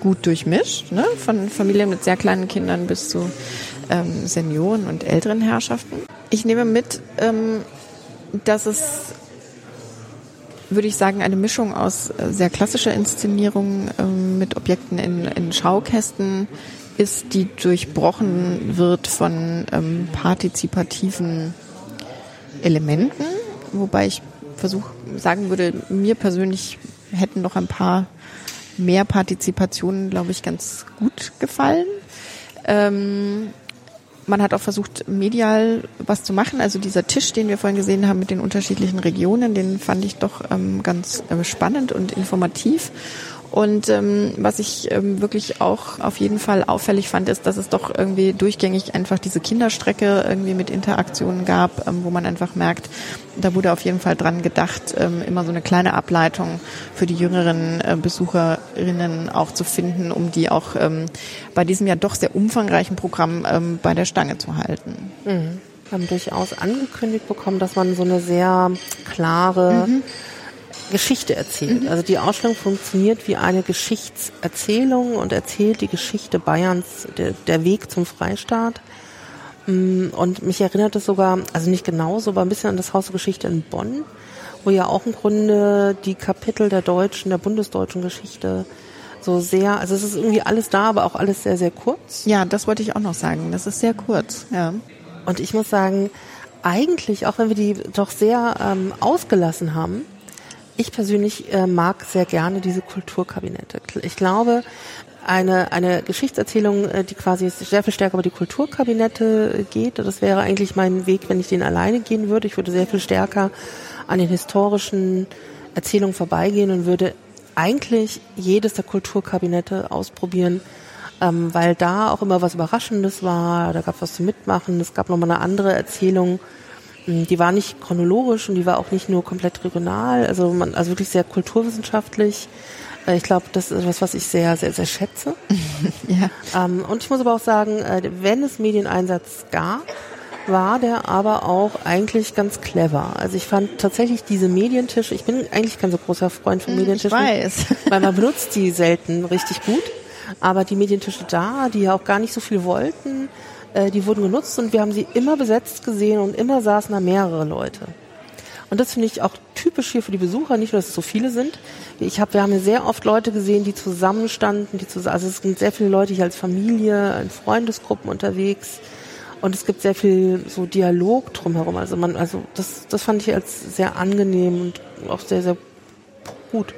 gut durchmischt, ne? von Familien mit sehr kleinen Kindern bis zu ähm, Senioren und älteren Herrschaften. Ich nehme mit, ähm, dass es, würde ich sagen, eine Mischung aus äh, sehr klassischer Inszenierung ähm, mit Objekten in, in Schaukästen ist, die durchbrochen wird von ähm, partizipativen Elementen, wobei ich versuche, sagen würde, mir persönlich hätten noch ein paar mehr Partizipationen, glaube ich, ganz gut gefallen. Ähm, man hat auch versucht, medial was zu machen. Also dieser Tisch, den wir vorhin gesehen haben mit den unterschiedlichen Regionen, den fand ich doch ähm, ganz äh, spannend und informativ. Und ähm, was ich ähm, wirklich auch auf jeden Fall auffällig fand, ist, dass es doch irgendwie durchgängig einfach diese Kinderstrecke irgendwie mit Interaktionen gab, ähm, wo man einfach merkt, da wurde auf jeden Fall dran gedacht, ähm, immer so eine kleine Ableitung für die jüngeren äh, Besucherinnen auch zu finden, um die auch ähm, bei diesem ja doch sehr umfangreichen Programm ähm, bei der Stange zu halten. Mhm. Wir haben durchaus angekündigt bekommen, dass man so eine sehr klare mhm Geschichte erzählt. Mhm. Also die Ausstellung funktioniert wie eine Geschichtserzählung und erzählt die Geschichte Bayerns, der, der Weg zum Freistaat. Mm, und mich erinnert es sogar, also nicht genauso, aber ein bisschen an das Haus der Geschichte in Bonn, wo ja auch im Grunde die Kapitel der deutschen, der bundesdeutschen Geschichte so sehr, also es ist irgendwie alles da, aber auch alles sehr, sehr kurz. Ja, das wollte ich auch noch sagen. Das ist sehr kurz, ja. Und ich muss sagen, eigentlich, auch wenn wir die doch sehr ähm, ausgelassen haben, ich persönlich äh, mag sehr gerne diese Kulturkabinette. Ich glaube, eine, eine Geschichtserzählung, äh, die quasi sehr viel stärker über die Kulturkabinette geht, das wäre eigentlich mein Weg, wenn ich den alleine gehen würde. Ich würde sehr viel stärker an den historischen Erzählungen vorbeigehen und würde eigentlich jedes der Kulturkabinette ausprobieren, ähm, weil da auch immer was Überraschendes war, da gab es was zu mitmachen, es gab nochmal eine andere Erzählung, die war nicht chronologisch und die war auch nicht nur komplett regional, also man, also wirklich sehr kulturwissenschaftlich. Äh, ich glaube, das ist etwas, was ich sehr, sehr, sehr schätze. [laughs] ja. Ähm, und ich muss aber auch sagen, äh, wenn es Medieneinsatz gab, war der aber auch eigentlich ganz clever. Also ich fand tatsächlich diese Medientische, ich bin eigentlich kein so großer Freund von hm, Medientischen, ich weiß. [laughs] weil man benutzt die selten richtig gut. Aber die Medientische da, die ja auch gar nicht so viel wollten, äh, die wurden genutzt und wir haben sie immer besetzt gesehen und immer saßen da mehrere Leute. Und das finde ich auch typisch hier für die Besucher, nicht nur, dass es so viele sind. Ich habe, wir haben hier sehr oft Leute gesehen, die zusammenstanden, die zusammen, also es sind sehr viele Leute hier als Familie, in Freundesgruppen unterwegs. Und es gibt sehr viel so Dialog drumherum. Also man, also das, das fand ich als sehr angenehm und auch sehr, sehr gut.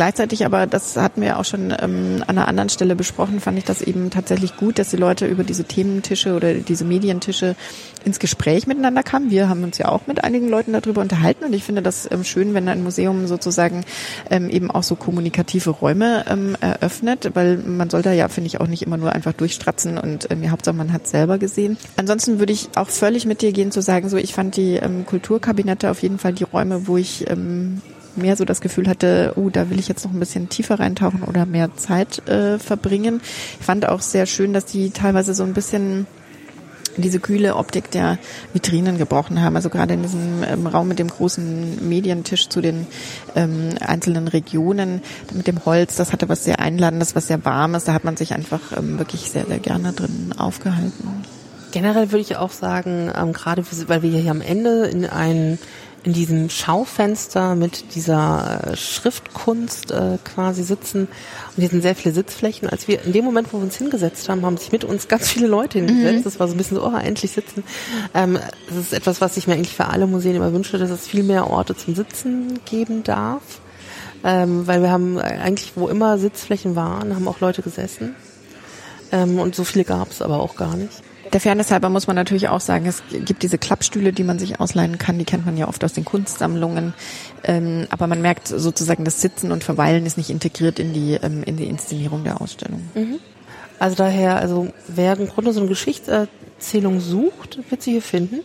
Gleichzeitig aber, das hatten wir auch schon ähm, an einer anderen Stelle besprochen, fand ich das eben tatsächlich gut, dass die Leute über diese Thementische oder diese Medientische ins Gespräch miteinander kamen. Wir haben uns ja auch mit einigen Leuten darüber unterhalten und ich finde das ähm, schön, wenn ein Museum sozusagen ähm, eben auch so kommunikative Räume ähm, eröffnet, weil man soll da ja, finde ich, auch nicht immer nur einfach durchstratzen und ähm, ja, Hauptsache man hat selber gesehen. Ansonsten würde ich auch völlig mit dir gehen zu sagen, so ich fand die ähm, Kulturkabinette auf jeden Fall die Räume, wo ich ähm, mehr so das Gefühl hatte, oh, da will ich jetzt noch ein bisschen tiefer reintauchen oder mehr Zeit äh, verbringen. Ich fand auch sehr schön, dass die teilweise so ein bisschen diese kühle Optik der Vitrinen gebrochen haben. Also gerade in diesem ähm, Raum mit dem großen Medientisch zu den ähm, einzelnen Regionen mit dem Holz, das hatte was sehr Einladendes, was sehr Warmes. Da hat man sich einfach ähm, wirklich sehr, sehr gerne drin aufgehalten. Generell würde ich auch sagen, ähm, gerade weil wir hier am Ende in ein in diesem Schaufenster mit dieser äh, Schriftkunst äh, quasi sitzen und hier sind sehr viele Sitzflächen. Als wir in dem Moment, wo wir uns hingesetzt haben, haben sich mit uns ganz viele Leute hingesetzt. Mhm. Das war so ein bisschen so, oh, endlich sitzen. Ähm, das ist etwas, was ich mir eigentlich für alle Museen immer wünsche, dass es viel mehr Orte zum Sitzen geben darf. Ähm, weil wir haben eigentlich, wo immer Sitzflächen waren, haben auch Leute gesessen. Ähm, und so viele gab es aber auch gar nicht. Der Fairness halber muss man natürlich auch sagen, es gibt diese Klappstühle, die man sich ausleihen kann. Die kennt man ja oft aus den Kunstsammlungen. Ähm, aber man merkt sozusagen, das Sitzen und Verweilen ist nicht integriert in die, ähm, in die Inszenierung der Ausstellung. Mhm. Also daher, also wer im Grunde so eine Geschichtserzählung sucht, wird sie hier finden.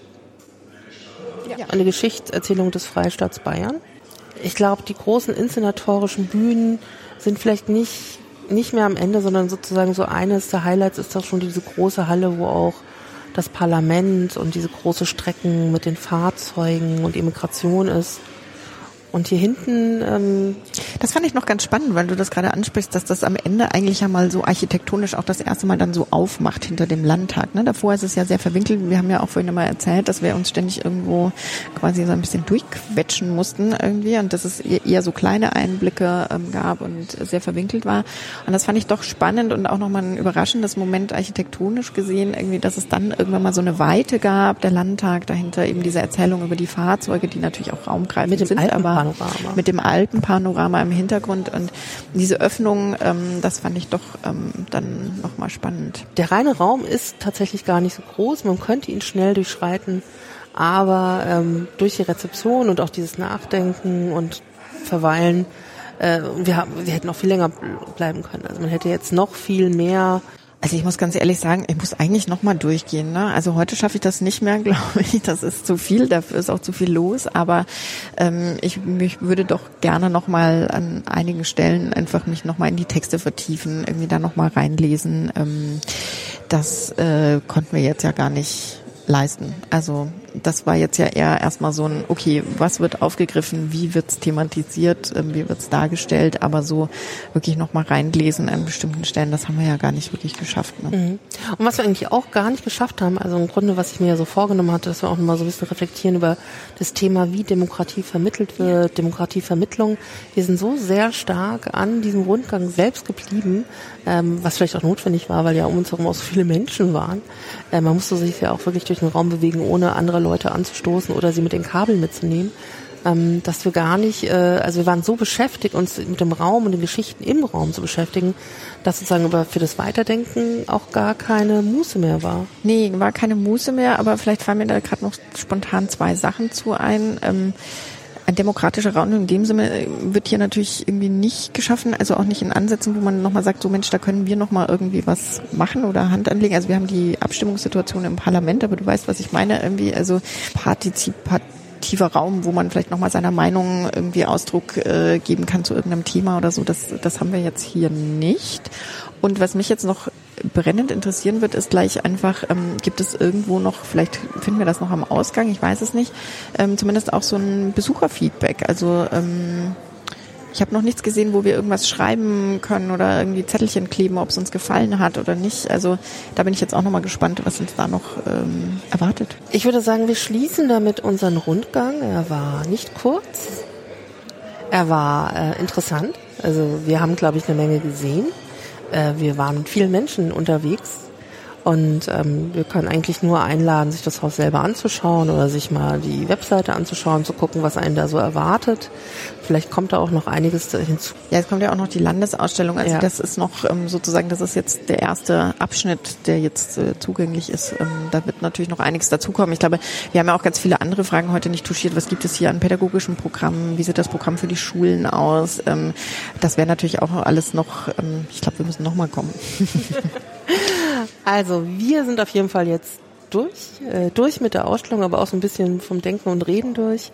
Ja. Eine Geschichtserzählung des Freistaats Bayern. Ich glaube, die großen inszenatorischen Bühnen sind vielleicht nicht nicht mehr am Ende, sondern sozusagen so eines der Highlights ist doch schon diese große Halle, wo auch das Parlament und diese große Strecken mit den Fahrzeugen und Immigration ist. Und hier hinten. Ähm das fand ich noch ganz spannend, weil du das gerade ansprichst, dass das am Ende eigentlich ja mal so architektonisch auch das erste Mal dann so aufmacht hinter dem Landtag. Ne? Davor ist es ja sehr verwinkelt. Wir haben ja auch vorhin mal erzählt, dass wir uns ständig irgendwo quasi so ein bisschen durchquetschen mussten irgendwie und dass es eher so kleine Einblicke ähm, gab und sehr verwinkelt war. Und das fand ich doch spannend und auch nochmal ein überraschendes Moment architektonisch gesehen, irgendwie, dass es dann irgendwann mal so eine Weite gab, der Landtag dahinter, eben diese Erzählung über die Fahrzeuge, die natürlich auch raumgreifend sind, aber Alpenpanorama. Mit dem Alpenpanorama im Hintergrund und diese Öffnung, ähm, das fand ich doch ähm, dann nochmal spannend. Der reine Raum ist tatsächlich gar nicht so groß, man könnte ihn schnell durchschreiten, aber ähm, durch die Rezeption und auch dieses Nachdenken und Verweilen, äh, wir, haben, wir hätten auch viel länger bleiben können. Also man hätte jetzt noch viel mehr also ich muss ganz ehrlich sagen, ich muss eigentlich nochmal durchgehen. Ne? Also heute schaffe ich das nicht mehr, [laughs] glaube ich. Das ist zu viel, dafür ist auch zu viel los. Aber ähm, ich mich würde doch gerne nochmal an einigen Stellen einfach mich nochmal in die Texte vertiefen, irgendwie da nochmal reinlesen. Ähm, das äh, konnten wir jetzt ja gar nicht leisten. Also das war jetzt ja eher erstmal so ein, okay, was wird aufgegriffen, wie wird's thematisiert, ähm, wie wird's dargestellt, aber so wirklich nochmal reinlesen an bestimmten Stellen, das haben wir ja gar nicht wirklich geschafft. Ne? Mhm. Und was wir eigentlich auch gar nicht geschafft haben, also im Grunde, was ich mir ja so vorgenommen hatte, dass wir auch nochmal so ein bisschen reflektieren über das Thema, wie Demokratie vermittelt wird, Demokratievermittlung. Wir sind so sehr stark an diesem Rundgang selbst geblieben, ähm, was vielleicht auch notwendig war, weil ja um uns herum auch so viele Menschen waren. Äh, man musste sich ja auch wirklich durch den Raum bewegen, ohne andere Leute anzustoßen oder sie mit den Kabeln mitzunehmen, ähm, dass wir gar nicht, äh, also wir waren so beschäftigt, uns mit dem Raum und den Geschichten im Raum zu beschäftigen, dass sozusagen über für das Weiterdenken auch gar keine Muße mehr war. Nee, war keine Muße mehr, aber vielleicht fallen mir da gerade noch spontan zwei Sachen zu ein. Ähm, ein demokratischer Raum in dem Sinne äh, wird hier natürlich irgendwie nicht geschaffen, also auch nicht in Ansätzen, wo man nochmal sagt, so Mensch, da können wir nochmal irgendwie was machen oder Hand anlegen. Also wir haben die Abstimmungssituation im Parlament, aber du weißt, was ich meine, irgendwie, also partizipativer Raum, wo man vielleicht nochmal seiner Meinung irgendwie Ausdruck äh, geben kann zu irgendeinem Thema oder so, das, das haben wir jetzt hier nicht. Und was mich jetzt noch brennend interessieren wird, ist gleich einfach, ähm, gibt es irgendwo noch, vielleicht finden wir das noch am Ausgang, ich weiß es nicht, ähm, zumindest auch so ein Besucherfeedback. Also ähm, ich habe noch nichts gesehen, wo wir irgendwas schreiben können oder irgendwie Zettelchen kleben, ob es uns gefallen hat oder nicht. Also da bin ich jetzt auch nochmal gespannt, was uns da noch ähm, erwartet. Ich würde sagen, wir schließen damit unseren Rundgang. Er war nicht kurz. Er war äh, interessant. Also wir haben, glaube ich, eine Menge gesehen. Äh, wir waren mit vielen Menschen unterwegs und ähm, wir können eigentlich nur einladen, sich das Haus selber anzuschauen oder sich mal die Webseite anzuschauen, zu gucken, was einen da so erwartet. Vielleicht kommt da auch noch einiges hinzu. Ja, es kommt ja auch noch die Landesausstellung. Also ja. das ist noch ähm, sozusagen, das ist jetzt der erste Abschnitt, der jetzt äh, zugänglich ist. Ähm, da wird natürlich noch einiges dazukommen. Ich glaube, wir haben ja auch ganz viele andere Fragen heute nicht touchiert. Was gibt es hier an pädagogischen Programmen? Wie sieht das Programm für die Schulen aus? Ähm, das wäre natürlich auch alles noch, ähm, ich glaube, wir müssen noch mal kommen. [laughs] Also wir sind auf jeden Fall jetzt durch, äh, durch mit der Ausstellung, aber auch so ein bisschen vom Denken und Reden durch.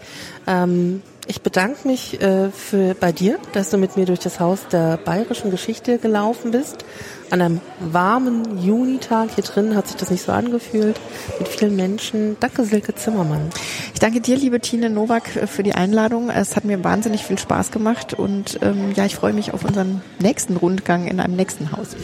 Ähm, Ich bedanke mich äh, für, bei dir, dass du mit mir durch das Haus der bayerischen Geschichte gelaufen bist. An einem warmen Junitag hier drin hat sich das nicht so angefühlt. Mit vielen Menschen. Danke, Silke Zimmermann. Ich danke dir, liebe Tine Nowak, für die Einladung. Es hat mir wahnsinnig viel Spaß gemacht und ähm, ja, ich freue mich auf unseren nächsten Rundgang in einem nächsten Haus.